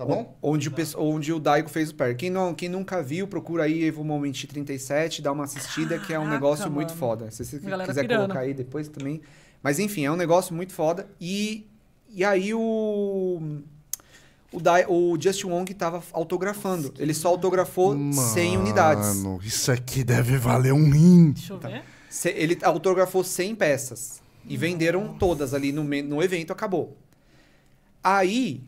Tá bom? Onde o, onde o Daigo fez o parry. Quem, não, quem nunca viu, procura aí Evo Moment 37, dá uma assistida, que é um Caraca, negócio muito mano. foda. Se você quiser pirando. colocar aí depois também. Mas enfim, é um negócio muito foda. E, e aí o. O, Dai, o Justin Wong tava autografando. Ele só autografou 100 unidades. Mano, isso aqui deve valer um rim. Deixa eu ver. Se- Ele autografou 100 peças. E venderam todas ali no, no evento, acabou. Aí,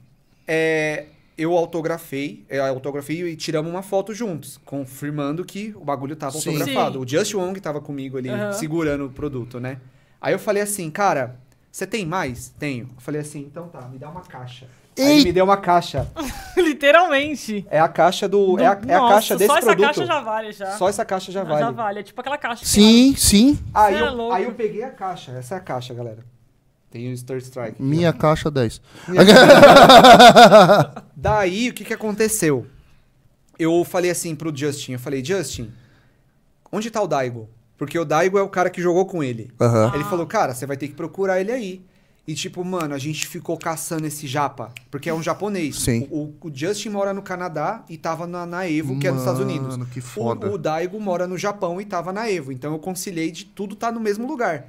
é, eu autografei, eu autografei e tiramos uma foto juntos, confirmando que o bagulho tava Sim. autografado. Sim. O Just Wong tava comigo ali, Aham. segurando o produto, né? Aí eu falei assim, cara, você tem mais? Tenho. Eu falei assim, então tá, me dá uma caixa. Aí ele me deu uma caixa. Literalmente. É a caixa do. é a, é a Nossa, caixa desse só essa produto. caixa já vale, já. Só essa caixa já Já vale. vale. É tipo aquela caixa. que Sim, sim. Aí, é eu, aí eu peguei a caixa. Essa é a caixa, galera. Tem o Star Strike. Minha caixa 10. Daí, o que, que aconteceu? Eu falei assim pro Justin, eu falei, Justin, onde tá o Daigo? Porque o Daigo é o cara que jogou com ele. Ele falou, cara, você vai ter que procurar ele aí. E tipo, mano, a gente ficou caçando esse japa, porque é um japonês. Sim. O, o- Justin mora no Canadá e tava na, na Evo, que é nos Estados Unidos. Mano, que foda. O, o Daigo mora no Japão e tava na Evo. Então eu conciliei de tudo tá no mesmo lugar.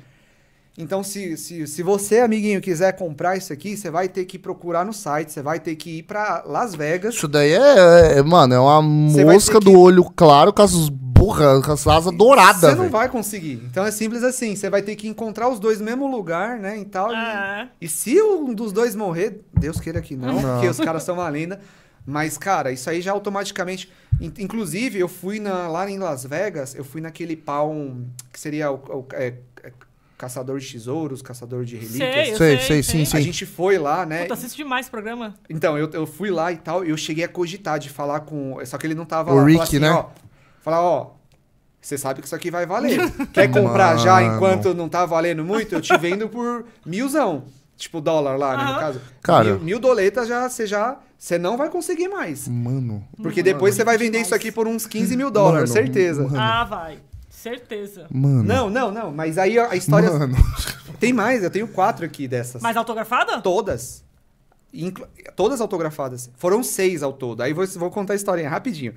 Então, se, se, se você, amiguinho, quiser comprar isso aqui, você vai ter que procurar no site, você vai ter que ir pra Las Vegas. Isso daí é, é- mano, é uma vai mosca ter do que- olho claro com as burras, com as asas douradas, Você não velho. vai conseguir. Então é simples assim. Você vai ter que encontrar os dois no mesmo lugar, né? E tal. e- É. E se um dos dois morrer, Deus queira que não, Não. porque os caras são uma lenda. Mas, cara, isso aí já automaticamente. in- Inclusive, eu fui na- lá em Las Vegas, eu fui naquele palm que seria o, o- é, caçador de tesouros, caçador de relíquias. Sei, eu Sei, sei, sei, sim, sim. A gente foi lá, né? Puta, assiste demais esse programa. Então, eu, eu fui lá e tal, e eu cheguei a cogitar de falar com. Só que ele não tava O lá. Rick, falar assim, né? Ó, falar, ó. Você sabe que isso aqui vai valer. Quer comprar já enquanto não tá valendo muito? Eu te vendo por milzão. Tipo dólar lá, né, no caso. Cara. Mil, mil doletas já, você já. Você não vai conseguir mais. Mano. Porque depois você vai vender isso aqui por uns 15 mil dólares, Mano, certeza. mano. Ah, vai. Certeza. Mano. Não, não, não. Mas aí a história. Mano. Tem mais, eu tenho quatro aqui dessas. Mas autografada? Todas. Inclu- Todas autografadas. Foram seis ao todo. Aí vou, vou contar a historinha rapidinho.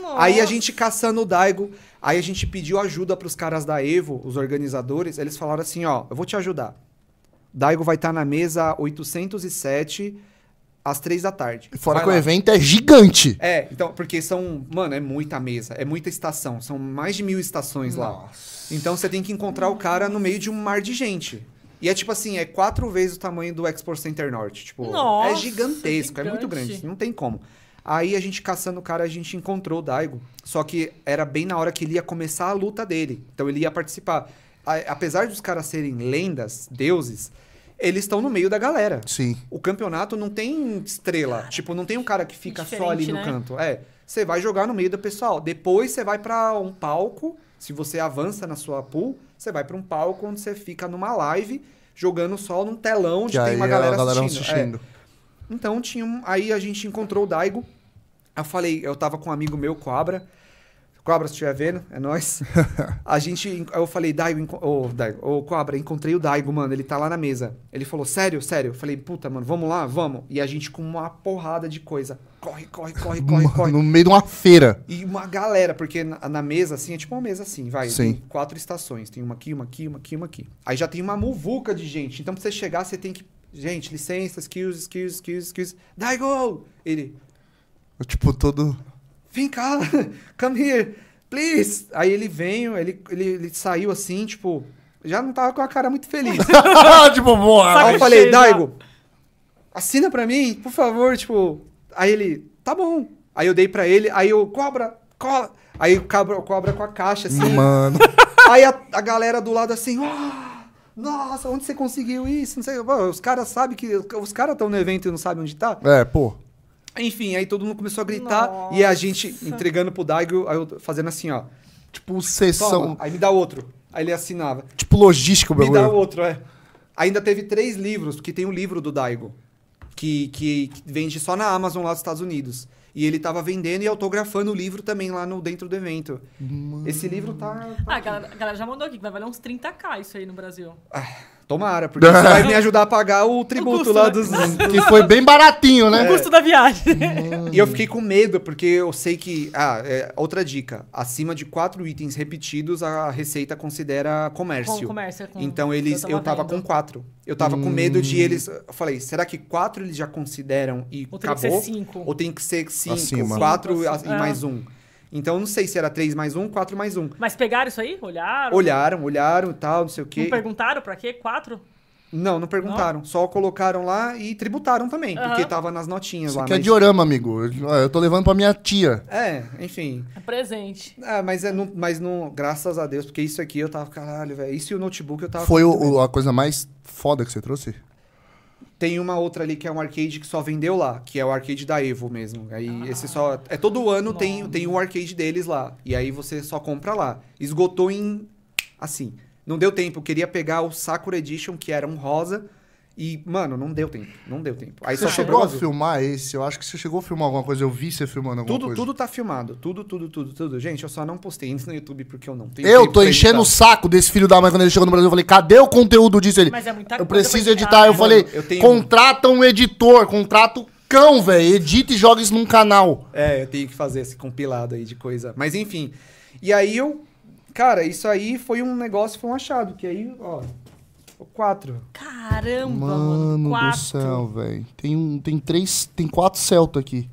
Nossa. Aí a gente caçando o Daigo, aí a gente pediu ajuda pros caras da Evo, os organizadores. Eles falaram assim: ó, eu vou te ajudar. Daigo vai estar na mesa 807 às três da tarde. Fora Vai que o lá. evento é gigante. É, então, porque são. Mano, é muita mesa, é muita estação. São mais de mil estações lá. Nossa. Então você tem que encontrar o cara no meio de um mar de gente. E é tipo assim, é quatro vezes o tamanho do Expo Center Norte. Tipo, Nossa, é gigantesco, é muito gigante. grande, não tem como. Aí a gente caçando o cara, a gente encontrou o Daigo. Só que era bem na hora que ele ia começar a luta dele. Então ele ia participar. A- apesar dos caras serem lendas, deuses, eles estão no meio da galera. Sim. O campeonato não tem estrela. Tipo, não tem um cara que fica só ali no né? canto. É. você vai jogar no meio do pessoal. Depois você vai pra um palco, se você avança na sua pool, você vai pra um palco onde você fica numa live jogando só num telão onde Que tem uma galera, galera assistindo. É. assistindo. Então tinha um, aí a gente encontrou o Daigo. Eu falei, eu tava com um amigo meu, Cobra. Cobra, se estiver vendo, é nóis. a gente, eu falei, Daigo, ô, Daigo, ô, Cobra, encontrei o Daigo, mano, ele tá lá na mesa. Ele falou, sério, sério? Eu falei, puta, mano, vamos lá, vamos. E a gente com uma porrada de coisa. Corre, corre, corre, corre, Mano, corre. No meio de uma feira. E uma galera, porque na, na mesa, assim, é tipo uma mesa assim, vai. Sim. Tem quatro estações. Tem uma aqui, uma aqui, uma aqui, uma aqui. Aí já tem uma muvuca de gente. Então, pra você chegar, você tem que. Gente, licença, skills, skills, skills, skills. Daigo! Ele. Eu, Tipo, todo. Vem cá, come here, please. Aí ele veio, ele, ele, ele saiu assim, tipo. Já não tava com a cara muito feliz. tipo, boa. Aí eu falei. Daigo, assina pra mim, por favor, tipo. Aí ele, tá bom. Aí eu dei pra ele, aí eu, cobra, cola. Aí o cobra, cobra com a caixa, assim. Mano. Aí a, a galera do lado assim, "Ah, nossa, onde você conseguiu isso? Não sei, Pô, os caras sabem que. Os caras estão no evento e não sabem onde tá. É, pô. Enfim, aí todo mundo começou a gritar Nossa. e a gente entregando pro Daigo, aí eu fazendo assim, ó. Tipo, Toma, sessão. aí me dá outro. Aí ele assinava. Tipo, logística o Me dá outro, é. Ainda teve três livros, porque tem um livro do Daigo, que, que, que vende só na Amazon lá dos Estados Unidos. E ele tava vendendo e autografando o livro também lá no, dentro do evento. Esse livro tá. Ah, a galera, a galera já mandou aqui que vai valer uns 30k isso aí no Brasil. Tomara, porque você vai me ajudar a pagar o tributo custo, lá dos. Que foi bem baratinho, O né? custo da viagem. E eu fiquei com medo, porque eu sei que. Ah, é, outra dica. Acima de quatro itens repetidos, a Receita considera comércio. Com comércio, é com- Então eles. Eu tava, vendo. com quatro. Eu tava com medo de eles. Eu falei, será que quatro eles já consideram e Ou teria que acabou? ser cinco. Ou tem que ser cinco, Acima. quatro Cinco, e é. mais um. Então eu não sei se era três mais um, quatro mais um. Mas pegaram isso aí? Olharam? Olharam, olharam e tal, não sei o quê. Não perguntaram pra quê? Quatro? Não, não perguntaram. Só colocaram lá e tributaram também, porque Aham. tava nas notinhas Isso lá. aqui é mas- diorama, amigo. Eu, tô levando pra minha tia. É, enfim. É presente. Ah, mas é no, mas no, graças a Deus, porque isso aqui eu tava, caralho, velho. Isso e o notebook eu tava. Foi o- a coisa mais foda que você trouxe? Tem uma outra ali que é um arcade que só vendeu lá, que é o arcade da Evo mesmo. Aí esse só. É todo ano tem, tem o arcade deles lá. E aí você só compra lá. Esgotou em. Assim. Não deu tempo. Eu queria pegar o Sakura Edition, que era um rosa. E, mano, não deu tempo. Não deu tempo. Aí Você só chegou a filmar esse? Eu acho que você chegou a filmar alguma coisa. Eu vi você filmando alguma Tudo, coisa. tudo tá filmado. Tudo, tudo, tudo, tudo. Gente, eu só não postei isso no YouTube porque eu não tenho Eu tô enchendo o saco desse filho da mãe quando ele chegou no Brasil. Eu falei, cadê o conteúdo disso? Ele, Mas é muita eu coisa preciso editar. Eu né? falei, eu tenho- contrata um editor, contrata o cão, velho. Edita e joga isso num canal. É, eu tenho que fazer esse compilado aí de coisa. Mas enfim. E aí eu. Cara, isso aí foi um negócio, foi um achado. Que aí, ó. O 4. Caramba, Mano mano. do Quatro. céu, velho. Tem, um, tem três, tem quatro Celta aqui.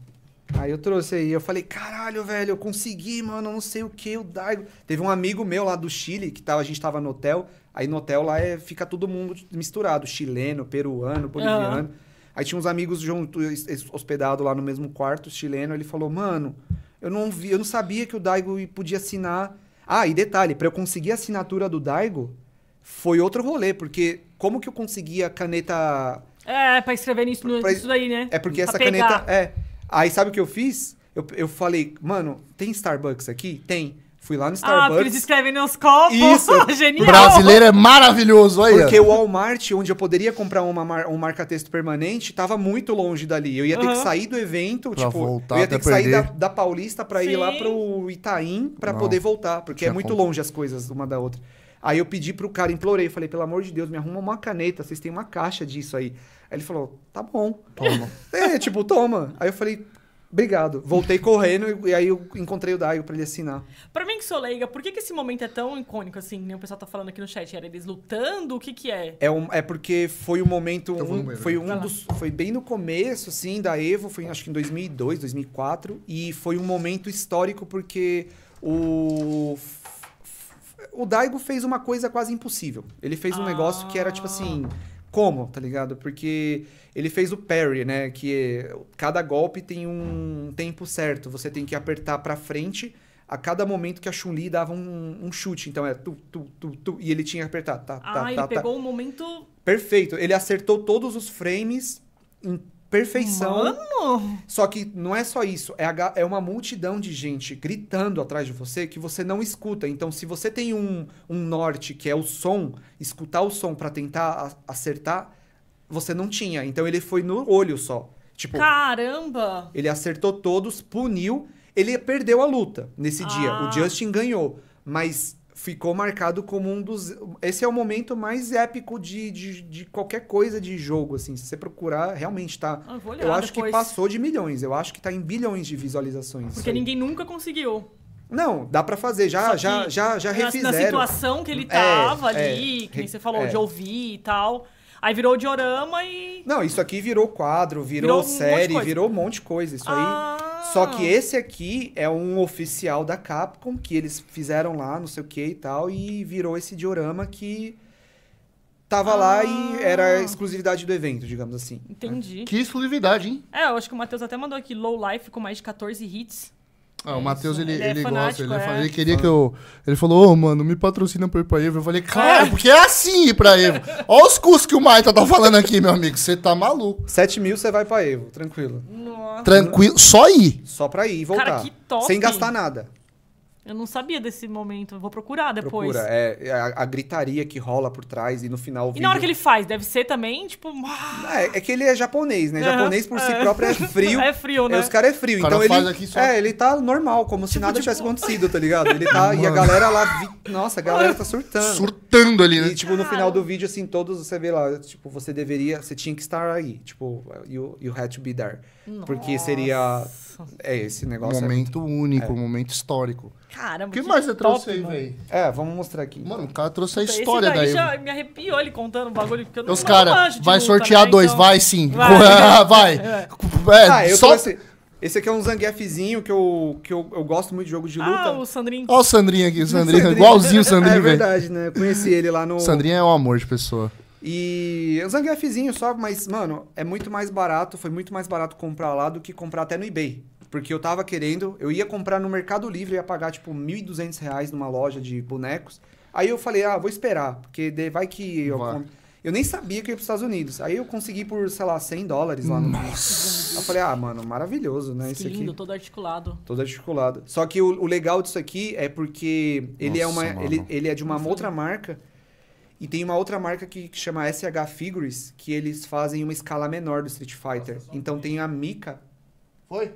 Aí eu trouxe aí, eu falei, caralho, velho, eu consegui, mano, não sei o que, o Daigo. Teve um amigo meu lá do Chile, que tava, a gente tava no hotel. Aí no hotel lá é, fica todo mundo misturado, chileno, peruano, boliviano. Aí tinha uns amigos junto, hospedados lá no mesmo quarto, chileno. Ele falou, mano, eu não vi, eu não sabia que o Daigo podia assinar. Ah, e detalhe, pra eu conseguir a assinatura do Daigo, foi outro rolê, porque como que eu consegui a caneta É, pra escrever nisso, Pra- nisso daí, né? é porque Pra essa pegar. caneta. É. Aí sabe o que eu fiz? Eu, eu falei, mano, tem Starbucks aqui? Tem. Fui lá no Ah, porque eles Starbucks. escrevem nos copos. Isso. Genial. O brasileiro é maravilhoso, aí. porque o Walmart, onde eu poderia comprar uma mar- um marca-texto permanente, tava muito longe dali. Eu ia ter que Aham. sair do evento, Pra tipo, voltar eu ia ter que sair da, da Paulista pra ir lá pro Itaim pra Não. poder voltar, porque Tinha é muito como. longe as coisas uma da outra. Aí eu pedi pro cara, implorei, falei, pelo amor de Deus, me arruma uma caneta, vocês têm uma caixa disso aí. Aí ele falou, tá bom. Toma. É, tipo, toma. Aí eu falei, obrigado. Voltei correndo e aí eu encontrei o Daigo pra ele assinar. Pra mim que sou leiga, por que, que esse momento é tão icônico assim? né? O pessoal tá falando aqui no chat. Era eles lutando? O que que é? É, um, é porque foi o momento. Um- banheiro. foi Vai um dos. Foi bem no começo, assim, da Evo, foi acho que em 2002, 2004. E foi um momento histórico porque o. O Daigo fez uma coisa quase impossível. Ele fez um Ah. negócio que era tipo assim. Como, tá ligado? Porque ele fez o parry, né? Que é- cada golpe tem um tempo certo. Você tem que apertar pra frente a cada momento que a Chun-Li dava um, um chute. Então é tu, tu, tu, tu. E ele tinha que apertar. Tá, Ah, tá, ele tá, tá. pegou um momento. Perfeito. Ele acertou todos os frames em perfeição. Mano! Só que não é só isso, é, a é uma multidão de gente gritando atrás de você que você não escuta. Então, se você tem um, um norte que é o som, escutar o som pra tentar a- acertar, você não tinha. Então, ele foi no olho só. Tipo, Caramba! ele acertou todos, puniu. Ele perdeu a luta nesse dia. Ah. O Justin ganhou. Mas ficou marcado como um dos. Esse é o momento mais épico de, de, de qualquer coisa de jogo, assim. Se você procurar, realmente tá. Ah, vou olhar Eu acho depois. que passou de milhões. Eu acho que tá em bilhões de visualizações. Porque ninguém nunca conseguiu. Não, dá pra fazer. Já, já, já, já na- Na refizeram. situação que ele É, tava é, ali, que nem você falou, é. de ouvir e tal. Aí virou o diorama e. Não, isso aqui virou quadro, virou, Virou um série, coisa. virou um monte de coisa. Isso aí. Ah. Só que esse aqui é um oficial da Capcom que eles fizeram lá, não sei o que e tal, e virou esse diorama que tava lá e Ah. era exclusividade do evento, digamos assim. Entendi. Que exclusividade, hein? É, eu acho que o Matheus até mandou aqui Low Life com mais de 14 hits. Ah, o É Matheus, ele, Ele é ele gosta, fanático, ele, é. fa- ele queria que eu... Ele falou, ô, mano, me patrocina pra ir pra Evo. Eu falei, claro, porque é assim ir pra Evo. Olha os custos que o Maita tá falando aqui, meu amigo. Você tá maluco. 7 mil você vai pra Evo, tranquilo. Nossa. Tranquilo, só ir. Só pra ir e voltar. Cara, que top. Sem gastar nada. Eu não sabia desse momento. eu Vou procurar depois. Procura. É, é a, a gritaria que rola por trás e no final o E vídeo... na hora que ele faz, deve ser também, tipo. É, é que ele é japonês, né? Aham, Japonês por si é. próprio é frio. É frio, né? É, os caras é frio. O cara então faz ele. aqui só- É, ele tá normal, como se nada tipo- tivesse acontecido, tá ligado? Ele tá. e a Mano. galera lá. vi- Nossa, a galera tá surtando. Surtando ali, né? E, tipo, no final do vídeo, assim, todos você vê lá, tipo, você deveria. Você tinha que estar aí. Tipo, you, you had to be there. Porque seria. Nossa. É, esse negócio. é- momento único, um momento histórico. Caramba, O que mais você top, trouxe aí, velho? É, vamos mostrar aqui. Mano, o cara trouxe a história daí já me arrepiou ele contando o bagulho. Porque eu não Os caras, vai luta, sortear né? dois, Então- vai sim. Vai. Vai. É. É, ah, eu só... trouxe. Esse aqui é um Zangiefzinho que, eu, que eu, eu gosto muito de jogo de luta. Ah, o Sandrinho. Olha o Sandrinho aqui, o Sandrinho. Sandrinho. Igualzinho o Sandrinho, É velho. verdade, né? Eu conheci ele lá no. O Sandrinho é um amor de pessoa. E o Zangiefzinho só, mas, mano, é muito mais barato, foi muito mais barato comprar lá do que comprar até no eBay. Porque eu tava querendo, eu ia comprar no Mercado Livre, ia pagar, tipo, 1.200 reais numa loja de bonecos. Aí eu falei, ah, vou esperar, porque vai que eu... Vai. com- Eu nem sabia que eu ia pros Estados Unidos. Aí eu consegui por, sei lá, 100 dólares lá no... Nossa! Eu falei, ah, mano, maravilhoso, né? Que Isso aqui. lindo, todo articulado. Todo articulado. Só que o, o legal disso aqui é porque ele, é, Nossa, uma, mano. ele, ele é de uma outra marca. E tem uma outra marca que, que chama SH Figures, que eles fazem uma escala menor do Street Fighter. Então tem a Mika, Foi?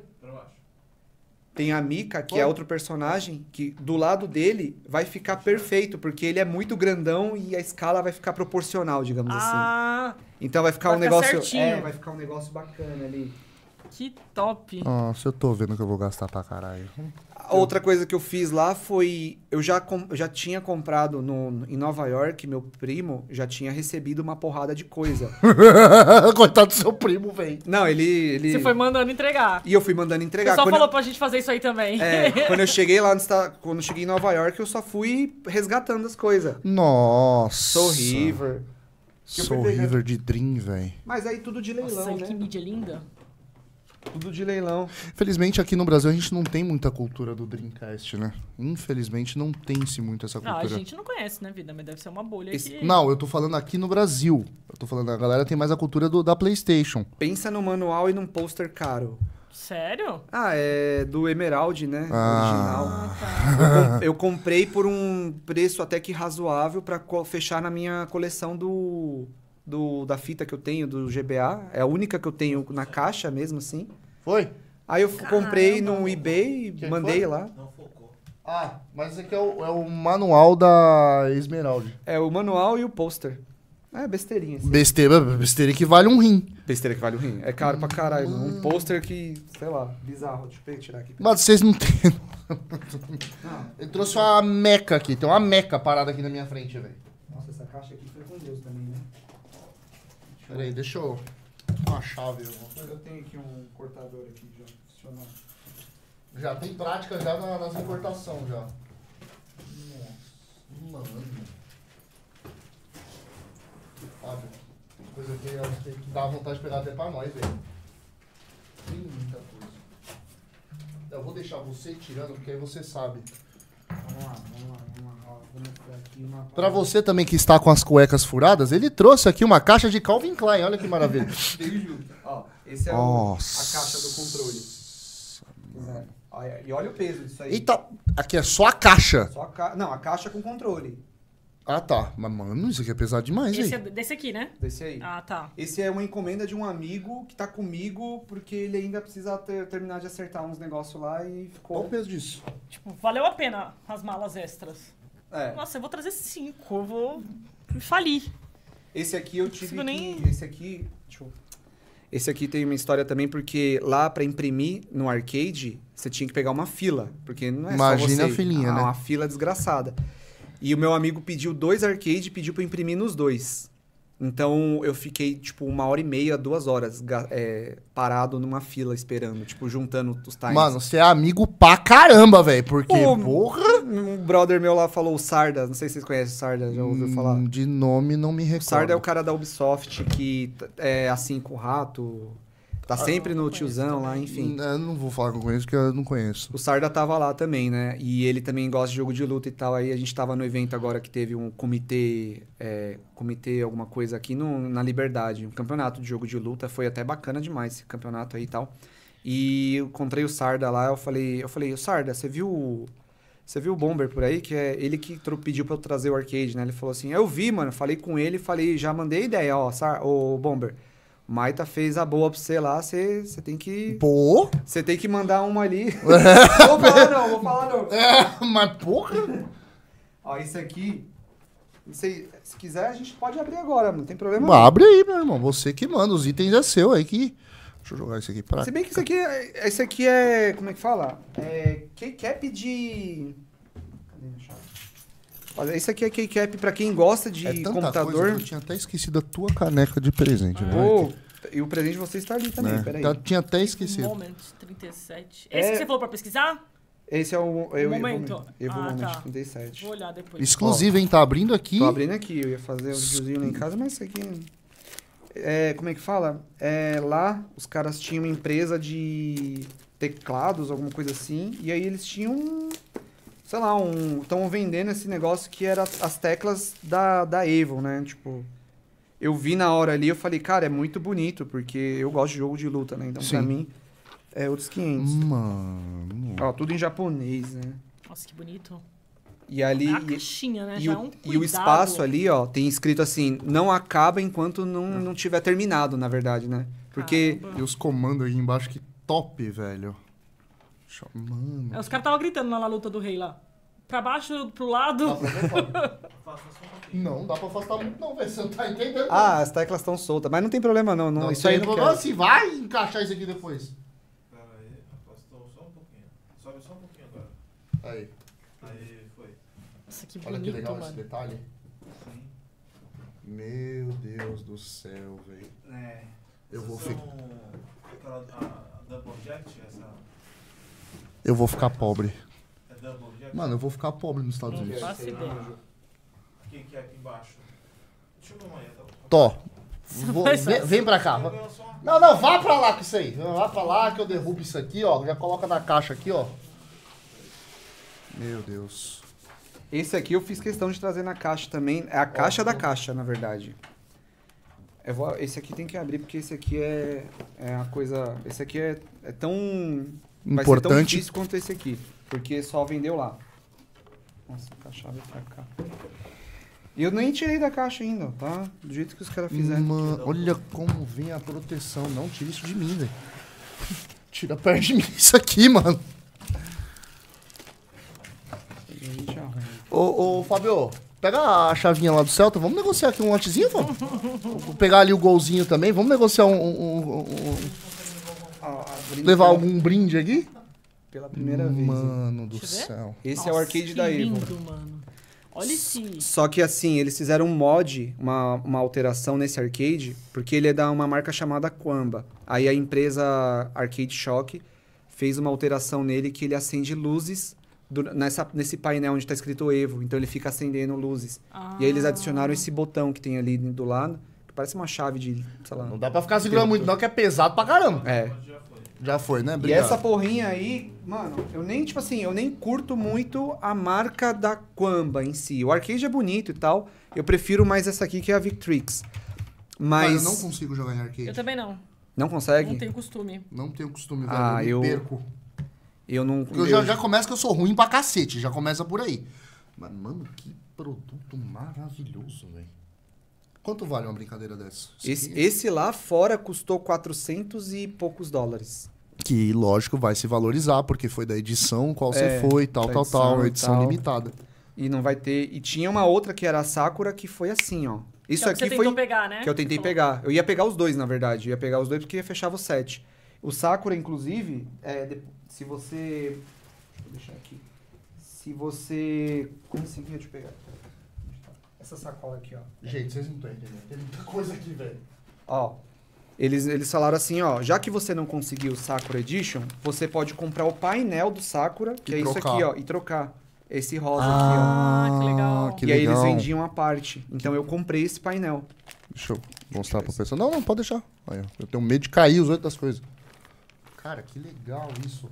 Tem a Mika, que Foi. é outro personagem, que do lado dele vai ficar perfeito, porque ele é muito grandão e a escala vai ficar proporcional, digamos assim. Ah, Então vai ficar vai um ficar negócio. certinho. É, vai ficar um negócio bacana ali. que top. Nossa, eu tô vendo que eu vou gastar pra caralho. Outra coisa que eu fiz lá foi. Eu já, com- eu já tinha comprado no, em Nova York, meu primo já tinha recebido uma porrada de coisa. Coitado do seu primo, velho. Não, ele. ele... Você foi mandando entregar. E eu fui mandando entregar. pessoal Quando falou eu... pra gente fazer isso aí também. É, quando eu cheguei lá, Esta- quando eu cheguei em Nova York, eu só fui resgatando as coisas. Nossa. Soul River. Soul pegando. River de Dream, velho. Mas aí tudo de leilão, Nossa, né? que mídia linda. Tudo de leilão. Felizmente aqui no Brasil a gente não tem muita cultura do Dreamcast, né? Infelizmente não tem-se muito essa Não, a cultura. gente não conhece, né, vida? Mas deve ser uma bolha Esse- que... Não, eu tô falando aqui no Brasil. Eu tô falando, a galera tem mais a cultura do, da PlayStation. Pensa no manual e num pôster caro. Sério? Ah, é do Emerald, né? Ah. Original. Ah, tá. Eu, eu comprei por um preço até que razoável pra co- fechar na minha coleção do, do da fita que eu tenho do GBA. É a única que eu tenho na caixa mesmo assim. Foi? Aí eu f- comprei Caramba. no eBay, Que mandei foi? lá. Ah, mas esse aqui é o, é o manual da Esmeralda. É o manual e o pôster. É besteirinha. Assim. Besteira, besteira que vale um rim. Besteira que vale o rim. É caro pra caralho. Um pôster que, sei lá, bizarro. Deixa eu tirar aqui. Mas vocês não têm. Não. Ele trouxe uma meca aqui. Tem uma meca parada aqui na minha frente, velho. Nossa, essa caixa aqui foi com Deus também, né? Pera aí, deixa eu. Uma chave, irmão. Eu tenho aqui um cortador aqui já funcionando. Já tem prática já na- nas importações já. Nossa, mano. Fábio, coisa que eu acho que dá vontade de pegar até pra nós, velho. Tem muita coisa. Eu vou deixar você tirando, porque aí você sabe. Vamos lá, vamos lá, Pra você também que está com as cuecas furadas, ele trouxe aqui uma caixa de Calvin Klein. Olha que maravilha. Ó, Esse é o- a caixa do controle. É. Olha, E olha o peso disso aí. Eita, aqui é só a caixa. Só a ca... Não, a caixa com controle. Ah, tá. Mas, mano, isso aqui é pesado demais, Esse é velho. desse aqui, né? Desse aí. Ah, tá. Esse é uma encomenda de um amigo que tá comigo porque ele ainda precisa ter- terminar de acertar uns negócios lá e Qual o ficou. peso disso? Tipo, valeu a pena as malas extras. É. Nossa, eu vou trazer cinco. Eu vou me falir. Esse aqui eu tive que... nem- Esse aqui... Deixa eu... Esse aqui tem uma história também porque lá pra imprimir no arcade você tinha que pegar uma fila, porque não é Imagina só você. a filinha, Ah, né? Uma fila desgraçada. E o meu amigo pediu dois arcade e pediu pra eu imprimir nos dois. Então eu fiquei tipo uma hora e meia, duas horas é, parado numa fila esperando, tipo juntando os times. Mano, você é amigo pra caramba, velho. Porque, Ô, porra. Um brother meu lá falou o Sarda, não sei se vocês conhecem o Sarda, já ouviu falar? Hum, De nome não me O recordo. Sarda é o cara da Ubisoft que é assim com o rato, tá sempre no tiozão lá, enfim. Hum, Eu não vou falar que eu conheço, porque eu não conheço. O Sarda tava lá também, né? E ele também gosta de jogo de luta e tal. Aí a gente tava no evento agora que teve um comitê, é, comitê alguma coisa aqui no, na Liberdade, um campeonato de jogo de luta. Foi até bacana demais esse campeonato aí e tal. E eu encontrei o Sarda lá, eu falei, eu falei, o Sarda, você viu o- você viu o Bomber por aí? Que é ele que pediu pra eu trazer o arcade, né? Ele falou assim, eu vi, mano, falei com ele, falei, já mandei ideia, ó, Sar, ô Bomber. Maita fez a boa pra você lá, você você tem que Pô. você tem que mandar uma ali. vou falar não, vou falar não. É, mas porra. Ó, esse aqui. sei, se quiser, a gente pode abrir agora, não tem problema. Não. abre aí, meu irmão. Você que manda. Os itens é seu aí que. Deixa eu jogar isso aqui pra Se bem que esse aqui é. Esse aqui é. Como é que fala? É. Keycap de. Cadê a chave? Olha, esse aqui é keycap pra quem gosta de É coisa computador. que eu tinha até esquecido a tua caneca de presente, né? Pô, e o presente de você está ali também, Né? peraí. Tá- Tinha até esquecido. Moment 37. É- Esse que você falou pra pesquisar? Esse é o. É o Momento. Evo, Evo Ah, Moment tá. 37. Vou olhar depois. Exclusivo, hein? Tá abrindo aqui. Tô abrindo aqui, eu ia fazer um videozinho lá em casa, mas isso aqui. É, como é que fala? É, lá os caras tinham uma empresa de teclados, alguma coisa assim, e aí eles tinham. Sei lá, um. Estão vendendo esse negócio que era as teclas da, da Evo, né? Tipo. Eu vi na hora ali, eu falei, cara, é muito bonito, porque eu gosto de jogo de luta, né? Então, pra Sim. mim, é outros 500. Mano. Ó, tudo em japonês, né? Nossa, que bonito. E ali. É a e- caixinha, né? e Já o, é um e o espaço ali, ó, tem escrito assim, não acaba enquanto não, não tiver terminado, na verdade, né? Porque. Caramba. E os comandos aí embaixo, que top, velho. Mano. É, os caras estavam gritando lá na luta do rei lá. Pra baixo, pro lado. Não, dá pra afastar muito, não, velho. Você não tá entendendo. Ah, as teclas estão soltas, mas não tem problema não, não, isso aí não problema. Se vai encaixar isso aqui depois. Pera aí, afastou só um pouquinho. Sobe só um pouquinho agora. Aí. Aí, foi. Nossa, que Olha que bonito, legal esse mano. detalhe. Sim. Meu Deus do céu, velho. É. Eu vou, Vocês fi... são Aquela, a, a Double Jet, essa... eu vou ficar pobre. Mano, eu vou ficar pobre nos Estados Unidos. que é aqui embaixo? Deixa eu ver amanhã, tá? Tó. Vou- vem, vem pra cá. Não, não, vá pra lá com isso aí. Vá pra lá que eu derrubo isso aqui, ó. Já coloca na caixa aqui, ó. Meu Deus. Esse aqui eu fiz questão de trazer na caixa também. É a caixa da caixa, na verdade. Eu vou, esse aqui tem que abrir, porque esse aqui é, é a coisa. Esse aqui é, é tão. Vai ser tão Importante. difícil quanto esse aqui. Porque só vendeu lá. Nossa, a chave pra cá. E eu nem tirei da caixa ainda, tá? Do jeito que os caras fizeram. Mano, olha como vem a proteção. Não tira isso de mim, velho. Tira perto de mim isso aqui, mano. Ô, ô, Fabio, pega a chavinha lá do Celta. Vamos negociar aqui um lotezinho, vamos? Vou pegar ali o golzinho também. Vamos negociar um... um- um- um- Ah, levar pela- algum brinde aqui? Pela primeira vez. hein? Mano do céu. Esse é o Nossa, arcade da Evo. lindo, mano. Olha esse. Só que assim, eles fizeram um mod, uma, uma alteração nesse arcade, porque ele é da uma marca chamada Quamba. Aí a empresa Arcade Shock fez uma alteração nele que ele acende luzes dur- nessa, nesse painel onde está escrito Evo. Então ele fica acendendo luzes. E aí eles Ah. adicionaram esse botão que tem ali do lado, parece uma chave de, sei lá. Não dá pra ficar segurando muito não, que é pesado pra caramba. É. Já foi. Né? E Obrigado. essa porrinha aí, mano, eu nem, tipo assim, eu nem curto muito a marca da Quamba em si. O arcade é bonito e tal. Eu prefiro mais essa aqui que é a Victrix. Mas Mas. eu não consigo jogar em arcade. Eu também não. Não consegue? Não tenho costume. Não tenho costume, velho. Ah, eu, eu- perco. Eu não. Porque eu já, já começo que eu sou ruim pra cacete, já começa por aí. Mas, mano, que produto maravilhoso, velho. Quanto vale uma brincadeira dessa? Esse, aqui- esse lá fora custou 400 e poucos dólares. Que, lógico, vai se valorizar, porque foi da edição, qual É, você foi, tal, tal, edição tal, edição tal. limitada. E não vai ter. E tinha uma outra que era a Sakura que foi assim, ó. Isso Que é que aqui você foi. pegar, né? Que eu tentei pegar. Eu ia pegar os dois, na verdade. Eu ia pegar os dois porque fechava o set. O Sakura, inclusive, é, se você. Deixa eu deixar aqui. Se você conseguir, deixa eu pegar. Essa sacola aqui, ó. Gente, vocês não estão entendendo. Tem muita coisa aqui, velho. Ó. Eles, eles falaram assim, ó, já que você não conseguiu o Sakura Edition, você pode comprar o painel do Sakura, que E é isso trocar. aqui, ó, e trocar. Esse rosa aqui, Ah, que legal. ó. que e aí eles vendiam a parte. Então eu comprei esse painel. Deixa eu mostrar pra pessoa. Não, não, pode deixar. Aí, ó. eu tenho medo de cair os outras coisas. Cara, que legal isso.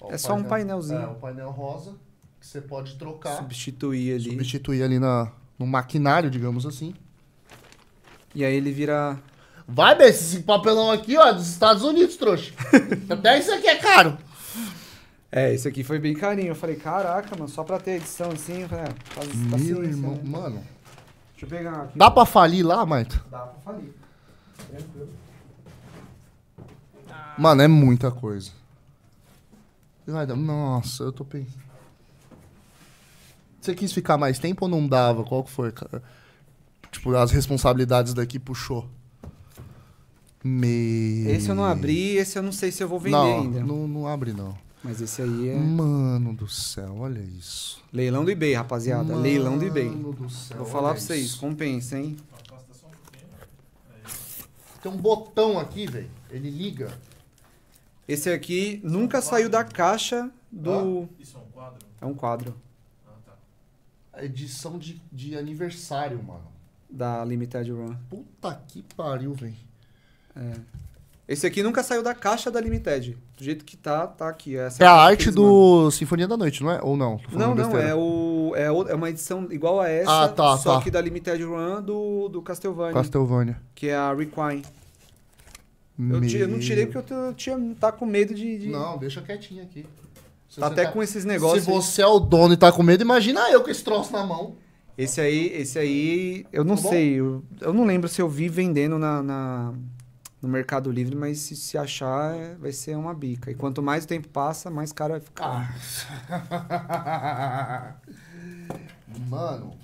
Ó, É o só um painelzinho. É, o painel rosa, que você pode trocar. Substituir ali. Substituir ali na, no maquinário, digamos assim. E aí ele vira. Vai, Bê, esse papelão aqui, ó, é dos Estados Unidos, trouxa. Até isso aqui é caro. É, esse aqui foi bem carinho. Eu falei, caraca, mano, só pra ter edição assim. Eu falei, ah, faz Meu paciência, irmão, né? mano. Deixa eu pegar aqui. Dá pra falir lá, Maito? Dá pra falir. Tranquilo. Mano, é muita coisa. Nossa, eu tô pensando. Você quis ficar mais tempo ou não dava? Qual que foi, cara? Tipo, as responsabilidades daqui puxou. Me... Esse eu não abri, esse eu não sei se eu vou vender não, ainda. Não, não abre, não. Mas esse aí é. Mano do céu, olha isso. Leilão do eBay, rapaziada. Leilão do eBay. Mano do céu, Vou falar pra vocês, compensa, hein? Um. Tem um botão aqui, velho. Ele liga. Esse aqui nunca saiu da caixa do. Isso é um quadro? É um quadro Ah, edição de, de aniversário, mano. da Limited Run. Puta que pariu, velho. Esse aqui nunca saiu da caixa da Limited. Do jeito que tá, tá aqui. Essa É a arte do Sinfonia da Noite, não é? Ou não? Não, não, é, o, é, o- é uma edição igual a essa, Ah, tá, só tá. que da Limited Run do, do Castlevania, Castlevania. que é a Requiem. Eu, eu não tirei porque eu, eu tinha, tá com medo de... de- Não, deixa quietinho aqui. Se tá você até com esses negócios. Se você é o dono e tá com medo, imagina eu com esse troço na mão. Esse aí, esse aí, eu não Tá sei, eu, eu não lembro se eu vi vendendo na, na- no Mercado Livre, mas se, se achar, é- vai ser uma bica. E quanto mais o tempo passa, mais caro vai ficar. Mano.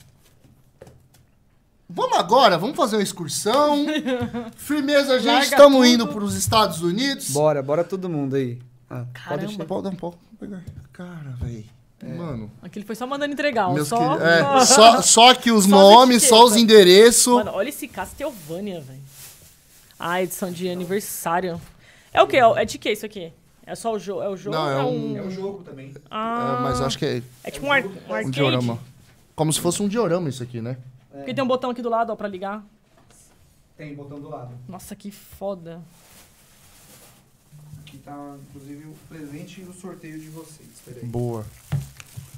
Vamos agora, vamos fazer uma excursão. Firmeza, gente. Estamos indo para os Estados Unidos. Bora, bora todo mundo aí. Ah, pode Caramba. deixar. Pode dar um pouco. pegar. Cara, velho. Mano. Aqui ele foi só mandando entregar, meus só... queri- é, só, só que os Só nomes, só os endereços. Mano, olha esse Castlevania, velho. Ah, edição de aniversário. É o quê? É de que isso aqui? É só o jogo? É o jogo? Não, é ou um- É um jogo também. Ah, É, mas acho que é é tipo um, ar... um um arcade? diorama. Como se fosse um diorama isso aqui, né? Porque tem um botão aqui do lado, ó, pra ligar. Tem, botão do lado. Nossa, que foda. Tá, inclusive, o presente e o sorteio de vocês. Peraí. Boa.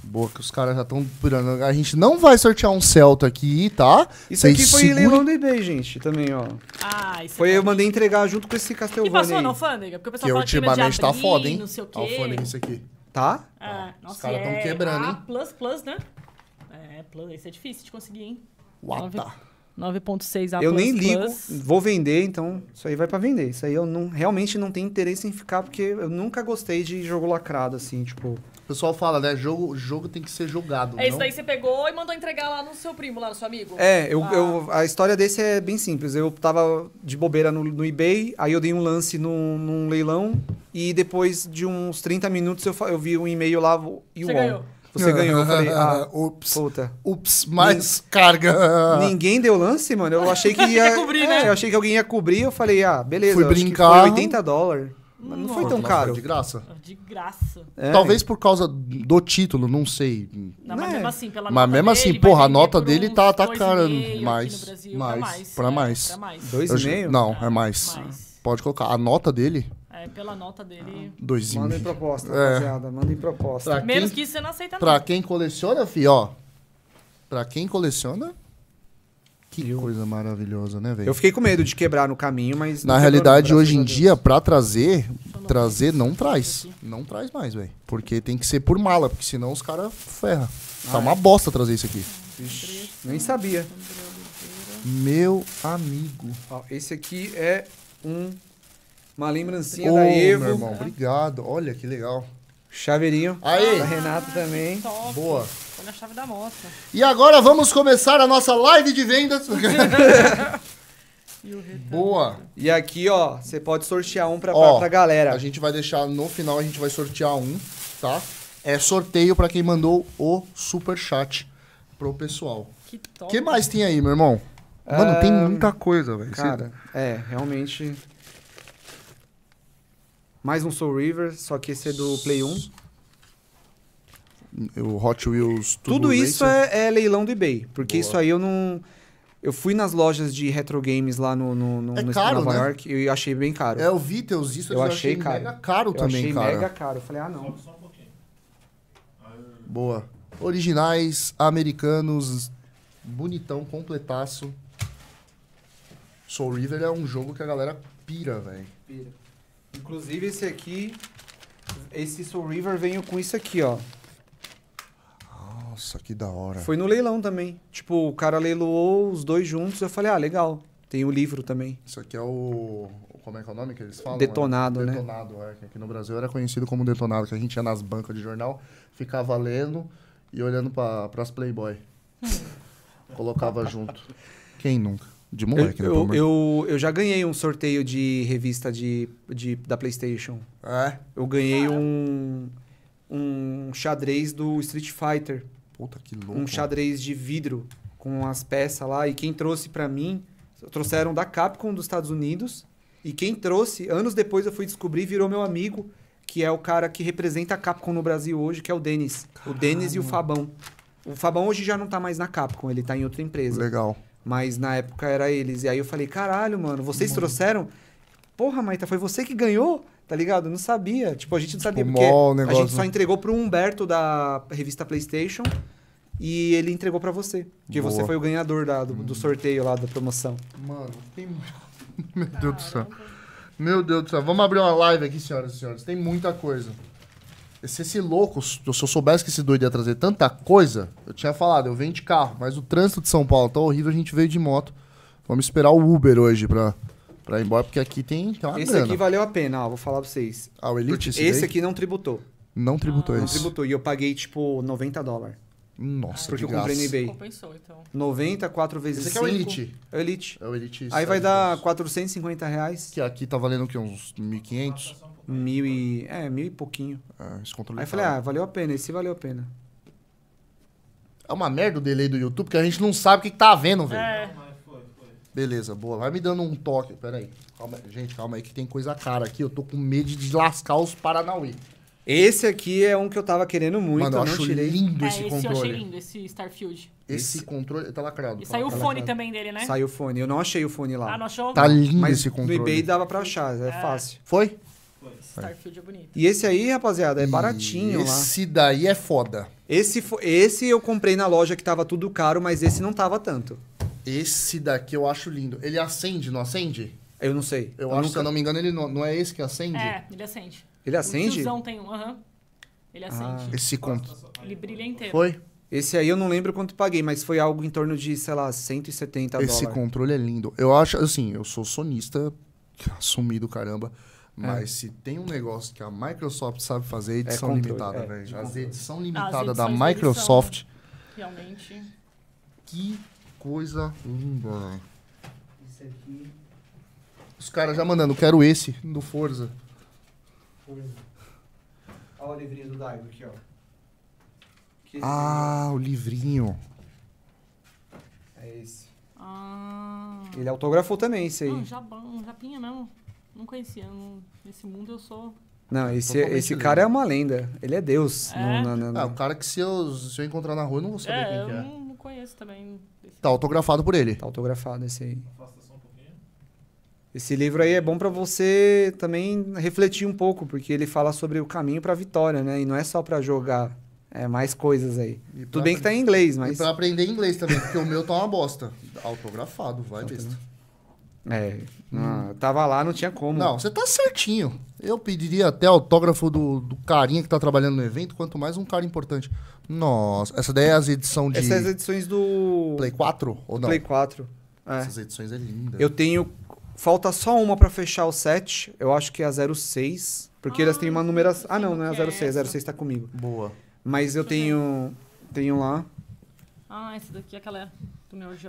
Boa, que os caras já estão pirando. A gente não vai sortear um Celta aqui, tá? Isso Vocês aqui foi segurem- leilão do eBay, gente, também, ó. Ah, isso Foi, aqui. eu mandei entregar junto com esse E Castlevania passou aí. na alfândega? Porque o pessoal Que fala que ultimamente tá abrir, foda, hein? não sei o quê. Alfândega isso aqui. Tá? É, nossa, caras e tão é quebrando, hein? plus, plus, né? É, plus. Esse é difícil de conseguir, hein? Wata. 9.6 A eu nem ligo, plus. vou vender, então isso aí vai pra vender. Isso aí eu não, realmente não tenho interesse em ficar, porque eu nunca gostei de jogo lacrado, assim, tipo... O pessoal fala, né? Jogo, jogo tem que ser jogado. É isso daí você pegou e mandou entregar lá no seu primo, lá no seu amigo? É, eu, Ah. eu- a história desse é bem simples. Eu tava de bobeira no, no eBay, aí eu dei um lance num, num leilão, e depois de uns 30 minutos eu, eu vi um e-mail lá, e o Você ganhou. Eu falei, ah, Ups. puta. Ups, mais carga. Ninguém deu lance, mano. Eu achei que ia. Ia cobrir, é, né? Eu achei que alguém ia cobrir. Eu falei, ah, beleza. Fui brincar. Foi 80 dólares. Mas não foi tão caro. foi De graça. De graça. É. Talvez por causa do título, não sei. Não, mas Né? mesmo assim, pela Mas nota mesmo assim, dele, vai porra, a nota dele tá- tá cara- mais, Brasil, mais, pra mais. pra é, mais. pra mais. Dois e meio? Não, é mais. Mais. Pode colocar. A nota dele, É, pela nota dele. dois e Mandem meio. proposta, É. rapaziada. Mandem proposta. Pra Menos quem- que isso você não aceita, não. Pra quem coleciona, fi, ó. Pra quem coleciona, Que coisa maravilhosa, né, velho? Eu fiquei com medo de quebrar no caminho, mas. Na realidade, hoje em dia, pra trazer, trazer não traz. Não traz mais, velho. Porque tem que ser por mala, porque senão os caras ferram. Tá Ah, uma bosta trazer isso aqui. Ixi, Nem sabia. Meu amigo. Ó, esse aqui é um. Uma lembrancinha Ô, da Evo. meu irmão, obrigado. Olha que legal. Chaveirinho. Aí. Da Renata também. Top. Boa. Olha a chave da moto. E agora vamos começar a nossa live de vendas. E o. Boa. E aqui, ó, você pode sortear um pra, Ó, pra, pra galera. A gente vai deixar no final, a gente vai sortear um, tá? É sorteio pra quem mandou o super chat pro pessoal. Que O top. que mais tem aí, meu irmão? Mano, tem Ah, muita coisa, velho. Cara, é, realmente. Mais um Soul River, só que esse é do Play 1. Cê- O Hot Wheels Turbo Tudo isso é, é leilão do eBay. Porque Boa. isso aí eu não. Eu fui nas lojas de retro games lá no, no, no, É no caro, Nova né? York e eu achei bem caro. É, eu vi teus isso, Eu achei caro. mega caro eu também, achei cara. mega caro. Eu falei, ah, não. Sobe só um Boa. Originais, americanos, bonitão, completaço. Soul River é um jogo que a galera pira, velho. Inclusive esse aqui. Esse Soul River veio com isso aqui, ó. Nossa, que da hora. Foi no leilão também. Tipo, o cara leiloou os dois juntos. Eu falei, ah, legal. Tem o livro também. Isso aqui é o. Como é que é o nome que eles falam? Detonado, é? né? Detonado, é. que Aqui no Brasil era conhecido como detonado, que a gente ia nas bancas de jornal, ficava lendo e olhando pra, pras Playboy. Colocava junto. Quem nunca? De Eu, moleque, né? eu, amor de- eu, eu já ganhei um sorteio de revista de, de, da PlayStation. É? Eu ganhei um, um xadrez do Street Fighter. Puta que louco. Um xadrez de vidro com as peças lá. E quem trouxe pra mim, trouxeram da Capcom dos Estados Unidos. E quem trouxe, anos depois eu fui descobrir, virou meu amigo, que é o cara que representa a Capcom no Brasil hoje, que é o Denis. O Denis e o Fabão. O Fabão hoje já não tá mais na Capcom, ele tá em outra empresa. Legal. Mas na época era eles. E aí eu falei, caralho, mano, vocês trouxeram? Porra, Maita, foi você que ganhou? Tá ligado? Eu não sabia. Tipo, a gente não sabia Tipo, porque mó a gente só entregou pro Humberto da revista PlayStation e ele entregou pra você. Porque Boa. você foi o ganhador da- do, do sorteio lá da promoção. Mano, tem. Meu Deus do céu. Meu Deus do céu. Vamos abrir uma live aqui, senhoras e senhores. Tem muita se Esse, louco, se eu soubesse que esse doido ia trazer tanta coisa, eu tinha falado, eu venho de carro, mas o trânsito de São Paulo tá horrível, a gente veio de moto. Vamos esperar o Uber hoje pra, pra ir embora, porque aqui tem, tem uma esse grana. aqui valeu a pena, ó, vou falar pra vocês. Ah, o Elite? Esse esse daí? aqui não tributou. Não tributou Não esse. tributou. E eu paguei, tipo, 90 dólares. Nossa, Porque de eu comprei no graça. eBay. Compensou, então. 90, 4 vezes Esse aqui é o 5. Elite. É o Elite. É o Elite. Aí vai 700. dar 450 reais. Que aqui tá valendo o quê? Uns 1.500? Mil e... É, mil e pouquinho. É, esse controle Aí eu falei, ah, valeu a pena, esse valeu a pena. É uma merda o delay do YouTube, porque a gente não sabe o que, que tá vendo, velho. É. mas foi, foi. Beleza, boa. Vai me dando um toque. Pera aí. Calma. Gente, calma aí que tem coisa cara aqui. Eu tô com medo de lascar os Paranauê. Esse aqui é um que eu tava querendo muito, Mano, eu não acho tirei. lindo É, esse esse eu achei controle. lindo, esse Starfield. Esse controle tá lacrado. E tá saiu o lacrado. fone também dele, né? Saiu o fone. Eu não achei o fone lá. Ah, não achou? Tá lindo Mas esse no controle. eBay dava pra achar, é, fácil. Foi? Starfield é bonito. E esse aí, rapaziada, é baratinho lá. Esse daí é foda. Esse, fo- esse eu comprei na loja que tava tudo caro, mas esse não tava tanto. Esse daqui eu acho lindo. Ele acende, não acende? Eu não sei. Eu, acho, nunca- se eu não me engano, ele não, não é esse que acende? É, ele acende. Ele O acende? tiozão tem um, aham. Ele acende. Esse controle. Ele brilha inteiro. Foi? Esse aí eu não lembro quanto paguei, mas foi algo em torno de, sei lá, 170 Esse dólares. controle é lindo. Eu acho, assim, eu sou sonista, assumido caramba. Mas se tem um negócio que a Microsoft sabe fazer, é edição controle, limitada, é, velho. As edição limitada da Microsoft. Realmente. Que coisa linda, velho. Esse aqui, Os caras já mandando, quero esse do Forza. Olha o livrinho do Daigo aqui, ó. Que Ah, o livrinho. É esse. Ah. Ele autografou também, esse aí. Não, Japão, Japinha mesmo. Não conhecia. não- nesse mundo eu sou. Não, esse, Totalmente esse cara é uma lenda. Ele é Deus. É? No- na- na- Ah, o cara que se eu, se eu encontrar na rua, eu não vou saber é, quem eu que é. não, não conheço também. Tá autografado por ele. Tá autografado esse aí. Afasta só um pouquinho. Esse livro aí é bom pra você também refletir um pouco, porque ele fala sobre o caminho pra vitória, né? E não é só pra jogar É, mais coisas aí. E Tudo bem que tá em inglês, E mas. pra aprender inglês também, porque o meu tá uma bosta. Autografado, vai, besta. É. não, tava lá, não tinha como. Não, você tá certinho. Eu pediria até autógrafo do, do carinha que tá trabalhando no evento, quanto mais um cara importante. Nossa, essa daí é as edição de Essas edições do. Play 4 ou não? Play 4. É. Essas edições é linda. Eu tenho. Falta só uma pra fechar o set. Eu acho que é a 06. Porque elas têm uma numeração. Ah, não, não é é a 06. A essa. 06 tá comigo. Boa. Mas eu tenho. Tenho lá. Ah, essa daqui é aquela.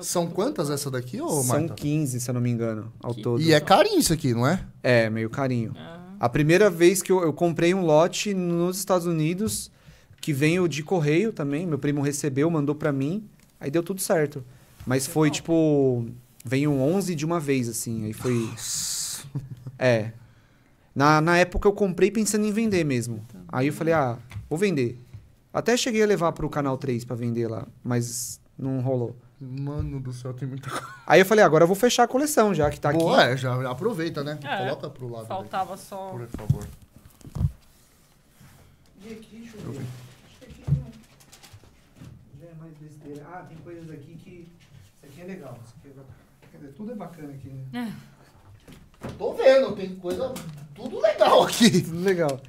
São quantas essa daqui, São Marta? 15, se eu não me engano, ao Que- todo. E é carinho isso aqui, não é? É, meio carinho. Ah, A primeira vez que eu, eu comprei um lote nos Estados Unidos, que veio de correio também, meu primo recebeu, mandou pra mim, aí deu tudo certo. Mas foi tipo, veio 11 de uma vez, assim, aí foi... É. Na, na época eu comprei pensando em vender mesmo. Aí eu falei, ah, vou vender. Até cheguei a levar pro Canal 3 pra vender lá, mas não rolou. Mano do céu, tem muita coisa. Aí eu falei, agora eu vou fechar a coleção, já que tá Boa, aqui. é, já aproveita, né? É. Coloca pro lado. daí, faltava só. Por favor. E aqui, deixa eu ver. Acho que aqui não. Já é mais besteira. Ah, tem coisas aqui que. Isso aqui é legal. Isso aqui é bacana. Quer dizer, tudo é bacana aqui, né? Tô vendo, tem coisa. Tudo legal aqui. Tudo legal.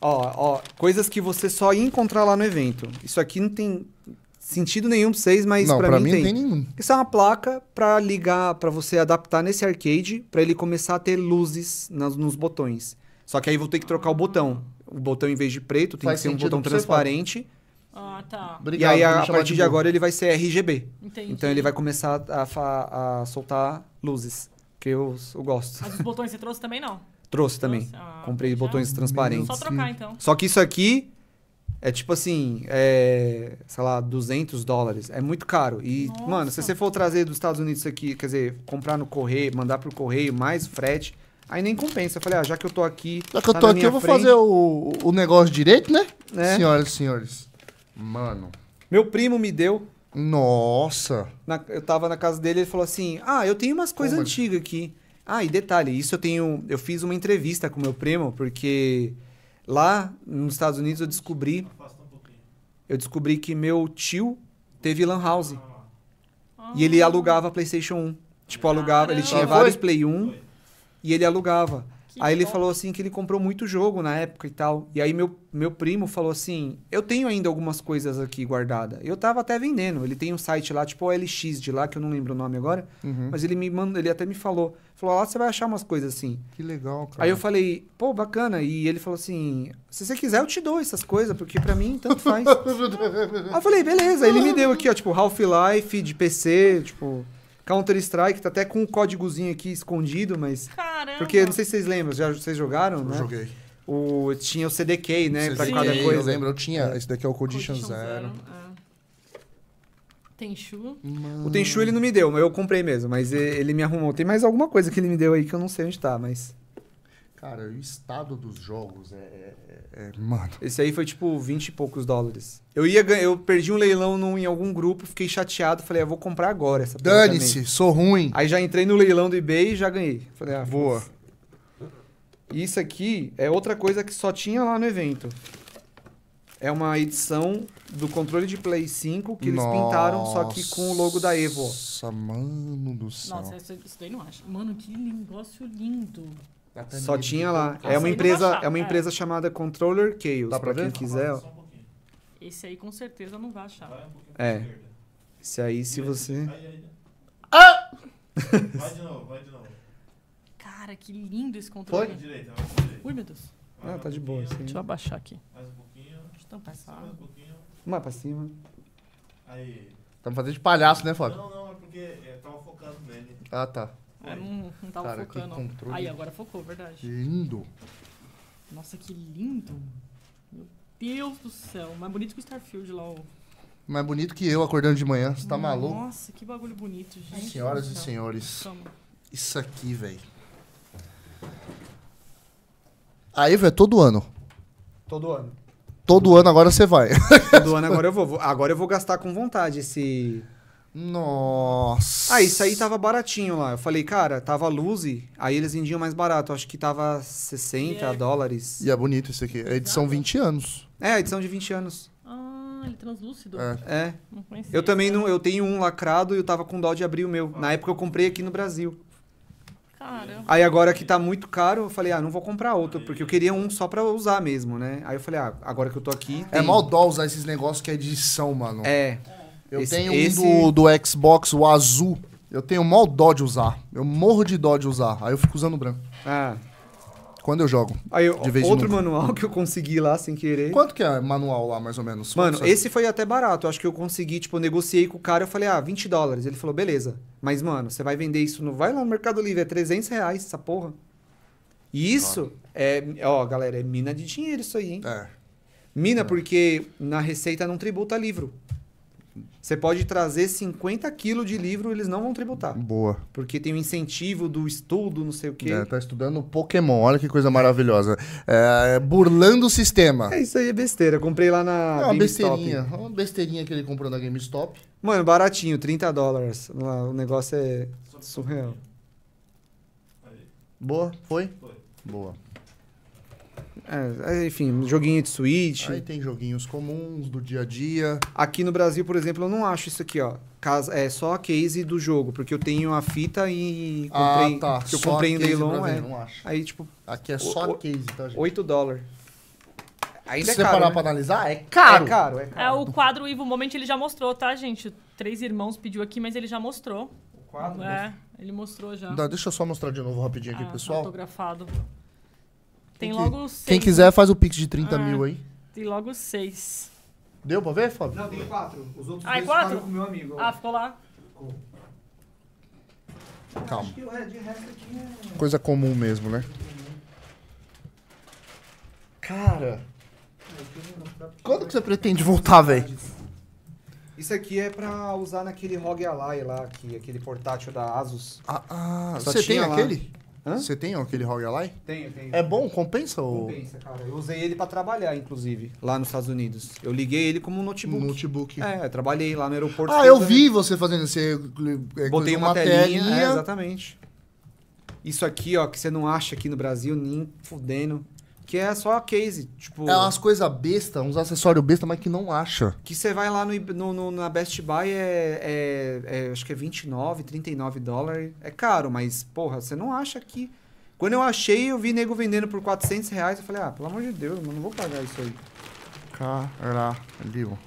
Ó, ó, coisas que você só ia encontrar lá no evento. Isso aqui não tem sentido nenhum pra vocês, mas não, pra, pra mim, mim tem. não tem nenhum. Isso é uma placa pra ligar, pra você adaptar nesse arcade, pra ele começar a ter luzes nas- nos botões. Só que aí vou ter que trocar o botão. O botão, em vez de preto, tem Faz que ser um botão transparente. Ah, tá. Obrigado e aí, a, a partir de burro. agora, ele vai ser RGB. Entendi. Então ele vai começar a, a soltar luzes, que eu, eu gosto. Mas os botões você trouxe também não? Trouxe também. Trouxe? Ah, Comprei já. botões transparentes. Só trocar então. Só que isso aqui é tipo assim, é, sei lá, 200 dólares. É muito caro. E, Nossa. mano, se você for trazer dos Estados Unidos isso aqui, quer dizer, comprar no correio, mandar pro correio, mais frete, aí nem compensa. Eu falei, ah, já que eu tô aqui. Já que eu tá tô na aqui, eu vou frente- fazer o, o negócio direito, né? É. Senhoras e senhores. Mano. Meu primo me deu. Nossa. na- eu tava na casa dele, ele falou assim: Ah, eu tenho umas coisas antigas aqui. Ah, e detalhe, isso eu tenho. Eu fiz uma entrevista com meu primo, porque lá nos Estados Unidos eu descobri. Eu descobri que meu tio teve Lan House. Ah, E ele alugava PlayStation 1. Tipo, alugava. Ele tinha Caramba. vários? Play 1 Foi. e ele alugava. Aí ele falou assim que ele comprou muito jogo na época e tal. E aí meu, meu primo falou assim: Eu tenho ainda algumas coisas aqui guardadas. Eu tava até vendendo. Ele tem um site lá, tipo o LX de lá, que eu não lembro o nome agora. Uhum. Mas ele me mandou, ele até me falou. Falou, lá você vai achar umas coisas assim. Que legal, cara. Aí eu falei, pô, bacana. E ele falou assim: se você quiser, eu te dou essas coisas, porque pra mim tanto faz. Aí eu falei, beleza. Aí ele me deu aqui, ó, tipo, Half-Life de PC, tipo, Counter-Strike, tá até com um códigozinho aqui escondido, mas. Caramba. Porque não sei se vocês lembram, já vocês jogaram, Eu né? joguei. O, tinha o CDK, né? Pra Sim, cada Eu coisa. lembro, eu tinha. Esse daqui é o Condition, Condition Zero. é. Tenchu. O Tenchu ele não me deu, mas eu comprei mesmo. Mas ele me arrumou. Tem mais alguma coisa que ele me deu aí que eu não sei onde tá, mas. Cara, o estado dos jogos é. é- é- Mano. Esse aí foi tipo 20 e poucos dólares. Eu ia ganhar, eu perdi um leilão num- em algum grupo, fiquei chateado, falei, ah, vou comprar agora essa. Dane-se, sou ruim. Aí já entrei no leilão do eBay e já ganhei. Falei, ah, Boa. Isso aqui é outra coisa que só tinha lá no evento. É uma edição do controle de Play 5 que eles pintaram, só que com o logo da Evo. ó. Nossa, mano do céu. Nossa, isso, isso daí não acha. Mano, que negócio lindo. Só tinha lá. É uma empresa, é uma é. empresa chamada Controller Chaos, Dá pra pra quem ver? quiser. ó. Um. Esse aí com certeza não vai achar. Vai um pouquinho É. pra esquerda. Esse aí, se você. Aí, aí. Ah! Vai de novo, vai de novo. Cara, que lindo esse Vai controle. pra direita, vai pra direita. Ui, meu Deus. Vai Ah, mais tá um de boa. pouquinho, Sim. Deixa eu abaixar aqui. Mais um pouquinho. Deixa eu tampar essa Mais água. um pouquinho. Mais pra cima. Aí. Estamos fazendo de palhaço, né, Fábio? Não, não, é porque é, tava focando nele. Ah, tá. É, não, não tava Cara, que focando. controle. Aí, agora focou, verdade. Lindo. Nossa, que lindo. Meu Deus do céu. Mais bonito que o Starfield lá. O... Mais bonito que eu acordando de manhã. Você tá maluco? Nossa, que bagulho bonito, gente. Senhoras e senhores, Toma. isso aqui, velho. Aí, velho, todo ano. Todo ano. Todo ano agora você vai. Todo ano agora eu vou- Agora eu vou gastar com vontade esse. Nossa. Ah, isso aí tava baratinho lá. Eu falei, cara, tava Luzi, aí eles vendiam mais barato. Acho que tava 60 E é- dólares. E é bonito isso aqui. É edição 20 anos. É, a edição de 20 anos. Ah, ele é translúcido. É. É. Não conhecia. Eu também não. Eu tenho um lacrado e eu tava com dó de abrir o meu. Na época eu comprei aqui no Brasil. Cara, Aí agora que tá muito caro, eu falei, ah, não vou comprar outro, porque eu queria um só pra usar mesmo, né? Aí eu falei, ah, agora que eu tô aqui. É tem. mal dó usar esses negócios que é edição, mano. É. Eu esse- tenho esse- um do, do Xbox, o azul. Eu tenho mal dó de usar. Eu morro de dó de usar. Aí eu fico usando o branco. Ah. Quando eu jogo. Aí eu- outro manual que eu consegui lá sem querer. Quanto que é manual lá, mais ou menos? Mano, esse foi até barato. Eu acho que eu consegui, tipo, eu negociei com o cara. Eu falei, ah, 20 dólares. Ele falou, beleza. Mas, mano, você vai vender isso no. Vai lá no Mercado Livre, é 300 reais essa porra. E isso é. Ó, galera, é mina de dinheiro isso aí, hein? É. Mina, porque na receita não tributa livro. Você pode trazer 50 quilos de livro, eles não vão tributar. Boa. Porque tem o incentivo do estudo, não sei o quê. É, tá estudando Pokémon. Olha que coisa maravilhosa. É, burlando o sistema. É, isso aí é besteira. Eu comprei lá na É uma GameStop. besteirinha. Uma besteirinha que ele comprou na GameStop. Mano, baratinho, 30 dólares. O negócio é surreal. Boa? Foi? Foi. Boa. É, é, enfim, joguinho de Switch. Aí tem joguinhos comuns do dia a dia. Aqui no Brasil, por exemplo, eu não acho isso aqui, ó. Casa- É só a case do jogo, porque eu tenho a fita e comprei, ah, tá. que eu Só comprei em leilão, é. Não acho. Aí, tipo, Aqui é só o- a case, tá, gente? 8 dólares. Ainda Se é você caro, parar né? pra analisar, é caro. É caro, é é caro. o quadro Ivo Moment ele já mostrou, tá, gente? Três irmãos pediu aqui, mas ele já mostrou. O quadro, É, ele mostrou já. Dá- Deixa eu só mostrar de novo rapidinho aqui, Ah, pessoal. Autografado. Tem Quem que- logo seis. Quem quiser faz o pix de 30 Ah. mil aí. Tem logo seis. Deu pra ver, Fábio? Não, tem quatro. Os outros Ah, é dois quatro? ficaram com o meu amigo. Ah, ficou lá? Calma. Acho que o de resto aqui é... Coisa comum mesmo, né? Cara, quando que você pretende voltar, velho? Isso aqui é pra usar naquele ROG Ally lá, que, aquele portátil da Asus. Ah, ah, Só você tem tinha lá. aquele? Você tem aquele ROG Ally? Tenho, tenho. É bom? Compensa ou Compensa, cara. Eu usei ele pra trabalhar, inclusive, lá nos Estados Unidos. Eu liguei ele como um notebook. notebook? É, eu trabalhei lá no aeroporto. Ah, eu vi você fazendo esse. é, Botei coisa, uma, telinha. É, exatamente. Isso aqui, ó, que você não acha aqui no Brasil, nem fudendo. Que é só a case. Tipo, É umas coisas besta, uns acessórios besta, mas que não acha. que você vai lá no, no- no- na Best Buy, é, é- é- acho que é 29, 39 dólares. É caro, mas, porra, você não acha aqui. Quando eu achei, eu vi nego vendendo por 400 reais. Eu falei, ah, pelo amor de Deus, eu não vou pagar isso aí. Caralho.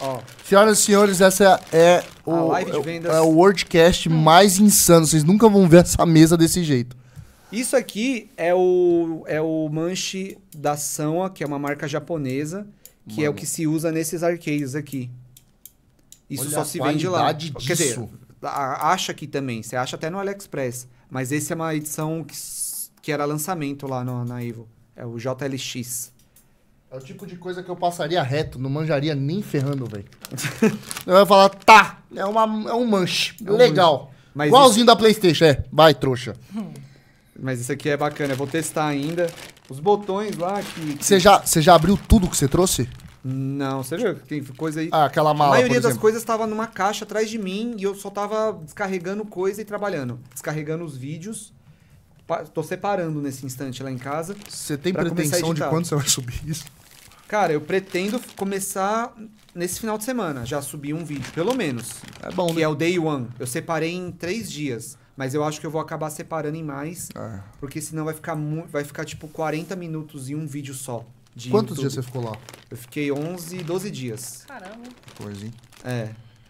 Ó, Senhoras e senhores, essa é o, A live de é o- é o wordcast mais insano. Vocês nunca vão ver essa mesa desse jeito. Isso aqui é o, é o manche da Sanwa, que é uma marca japonesa, que é o Mano. que se usa nesses arcades aqui. Isso Olha só a se vende lá. qualidade Quer dizer, disso. acha aqui também, você acha até no AliExpress. Mas esse é uma edição que, que era lançamento lá no- na Evo. É o JLX. É o tipo de coisa que eu passaria reto, não manjaria nem ferrando, velho. eu ia falar, tá, é, uma, é um manche. É um Legal. Mas Igualzinho da Playstation, é. Vai, trouxa. Mas isso aqui é bacana, eu vou testar ainda. Os botões lá que. que- Você já, você já abriu tudo que você trouxe? Não, você viu? Tem coisa aí. Ah, aquela A mala, maioria por das coisas estava numa caixa atrás de mim e eu só tava descarregando coisa e trabalhando. Descarregando os vídeos. Tô separando nesse instante lá em casa. Você tem a pretensão de quando você vai subir isso? Cara, eu pretendo começar nesse final de semana. Já subi um vídeo, pelo menos. É bom, que né? é o Day One. Eu separei em três dias. Mas eu acho que eu vou acabar separando em mais. É. Porque senão vai ficar, vai ficar tipo 40 minutos em um vídeo só. de Quantos YouTube. dias você ficou lá? Eu fiquei 11, 12 dias. Caramba. Coisa, hein? É.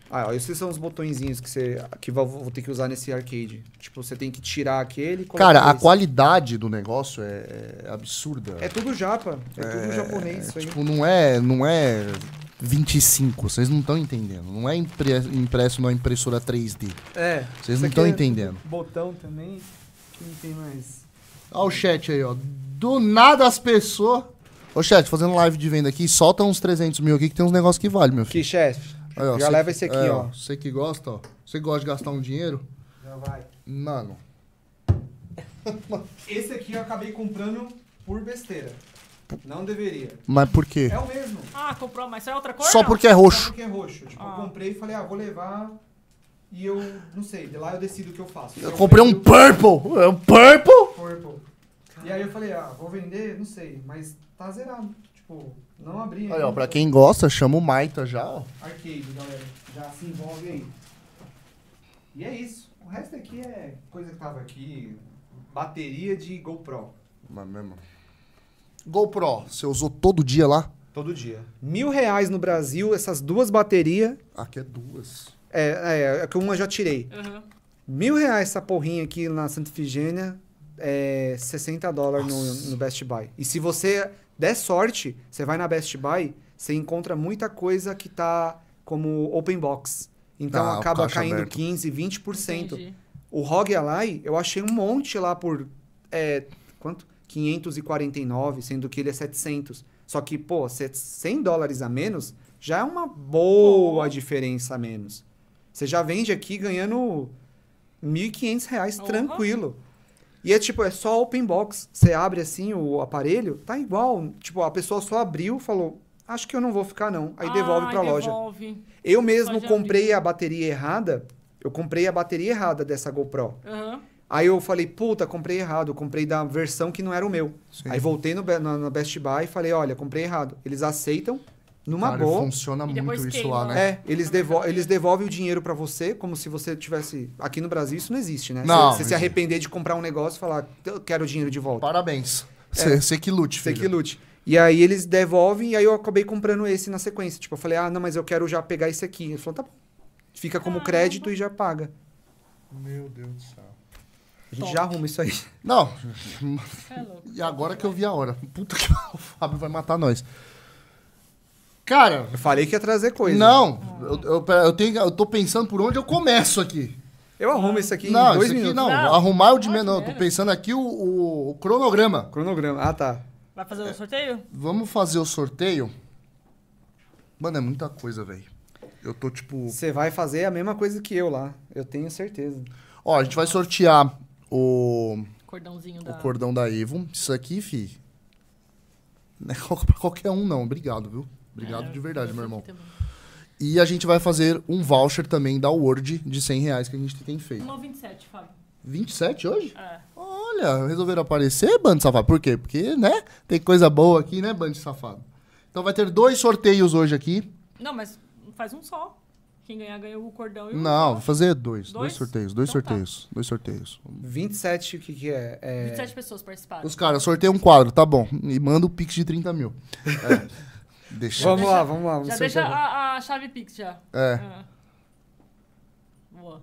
Ah, ó, esses são os botõezinhos que você que vou, vou ter que usar nesse arcade. Tipo, você tem que tirar aquele Cara, a esse. qualidade do negócio é, é absurda. É tudo japa. É, tudo japonês isso aí. Tipo, não é, não é 25, vocês não estão entendendo. Não é impre- impresso numa impressora 3D. É. Vocês não estão é entendendo. Botão também. Que não tem mais. Olha o chat aí, ó. Do nada as pessoas. Ô, chat, fazendo live de venda aqui, solta uns 300 mil aqui que tem uns negócios que vale, meu filho. Aqui, chefe. Aí, ó, Já leva que- esse aqui, é, ó. Você que gosta, ó. Você gosta de gastar um dinheiro? Já vai. Mano. Esse aqui eu acabei comprando por besteira. Não deveria. Mas por quê? É o mesmo. Ah, comprou, mas isso é outra cor? Só não? porque é Só roxo. porque é roxo. Tipo, Ah. eu comprei e falei, ah, vou levar. E eu, não sei, de lá eu decido o que eu faço. Eu comprei um purple. É um purple? Purple. E aí eu falei, ah, vou vender, não sei, mas tá zerado. Tipo, não abri Aí, ó, pra quem gosta, chama o Maita já, ó. Arcade, galera. Já se envolve aí. E é isso. O resto aqui é coisa que tava aqui. Bateria de GoPro. Mas mesmo. GoPro, você usou todo dia lá? Todo dia. Mil reais no Brasil, essas duas baterias. Aqui é duas. É, é, é que uma eu já tirei. Uhum. Mil reais essa porrinha aqui na Santa Efigênia. É 60 dólares no, no Best Buy. E se você der sorte, você vai na Best Buy, você encontra muita coisa que tá como open box. Então Ah, acaba caindo aberta. 15, 20%. Entendi. O ROG Ally, eu achei um monte lá por. É, quanto? 549, sendo que ele é 700. Só que, pô, 100 dólares a menos já é uma boa Pô. diferença a menos. Você já vende aqui ganhando 1.500 reais Uhum. tranquilo. E é tipo, é só open box. Você abre assim o aparelho, tá igual. Tipo, a pessoa só abriu, falou, acho que eu não vou ficar não. Aí devolve Ai, pra loja. devolve. Eu mesmo comprei abrir. a bateria errada. Eu comprei a bateria errada dessa GoPro. Aham. Aí eu falei, puta, comprei errado. Comprei da versão que não era o meu. Sim. Aí voltei no, na, na Best Buy e falei, olha, comprei errado. Eles aceitam numa Cara, boa. funciona muito isso lá, né? né? É, eles, devo eles devolvem o dinheiro pra você como se você tivesse. Aqui no Brasil isso não existe, né? Não, Você, você não se arrepender de comprar um negócio e falar, eu quero o dinheiro de volta. Parabéns. Você você que lute, Você filho. que lute. E aí eles devolvem e aí eu acabei comprando esse na sequência. Tipo, eu falei, ah, não, mas eu quero já pegar esse aqui. Ele falou, tá bom. Fica como crédito e já paga. Meu Deus do céu. A gente Top. já arruma isso aí. Não, É louco. e agora que eu vi a hora. Puta que o Fábio vai matar nós. Cara, Eu falei que ia trazer coisa. não, eu, eu, eu tenho, eu tô pensando por onde eu começo aqui. Eu arrumo isso aqui não, em dois isso aqui minutos. não, Não, arrumar o de menor. Eu tô pensando aqui o, o- o cronograma. Cronograma. Ah, tá. Vai fazer o sorteio? Vamos fazer o sorteio? Mano, é muita coisa, velho. Eu tô tipo. Você vai fazer a mesma coisa que eu lá. Eu tenho certeza. Ó, a gente vai sortear o, Cordãozinho o da. cordão da Evo. Isso aqui, fi. Não é pra qualquer um, não. Obrigado, viu? Obrigado É, de verdade, eu meu irmão. E a gente vai fazer um voucher também da Word de 100 reais que a gente tem feito. 1,27, Fábio. 27 hoje? É. Olha, resolveram aparecer, bando safado. Por quê? Porque, né? Tem coisa boa aqui, né, bando safado? Então vai ter dois sorteios hoje aqui. Não, mas faz um só. Quem ganhar, ganha o cordão e o. Não, vou fazer dois. Dois, Dois? sorteios, dois Então tá. sorteios. Dois sorteios. 27, o que que é? é... 27 pessoas participaram. Os caras sorteiam um quadro, tá bom. E manda o pix de 30 mil. É. Deixa. Vamos Deixa- lá, vamos lá. Vamos Já deixa a, a chave Pix já. É. Ah. Boa.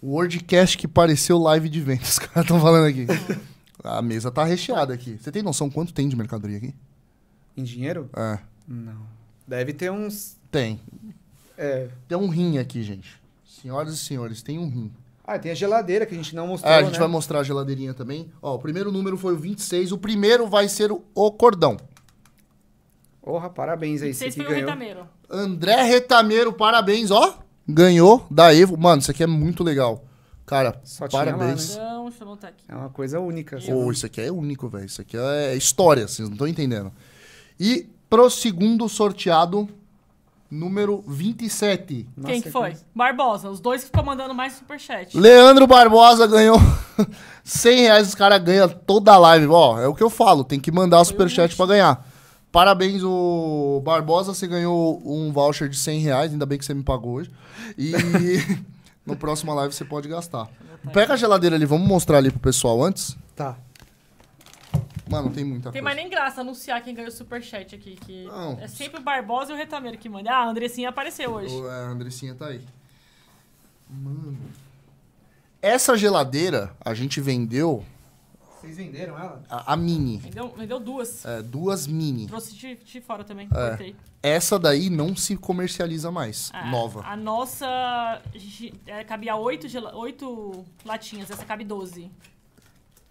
O Wordcast que pareceu live de vendas. Os caras estão falando aqui. A mesa tá recheada aqui. Você tem noção quanto tem de mercadoria aqui? Em dinheiro? É. Não. Deve ter uns... Tem. É... Tem um rim aqui, gente. Senhoras e senhores, tem um rim. Ah, tem a geladeira que a gente não mostrou, É, a gente né? vai mostrar a geladeirinha também. Ó, o primeiro número foi o 26. O primeiro vai ser o, o cordão. Porra, parabéns aí, você Vocês foi o ganhou. retameiro. André Retameiro, parabéns, ó. Ganhou da Evo. Mano, isso aqui é muito legal. Cara, Só tinha lá, parabéns. Então, deixa eu anotar aqui. É uma coisa única. Pô, isso aqui é único, velho. Isso aqui é história, vocês não estão entendendo. E pro segundo sorteado, número 27. Nossa, Quem que foi? Barbosa, os dois que ficou mandando mais superchat. Leandro Barbosa ganhou 100 reais. Os caras ganham toda a live. Ó, é o que eu falo. Tem que mandar o superchat pra ganhar. Parabéns, o Barbosa. Você ganhou um voucher de 100 reais. Ainda bem que você me pagou hoje. E no próximo live você pode gastar. Pega a geladeira ali. Vamos mostrar ali pro pessoal antes. Tá. Mano, tem muita Tem coisa. mais nem graça anunciar quem ganhou o superchat aqui. Que Não. É sempre o Barbosa e o retameiro que manda. Ah, a Andressinha apareceu hoje. O, é, a Andressinha tá aí. Mano. Essa geladeira a gente vendeu Vocês venderam ela? a, a mini. Vendeu, vendeu duas. É, duas mini. Trouxe de, de fora também. É. Cortei. Essa daí não se comercializa mais. A- nova. A nossa a gente, é, cabia oito, oito latinhas, essa cabe 12.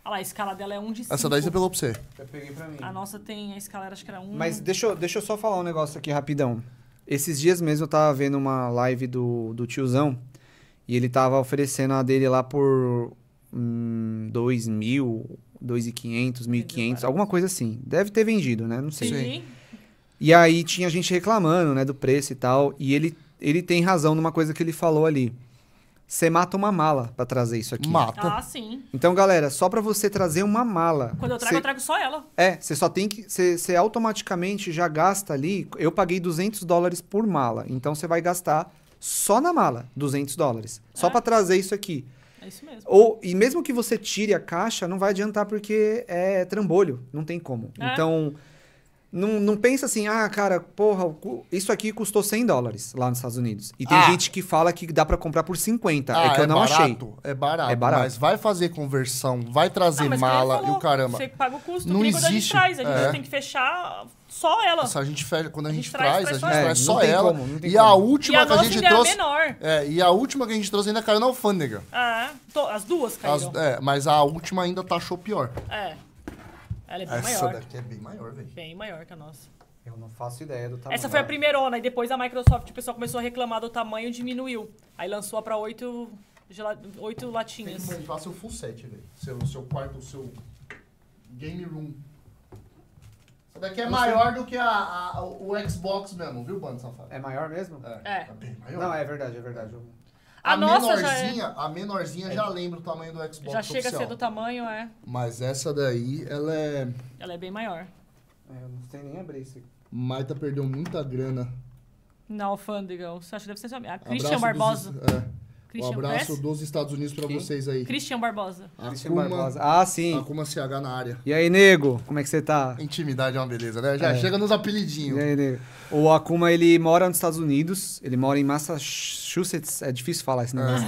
Olha lá, a escala dela é 1 de 5. Essa daí você pegou pra você. Eu peguei pra mim. A nossa tem, a escala era, acho que era 1. Mas deixa eu, deixa eu só falar um negócio aqui rapidão. Esses dias mesmo eu tava vendo uma live do, do tiozão e ele tava oferecendo a dele lá por hum, 2 mil, 2.500, 1.500, alguma coisa assim. Deve ter vendido, né? Não sei. Sim. E aí tinha gente reclamando, né, do preço e tal. E ele, ele tem razão numa coisa que ele falou ali. Você mata uma mala pra trazer isso aqui. Mata. Ah, sim. Então, galera, só pra você trazer uma mala. Quando eu trago, cê- eu trago só ela. É, você só tem que. Você você automaticamente já gasta ali. Eu paguei 200 dólares por mala. Então você vai gastar só na mala 200 dólares. Só É. pra trazer isso aqui. É isso mesmo. Ou, e mesmo que você tire a caixa, não vai adiantar porque é trambolho. Não tem como. É. Então. Não, não pensa assim, ah, cara, porra, isso aqui custou 100 dólares lá nos Estados Unidos. E tem Ah. gente que fala que dá pra comprar por 50. Ah, é que eu não barato, achei. É barato, É barato. Mas vai fazer conversão, vai trazer Ah, mala e falou, o caramba. Você paga o custo, Não quando a gente existe, traz. A gente é. tem que fechar só ela. Se a gente fecha, quando a, A gente, gente traz, traz- a gente traz só traz ela. só ela. como, e a como. E última a que a gente é a trouxe. menor. É, e a última que a gente trouxe ainda caiu na alfândega. Ah, to- as duas As- caíram. é, mas a última ainda taxou pior. É. Ela é bem Essa maior. daqui é bem maior, velho. Bem maior que a nossa. Eu não faço ideia do tamanho. Essa foi a primeirona, e depois a Microsoft, o pessoal começou a reclamar do tamanho e diminuiu. Aí lançou a pra oito, gela- oito Tem latinhas. que montar seu full set, velho. Seu, seu quarto, o seu game room. Essa daqui é maior do que a, a- o Xbox mesmo, viu, Bando Safado? É maior mesmo? É. bem maior. Não, é verdade, é verdade. Eu- A, nossa já, menorzinha, é, a menorzinha já lembra o tamanho do Xbox já chega a oficial. ser do tamanho, é. Mas essa daí, ela é... Ela é bem maior. É, eu não sei nem abrir isso aqui. Maita perdeu muita grana. Na alfândega. Você acha que deve ser sua amiga? A Christian Abraço Barbosa. Dos, é, Christian, um abraço conhece? dos Estados Unidos pra Quem? vocês aí. Christian Barbosa. Christian Akuma, Barbosa. Ah, sim. Akuma CH na área. E aí, nego? Como é que você tá? Intimidade é uma beleza, né? Já É. chega nos E apelidinhos. aí, nego? O Akuma, ele mora nos Estados Unidos. Ele mora em Massachusetts. É difícil falar esse negócio.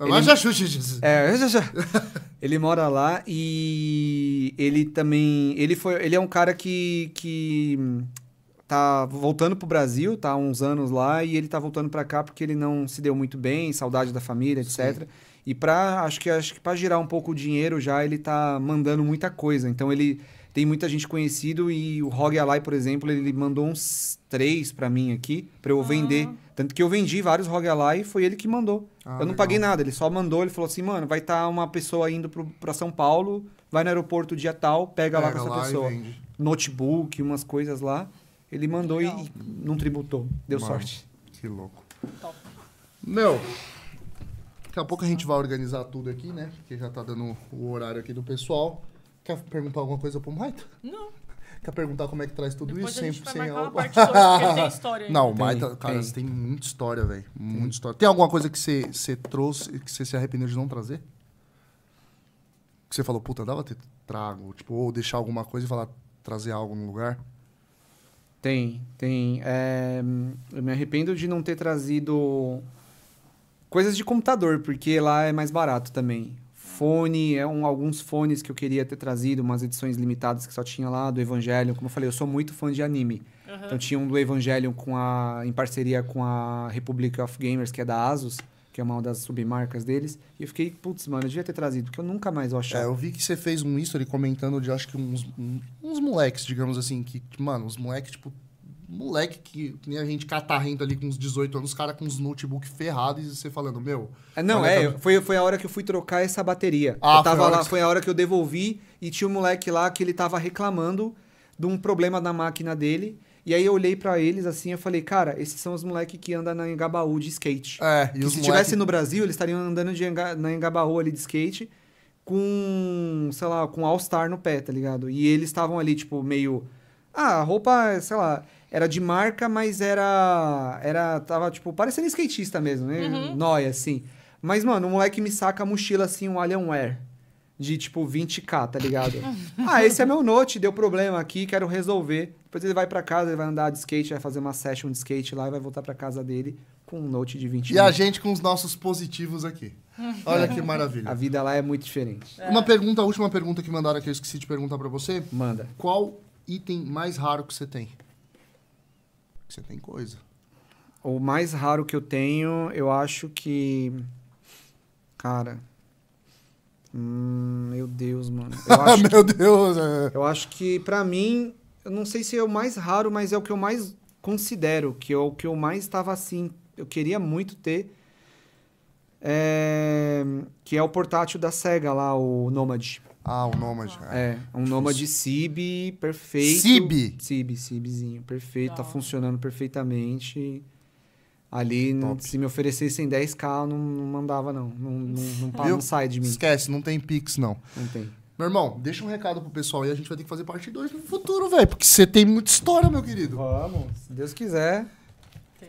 Mas já chute, Jesus. É, já, já. ele mora lá e ele também. Ele foi. Ele é um cara que. que tá voltando pro Brasil, tá há uns anos lá, e ele tá voltando pra cá porque ele não se deu muito bem, saudade da família, etc. E pra. Acho que acho que pra girar um pouco o dinheiro já, ele tá mandando muita coisa. Então ele tem muita gente conhecido e o Rogue Ally, por exemplo, ele mandou uns três pra mim aqui, pra eu vender. Tanto que eu vendi vários Rogue Ally e foi ele que mandou. Ah, eu não legal. paguei nada, ele só mandou, ele falou assim, mano, vai estar uma pessoa indo pro, pra São Paulo, vai no aeroporto dia tal, pega, lá com essa e pessoa. Notebook, umas coisas lá. Ele mandou e, Legal. e não tributou. Deu Mano. sorte. Que louco. Top. Meu, daqui a pouco a gente vai organizar tudo aqui, né? Porque já tá dando o horário aqui do pessoal. Quer perguntar alguma coisa pro Maita? Não. Quer perguntar como é que traz tudo Depois isso a sem, gente vai sem marcar uma álcool? parte 2, porque tem história aí. Não, o Tem, Maita, cara, tem. você tem muita história, velho. Muita história. Tem alguma coisa que você, você trouxe e que você se arrependeu de não trazer? Que você falou, puta, dava ter trago, tipo, ou deixar alguma coisa e falar, trazer algo no lugar? Tem, tem. É, eu me arrependo de não ter trazido coisas de computador, porque lá é mais barato também. Fone, é um, alguns fones que eu queria ter trazido, umas edições limitadas que só tinha lá, do Evangelion. Como eu falei, eu sou muito fã de anime. Aham. Então tinha um do Evangelion com a, em parceria com a Republic of Gamers, que é da Asus, que é uma das submarcas deles. E eu fiquei, putz, mano, eu devia ter trazido, porque eu nunca mais vou achar. É, eu vi que você fez um history comentando de acho que uns, uns moleques, digamos assim, que, mano, os moleques, tipo, moleque que, que nem a gente catarrento ali com uns 18 anos, os caras com uns notebook ferrados e você falando, meu. É, Não, é, tá- foi, foi a hora que eu fui trocar essa bateria. Ah, eu tava foi lá, que- foi a hora que eu devolvi e tinha um moleque lá que ele tava reclamando de um problema na máquina dele. E aí eu olhei pra eles assim e falei, cara, esses são os moleques que andam na Engabaú de skate. É, e Que os se moleque- tivesse no Brasil, eles estariam andando de Enga- na Engabaú ali de skate com, sei lá, com All-Star no pé, tá ligado? E eles estavam ali, tipo, meio... Ah, a roupa, sei lá, era de marca, mas era... era tava, tipo, parecendo skatista mesmo, né? Uhum. Nóia, assim. Mas, mano, o moleque me saca a mochila, assim, um Alienware. De, tipo, 20k, tá ligado? ah, esse é meu note, deu problema aqui, quero resolver. Depois ele vai pra casa, ele vai andar de skate, vai fazer uma session de skate lá e vai voltar pra casa dele com um note de 20 E a gente com os nossos positivos aqui. Olha que maravilha. A vida lá é muito diferente. Uma pergunta, a última pergunta que mandaram aqui, eu esqueci de perguntar pra você. Manda. Qual item mais raro que você tem? Você tem coisa. O mais raro que eu tenho, eu acho que. Cara. Hum, meu Deus, mano. Eu Ah, acho, meu Deus. é. eu acho que, pra mim, eu não sei se é o mais raro, mas é o que eu mais considero, que é o que eu mais estava assim. Eu queria muito ter. É, que é o portátil da SEGA lá, o Nomad. Ah, o Nomad. É. É, um Nomad Cib perfeito. Cib? Cib, Cibzinho, perfeito, tá funcionando perfeitamente. Ali, Top. se me oferecessem 10k, eu não, não mandava, não. Não, não, não, não sai de mim. Esquece, não tem Pix, não. Não tem. Meu irmão, deixa um recado pro pessoal aí, a gente vai ter que fazer parte 2 no futuro, velho. Porque você tem muita história, meu querido. Vamos, se Deus quiser. Tem.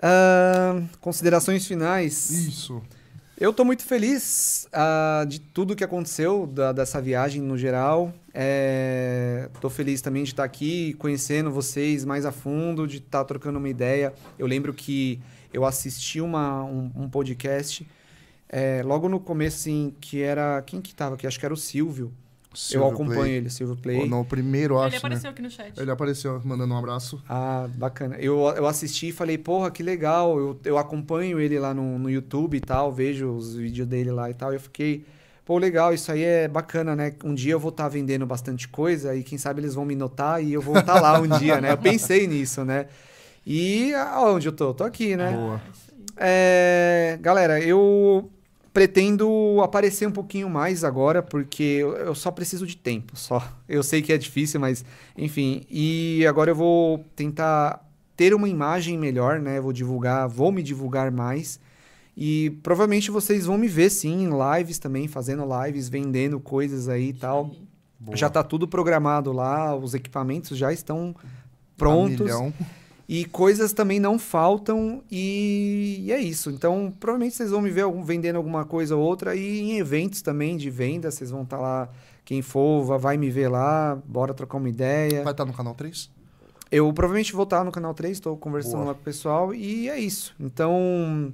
Ah, considerações finais. Isso. Eu tô muito feliz ah, de tudo que aconteceu, da- dessa viagem no geral. É, tô feliz também de estar aqui, conhecendo vocês mais a fundo, de estar trocando uma ideia. Eu lembro que eu assisti uma, um, um podcast é, logo no começo, assim, que era... Quem que tava aqui? Acho que era o Silvio. eu acompanho ele, Silvio Play. Não, o primeiro, eu Ele acho, apareceu né? aqui no chat. Ele apareceu mandando um abraço. Ah, bacana. Eu, eu assisti e falei, porra, que legal. Eu, eu acompanho ele lá no, no YouTube e tal, vejo os vídeos dele lá e tal. E eu fiquei, pô, legal, isso aí é bacana, né? Um dia eu vou estar vendendo bastante coisa e quem sabe eles vão me notar e eu vou estar lá um dia, né? Eu pensei nisso, né? E aonde eu tô? Tô aqui, né? Boa. É. É, galera, eu pretendo aparecer um pouquinho mais agora, porque eu só preciso de tempo, só. Eu sei que é difícil, mas enfim. E agora eu vou tentar ter uma imagem melhor, né? Vou divulgar, vou me divulgar mais. E provavelmente vocês vão me ver sim em lives também, fazendo lives, vendendo coisas aí e tal. Boa. Já tá tudo programado lá, os equipamentos já estão prontos. milhão. E coisas também não faltam e, e é isso. Então, provavelmente vocês vão me ver algum- vendendo alguma coisa ou outra e em eventos também de venda, vocês vão estar lá, quem for, va- vai me ver lá, bora trocar uma ideia. Vai estar no canal 3? Eu provavelmente vou estar no canal 3, estou conversando Boa. lá com o pessoal e é isso. Então,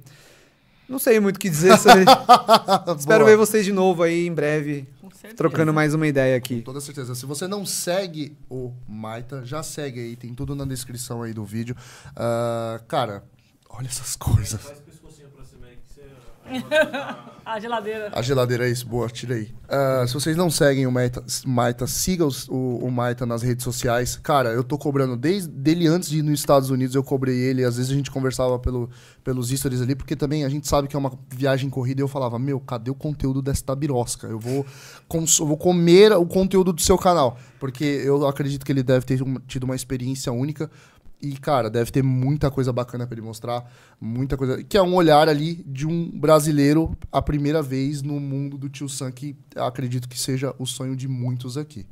não sei muito o que dizer sobre. Espero ver vocês de novo aí em breve, certeza. trocando mais uma ideia aqui. Com toda certeza. Se você não segue o Maita, já segue aí, tem tudo na descrição aí do vídeo. Ah, cara, olha essas coisas. Faz pescocinho pra cima aí que você. aí quando tá- A geladeira. A geladeira é isso, boa, tira aí. Ah, se vocês não seguem o Maita, Maita siga os- o, o Maita nas redes sociais. Cara, eu tô cobrando desde dele antes de ir nos Estados Unidos, eu cobrei ele. Às vezes a gente conversava pelo, pelos stories ali, porque também a gente sabe que é uma viagem corrida. E eu falava, meu, cadê o conteúdo desta birosca? Eu vou, cons- eu vou comer o conteúdo do seu canal. Porque eu acredito que ele deve ter um- tido uma experiência única. E, cara, deve ter muita coisa bacana pra ele mostrar. Muita coisa. Que é um olhar ali de um brasileiro a primeira vez no mundo do Tio Sam, que acredito que seja o sonho de muitos aqui.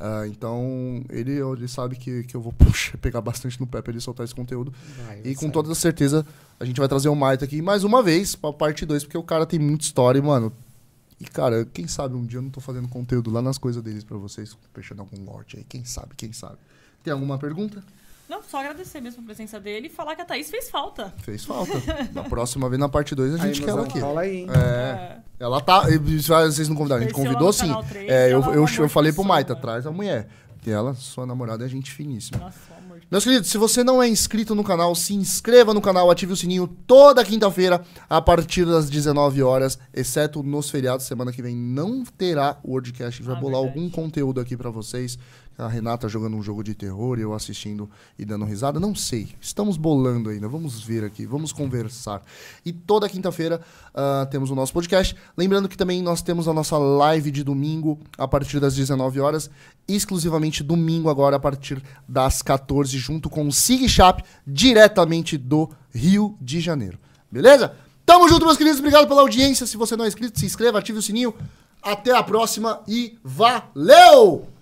Ah, então, ele, ele sabe que, que eu vou puxa, pegar bastante no pé pra ele soltar esse conteúdo. Vai, E com toda certeza, a gente vai trazer o Maita aqui mais uma vez pra parte 2, porque o cara tem muita história, e, mano. E, cara, quem sabe um dia eu não tô fazendo conteúdo lá nas coisas deles pra vocês, fechando algum lote aí. Quem sabe, quem sabe. Tem alguma pergunta? Não, só agradecer mesmo a presença dele e falar que a Thaís fez falta. Fez falta. Na próxima vez, na parte 2, a Aí, gente quer ela aqui. Fala aí. hein? É. Ela tá. Vocês não convidaram, a gente Conheceu convidou sim. no Canal 3, É, eu, é eu, eu falei pro Maita, traz a mulher. E ela, sua namorada, é gente finíssima. Nossa, amor de Meus queridos, se você não é inscrito no canal, se inscreva no canal, ative o sininho toda quinta-feira, a partir das 19 horas, exceto nos feriados. Semana que vem não terá o Wordcast. A gente vai Ah, bolar verdade. algum conteúdo aqui pra vocês. A Renata jogando um jogo de terror, eu assistindo e dando risada. Não sei. Estamos bolando ainda. Vamos ver aqui, vamos conversar. E toda quinta-feira ah, temos o nosso podcast. Lembrando que também nós temos a nossa live de domingo a partir das 19 horas. Exclusivamente domingo agora a partir das 14, junto com o Sig Chap, diretamente do Rio de Janeiro. Beleza? Tamo junto, meus queridos. Obrigado pela audiência. Se você não é inscrito, se inscreva, ative o sininho. Até a próxima e valeu!